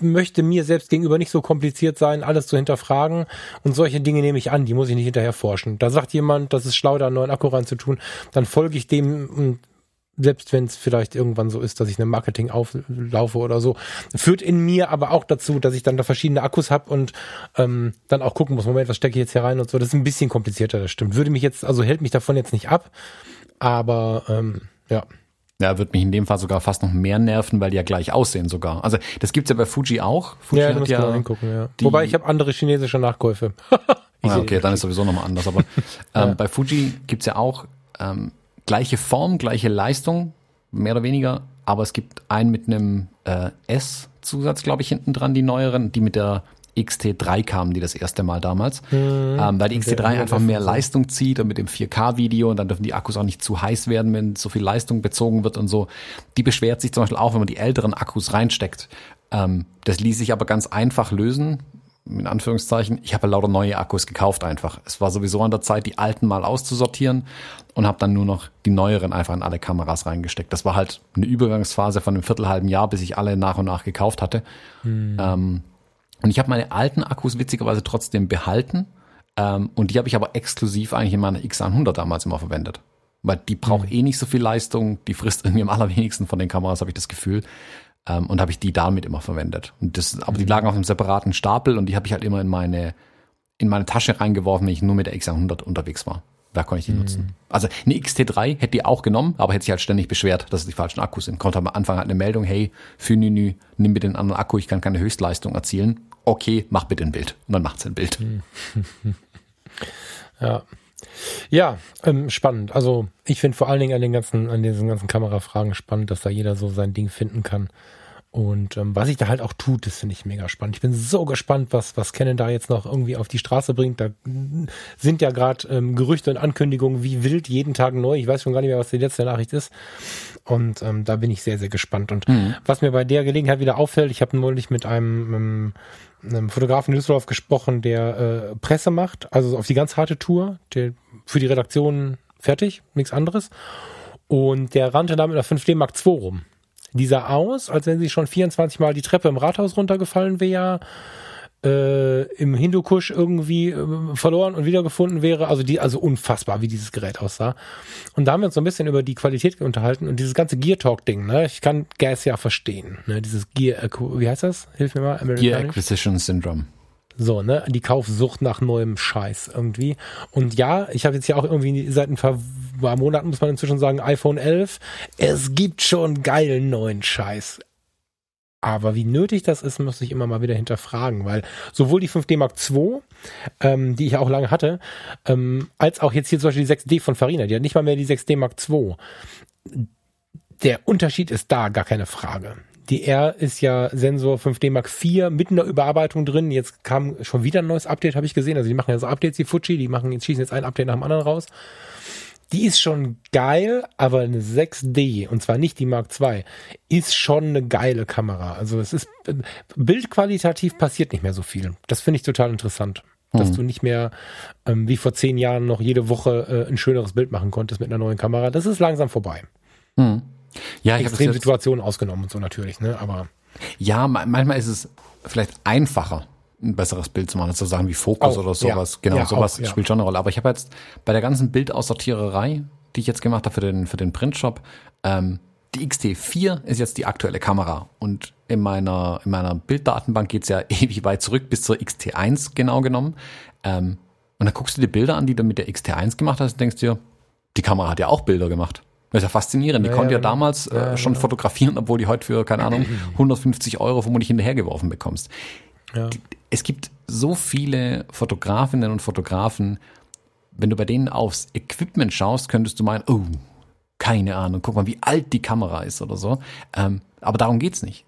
möchte mir selbst gegenüber nicht so kompliziert sein, alles zu hinterfragen und solche Dinge nehme ich an, die muss ich nicht hinterher forschen. Da sagt jemand, das ist schlau, da einen neuen Akku reinzutun, dann folge ich dem und selbst wenn es vielleicht irgendwann so ist, dass ich eine Marketing auflaufe oder so, führt in mir aber auch dazu, dass ich dann da verschiedene Akkus habe und ähm, dann auch gucken muss, Moment, was stecke ich jetzt hier rein und so. Das ist ein bisschen komplizierter, das stimmt. Würde mich jetzt, also hält mich davon jetzt nicht ab, aber ähm, ja. Ja, wird mich in dem Fall sogar fast noch mehr nerven, weil die ja gleich aussehen sogar. Also das gibt's ja bei Fuji auch. Fuji ja, hat ja hingucken, ja. Wobei ich habe andere chinesische Nachkäufe. [laughs] ah, okay, dann ist sowieso nochmal anders. Aber [laughs] ähm, ja. bei Fuji gibt's ja auch ähm, gleiche Form, gleiche Leistung, mehr oder weniger, aber es gibt einen mit einem äh, S-Zusatz, glaube ich, hinten dran, die neueren, die mit der XT3 kamen die das erste Mal damals, mhm. ähm, weil die XT3 einfach mehr Leistung zieht und mit dem 4K-Video und dann dürfen die Akkus auch nicht zu heiß werden, wenn so viel Leistung bezogen wird und so. Die beschwert sich zum Beispiel auch, wenn man die älteren Akkus reinsteckt. Ähm, das ließ sich aber ganz einfach lösen in Anführungszeichen, ich habe lauter neue Akkus gekauft einfach. Es war sowieso an der Zeit, die alten mal auszusortieren und habe dann nur noch die neueren einfach in alle Kameras reingesteckt. Das war halt eine Übergangsphase von einem viertelhalben Jahr, bis ich alle nach und nach gekauft hatte. Hm. Ähm, und ich habe meine alten Akkus witzigerweise trotzdem behalten. Ähm, und die habe ich aber exklusiv eigentlich in meiner X100 damals immer verwendet. Weil die braucht hm. eh nicht so viel Leistung, die frisst [laughs] irgendwie am allerwenigsten von den Kameras, habe ich das Gefühl. Ähm, und habe ich die damit immer verwendet. Und das, aber die mhm. lagen auf einem separaten Stapel und die habe ich halt immer in meine, in meine Tasche reingeworfen, wenn ich nur mit der X100 unterwegs war. Da konnte ich die mhm. nutzen. Also eine XT3 hätte die auch genommen, aber hätte sich halt ständig beschwert, dass es die falschen Akkus sind. Kommt am Anfang halt eine Meldung, hey, für Nünü, nimm bitte den anderen Akku, ich kann keine Höchstleistung erzielen. Okay, mach bitte ein Bild. Und dann macht sie ein Bild. Mhm. [laughs] ja. Ja, ähm, spannend. Also ich finde vor allen Dingen an den ganzen, an diesen ganzen Kamerafragen spannend, dass da jeder so sein Ding finden kann. Und ähm, was sich da halt auch tut, das finde ich mega spannend. Ich bin so gespannt, was, was Canon da jetzt noch irgendwie auf die Straße bringt. Da sind ja gerade ähm, Gerüchte und Ankündigungen wie wild jeden Tag neu. Ich weiß schon gar nicht mehr, was die letzte Nachricht ist. Und ähm, da bin ich sehr, sehr gespannt. Und mhm. was mir bei der Gelegenheit wieder auffällt, ich habe neulich mit einem, einem, einem Fotografen in Düsseldorf gesprochen, der äh, Presse macht, also auf die ganz harte Tour, der für die Redaktion fertig, nichts anderes. Und der rannte da mit einer 5D Mark II rum. Die sah aus, als wenn sie schon 24 Mal die Treppe im Rathaus runtergefallen wäre, äh, im Hindukusch irgendwie äh, verloren und wiedergefunden wäre. Also die, also unfassbar, wie dieses Gerät aussah. Und da haben wir uns so ein bisschen über die Qualität unterhalten und dieses ganze Gear Talk Ding. Ne, ich kann Gas ja verstehen. Ne, dieses Gear, wie heißt das? Hilf mir mal. Gear Acquisition Syndrome. So, ne, die Kaufsucht nach neuem Scheiß irgendwie. Und ja, ich habe jetzt ja auch irgendwie seit ein paar Monaten, muss man inzwischen sagen, iPhone 11. Es gibt schon geilen neuen Scheiß. Aber wie nötig das ist, muss ich immer mal wieder hinterfragen, weil sowohl die 5D Mark II, ähm, die ich auch lange hatte, ähm, als auch jetzt hier zum Beispiel die 6D von Farina, die hat nicht mal mehr die 6D Mark II. Der Unterschied ist da, gar keine Frage. Die R ist ja Sensor 5D Mark IV mit einer Überarbeitung drin. Jetzt kam schon wieder ein neues Update, habe ich gesehen. Also die machen ja so Updates, die Fuji, die machen, jetzt schießen jetzt ein Update nach dem anderen raus. Die ist schon geil, aber eine 6D, und zwar nicht die Mark II, ist schon eine geile Kamera. Also es ist, bildqualitativ passiert nicht mehr so viel. Das finde ich total interessant. Dass hm. du nicht mehr ähm, wie vor zehn Jahren noch jede Woche äh, ein schöneres Bild machen konntest mit einer neuen Kamera. Das ist langsam vorbei. Hm. Ja, ich Extrem Situationen ausgenommen und so natürlich, ne? Aber. Ja, manchmal ist es vielleicht einfacher, ein besseres Bild zu machen, als so Sachen wie Fokus auch, oder sowas. Ja. Genau, ja, sowas auch, spielt schon eine Rolle. Aber ich habe jetzt bei der ganzen Bildaussortiererei, die ich jetzt gemacht habe für den, für den Printshop, ähm, die XT4 ist jetzt die aktuelle Kamera. Und in meiner, in meiner Bilddatenbank geht's ja [laughs] ewig weit zurück bis zur XT1 genau genommen. Ähm, und dann guckst du die Bilder an, die du mit der XT1 gemacht hast und denkst dir, die Kamera hat ja auch Bilder gemacht. Das ist ja faszinierend. Die ja, konnte ja, ja genau. damals äh, schon genau. fotografieren, obwohl die heute für, keine Ahnung, [clears throat] 150 Euro vermutlich hinterhergeworfen bekommst. Ja. Es gibt so viele Fotografinnen und Fotografen, wenn du bei denen aufs Equipment schaust, könntest du meinen, oh, keine Ahnung, guck mal, wie alt die Kamera ist oder so. Ähm, aber darum geht's nicht.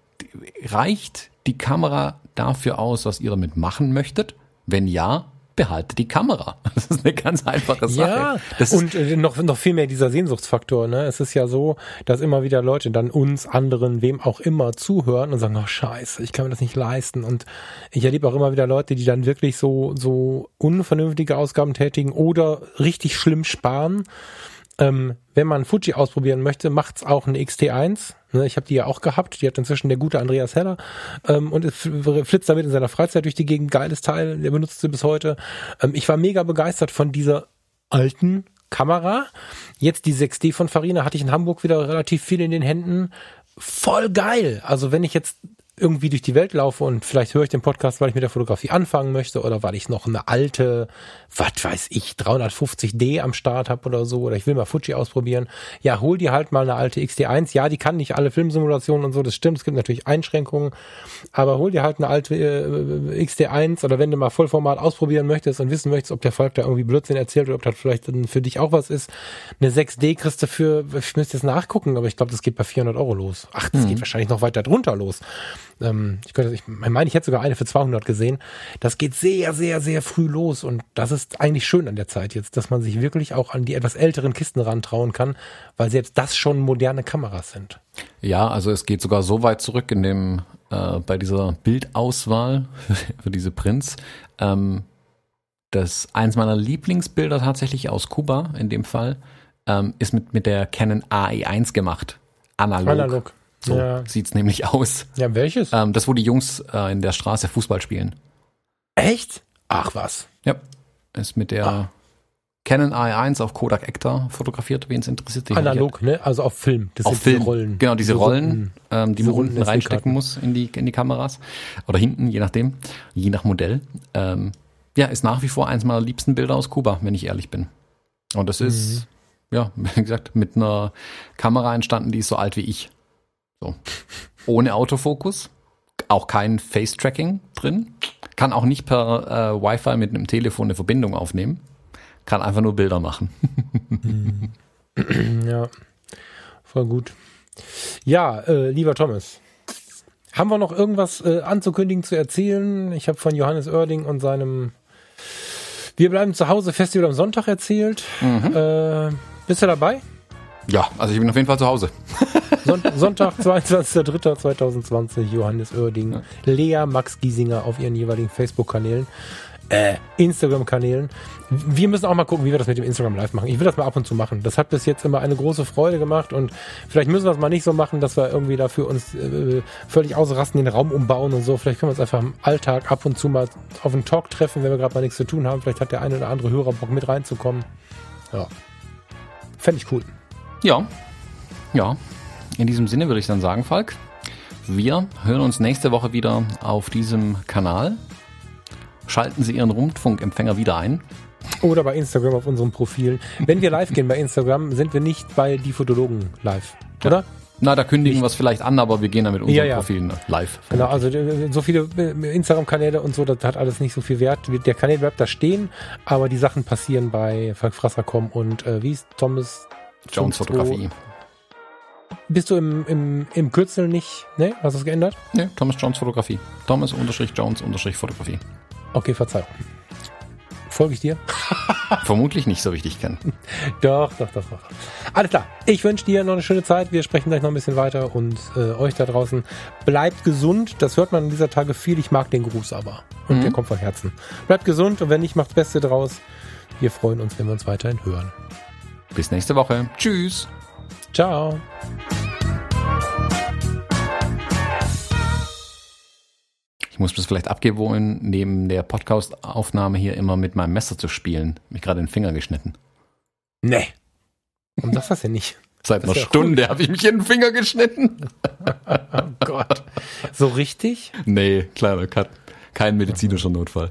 Reicht die Kamera dafür aus, was ihr damit machen möchtet? Wenn ja, behalte die Kamera. [laughs] Das ist eine ganz einfache Sache. Ja, das und äh, noch, noch viel mehr dieser Sehnsuchtsfaktor. Ne? Es ist ja so, dass immer wieder Leute dann uns, anderen, wem auch immer zuhören und sagen, oh scheiße, ich kann mir das nicht leisten. Und ich erlebe auch immer wieder Leute, die dann wirklich so, so unvernünftige Ausgaben tätigen oder richtig schlimm sparen ähm, wenn man Fuji ausprobieren möchte, macht's auch eine XT1. Ne, ich habe die ja auch gehabt. Die hat inzwischen der gute Andreas Heller ähm, und flitzt damit in seiner Freizeit durch die Gegend. Geiles Teil, der benutzt sie bis heute. Ähm, ich war mega begeistert von dieser alten Kamera. Jetzt die 6D von Farina hatte ich in Hamburg wieder relativ viel in den Händen. Voll geil. Also wenn ich jetzt irgendwie durch die Welt laufe und vielleicht höre ich den Podcast, weil ich mit der Fotografie anfangen möchte oder weil ich noch eine alte, was weiß ich, 350D am Start habe oder so oder ich will mal Fuji ausprobieren. Ja, hol dir halt mal eine alte XT1. Ja, die kann nicht alle Filmsimulationen und so, das stimmt, es gibt natürlich Einschränkungen, aber hol dir halt eine alte äh, XT1 oder wenn du mal Vollformat ausprobieren möchtest und wissen möchtest, ob der Volk da irgendwie Blödsinn erzählt oder ob das vielleicht für dich auch was ist. Eine 6D kriegst du für, ich müsste jetzt nachgucken, aber ich glaube, das geht bei 400 Euro los. Ach, das mhm. geht wahrscheinlich noch weiter drunter los. Ähm, ich, könnte, ich meine, ich hätte sogar eine für 200 gesehen. Das geht sehr, sehr, sehr früh los und das ist eigentlich schön an der Zeit jetzt, dass man sich wirklich auch an die etwas älteren Kisten rantrauen kann, weil selbst das schon moderne Kameras sind. Ja, also es geht sogar so weit zurück in dem äh, bei dieser Bildauswahl [laughs] für diese Prints. Ähm, das eins meiner Lieblingsbilder tatsächlich aus Kuba in dem Fall ähm, ist mit mit der Canon AE1 gemacht, analog. Analog. So Ja. sieht's nämlich aus. Ja, welches? Ähm, das, wo die Jungs äh, in der Straße Fußball spielen. Echt? Ach was. Ja. Ist mit der Ah. Canon AE1 auf Kodak Ektar fotografiert, wen es interessiert. Analog, ne? Also auf Film. Das Auf Film. diese Rollen. Genau, diese So Rollen, runden. ähm, die diese man unten reinstecken muss in die, in die Kameras. Oder hinten, je nachdem, je nach Modell. Ähm, ja, ist nach wie vor eins meiner liebsten Bilder aus Kuba, wenn ich ehrlich bin. Und das ist, Mhm. ja, [laughs] wie gesagt, mit einer Kamera entstanden, die ist so alt wie ich. So. Ohne Autofokus, auch kein Face-Tracking drin, kann auch nicht per äh, Wi-Fi mit einem Telefon eine Verbindung aufnehmen, kann einfach nur Bilder machen. [clears throat] Ja, voll gut. Ja, äh, lieber Thomas, haben wir noch irgendwas äh, anzukündigen, zu erzählen? Ich habe von Johannes Oerding und seinem Wir bleiben zu Hause Festival am Sonntag erzählt. Äh, bist du dabei? Ja, also ich bin auf jeden Fall zu Hause. [laughs] Son Sonntag, 22.03.2020, Johannes Oerding, Lea, Max Giesinger auf ihren jeweiligen Facebook-Kanälen, äh, Instagram-Kanälen. Wir müssen auch mal gucken, wie wir das mit dem Instagram Live machen. Ich will das mal ab und zu machen. Das hat bis jetzt immer eine große Freude gemacht und vielleicht müssen wir es mal nicht so machen, dass wir irgendwie dafür uns äh, völlig ausrasten, den Raum umbauen und so. Vielleicht können wir uns einfach im Alltag ab und zu mal auf einen Talk treffen, wenn wir gerade mal nichts zu tun haben. Vielleicht hat der eine oder andere Hörer Bock mit reinzukommen. Ja. Fände ich cool. Ja, ja. In diesem Sinne würde ich dann sagen, Falk, wir hören uns nächste Woche wieder auf diesem Kanal. Schalten Sie Ihren Rundfunkempfänger wieder ein. Oder bei Instagram auf unserem Profil. Wenn wir live gehen bei Instagram, sind wir nicht bei die Fotologen live. Oder? Na, da kündigen wir es vielleicht an, aber wir gehen dann mit unseren Ja, ja. Profilen live. Genau, also äh, so viele äh, Instagram-Kanäle und so, das hat alles nicht so viel Wert. Der Kanal bleibt da stehen, aber die Sachen passieren bei Falkfrasser.com und äh, wie ist Thomas? Jones Fotografie. Bist du im, im, im Kürzel nicht, ne? Hast du es geändert? Nee, Thomas Jones Fotografie. Thomas unterstrich Jones unterstrich Fotografie. Okay, Verzeihung. Folge ich dir? [laughs] Vermutlich nicht so wichtig kennen. [laughs] Doch, doch, doch, doch. Alles klar. Ich wünsche dir noch eine schöne Zeit. Wir sprechen gleich noch ein bisschen weiter und äh, euch da draußen bleibt gesund. Das hört man in dieser Tage viel. Ich mag den Gruß aber. Und der kommt von Herzen. Bleibt gesund und wenn nicht, macht's Beste draus. Wir freuen uns, wenn wir uns weiterhin hören. Bis nächste Woche. Tschüss. Ciao. Ich muss das vielleicht abgewöhnen, neben der Podcast-Aufnahme hier immer mit meinem Messer zu spielen. Mich gerade den Finger geschnitten. Nee. Warum du das denn nicht? Seit Das einer ja Stunde habe ich mich in den Finger geschnitten. [laughs] Oh Gott. So richtig? Nee, kleiner Cut. Kein medizinischer Notfall.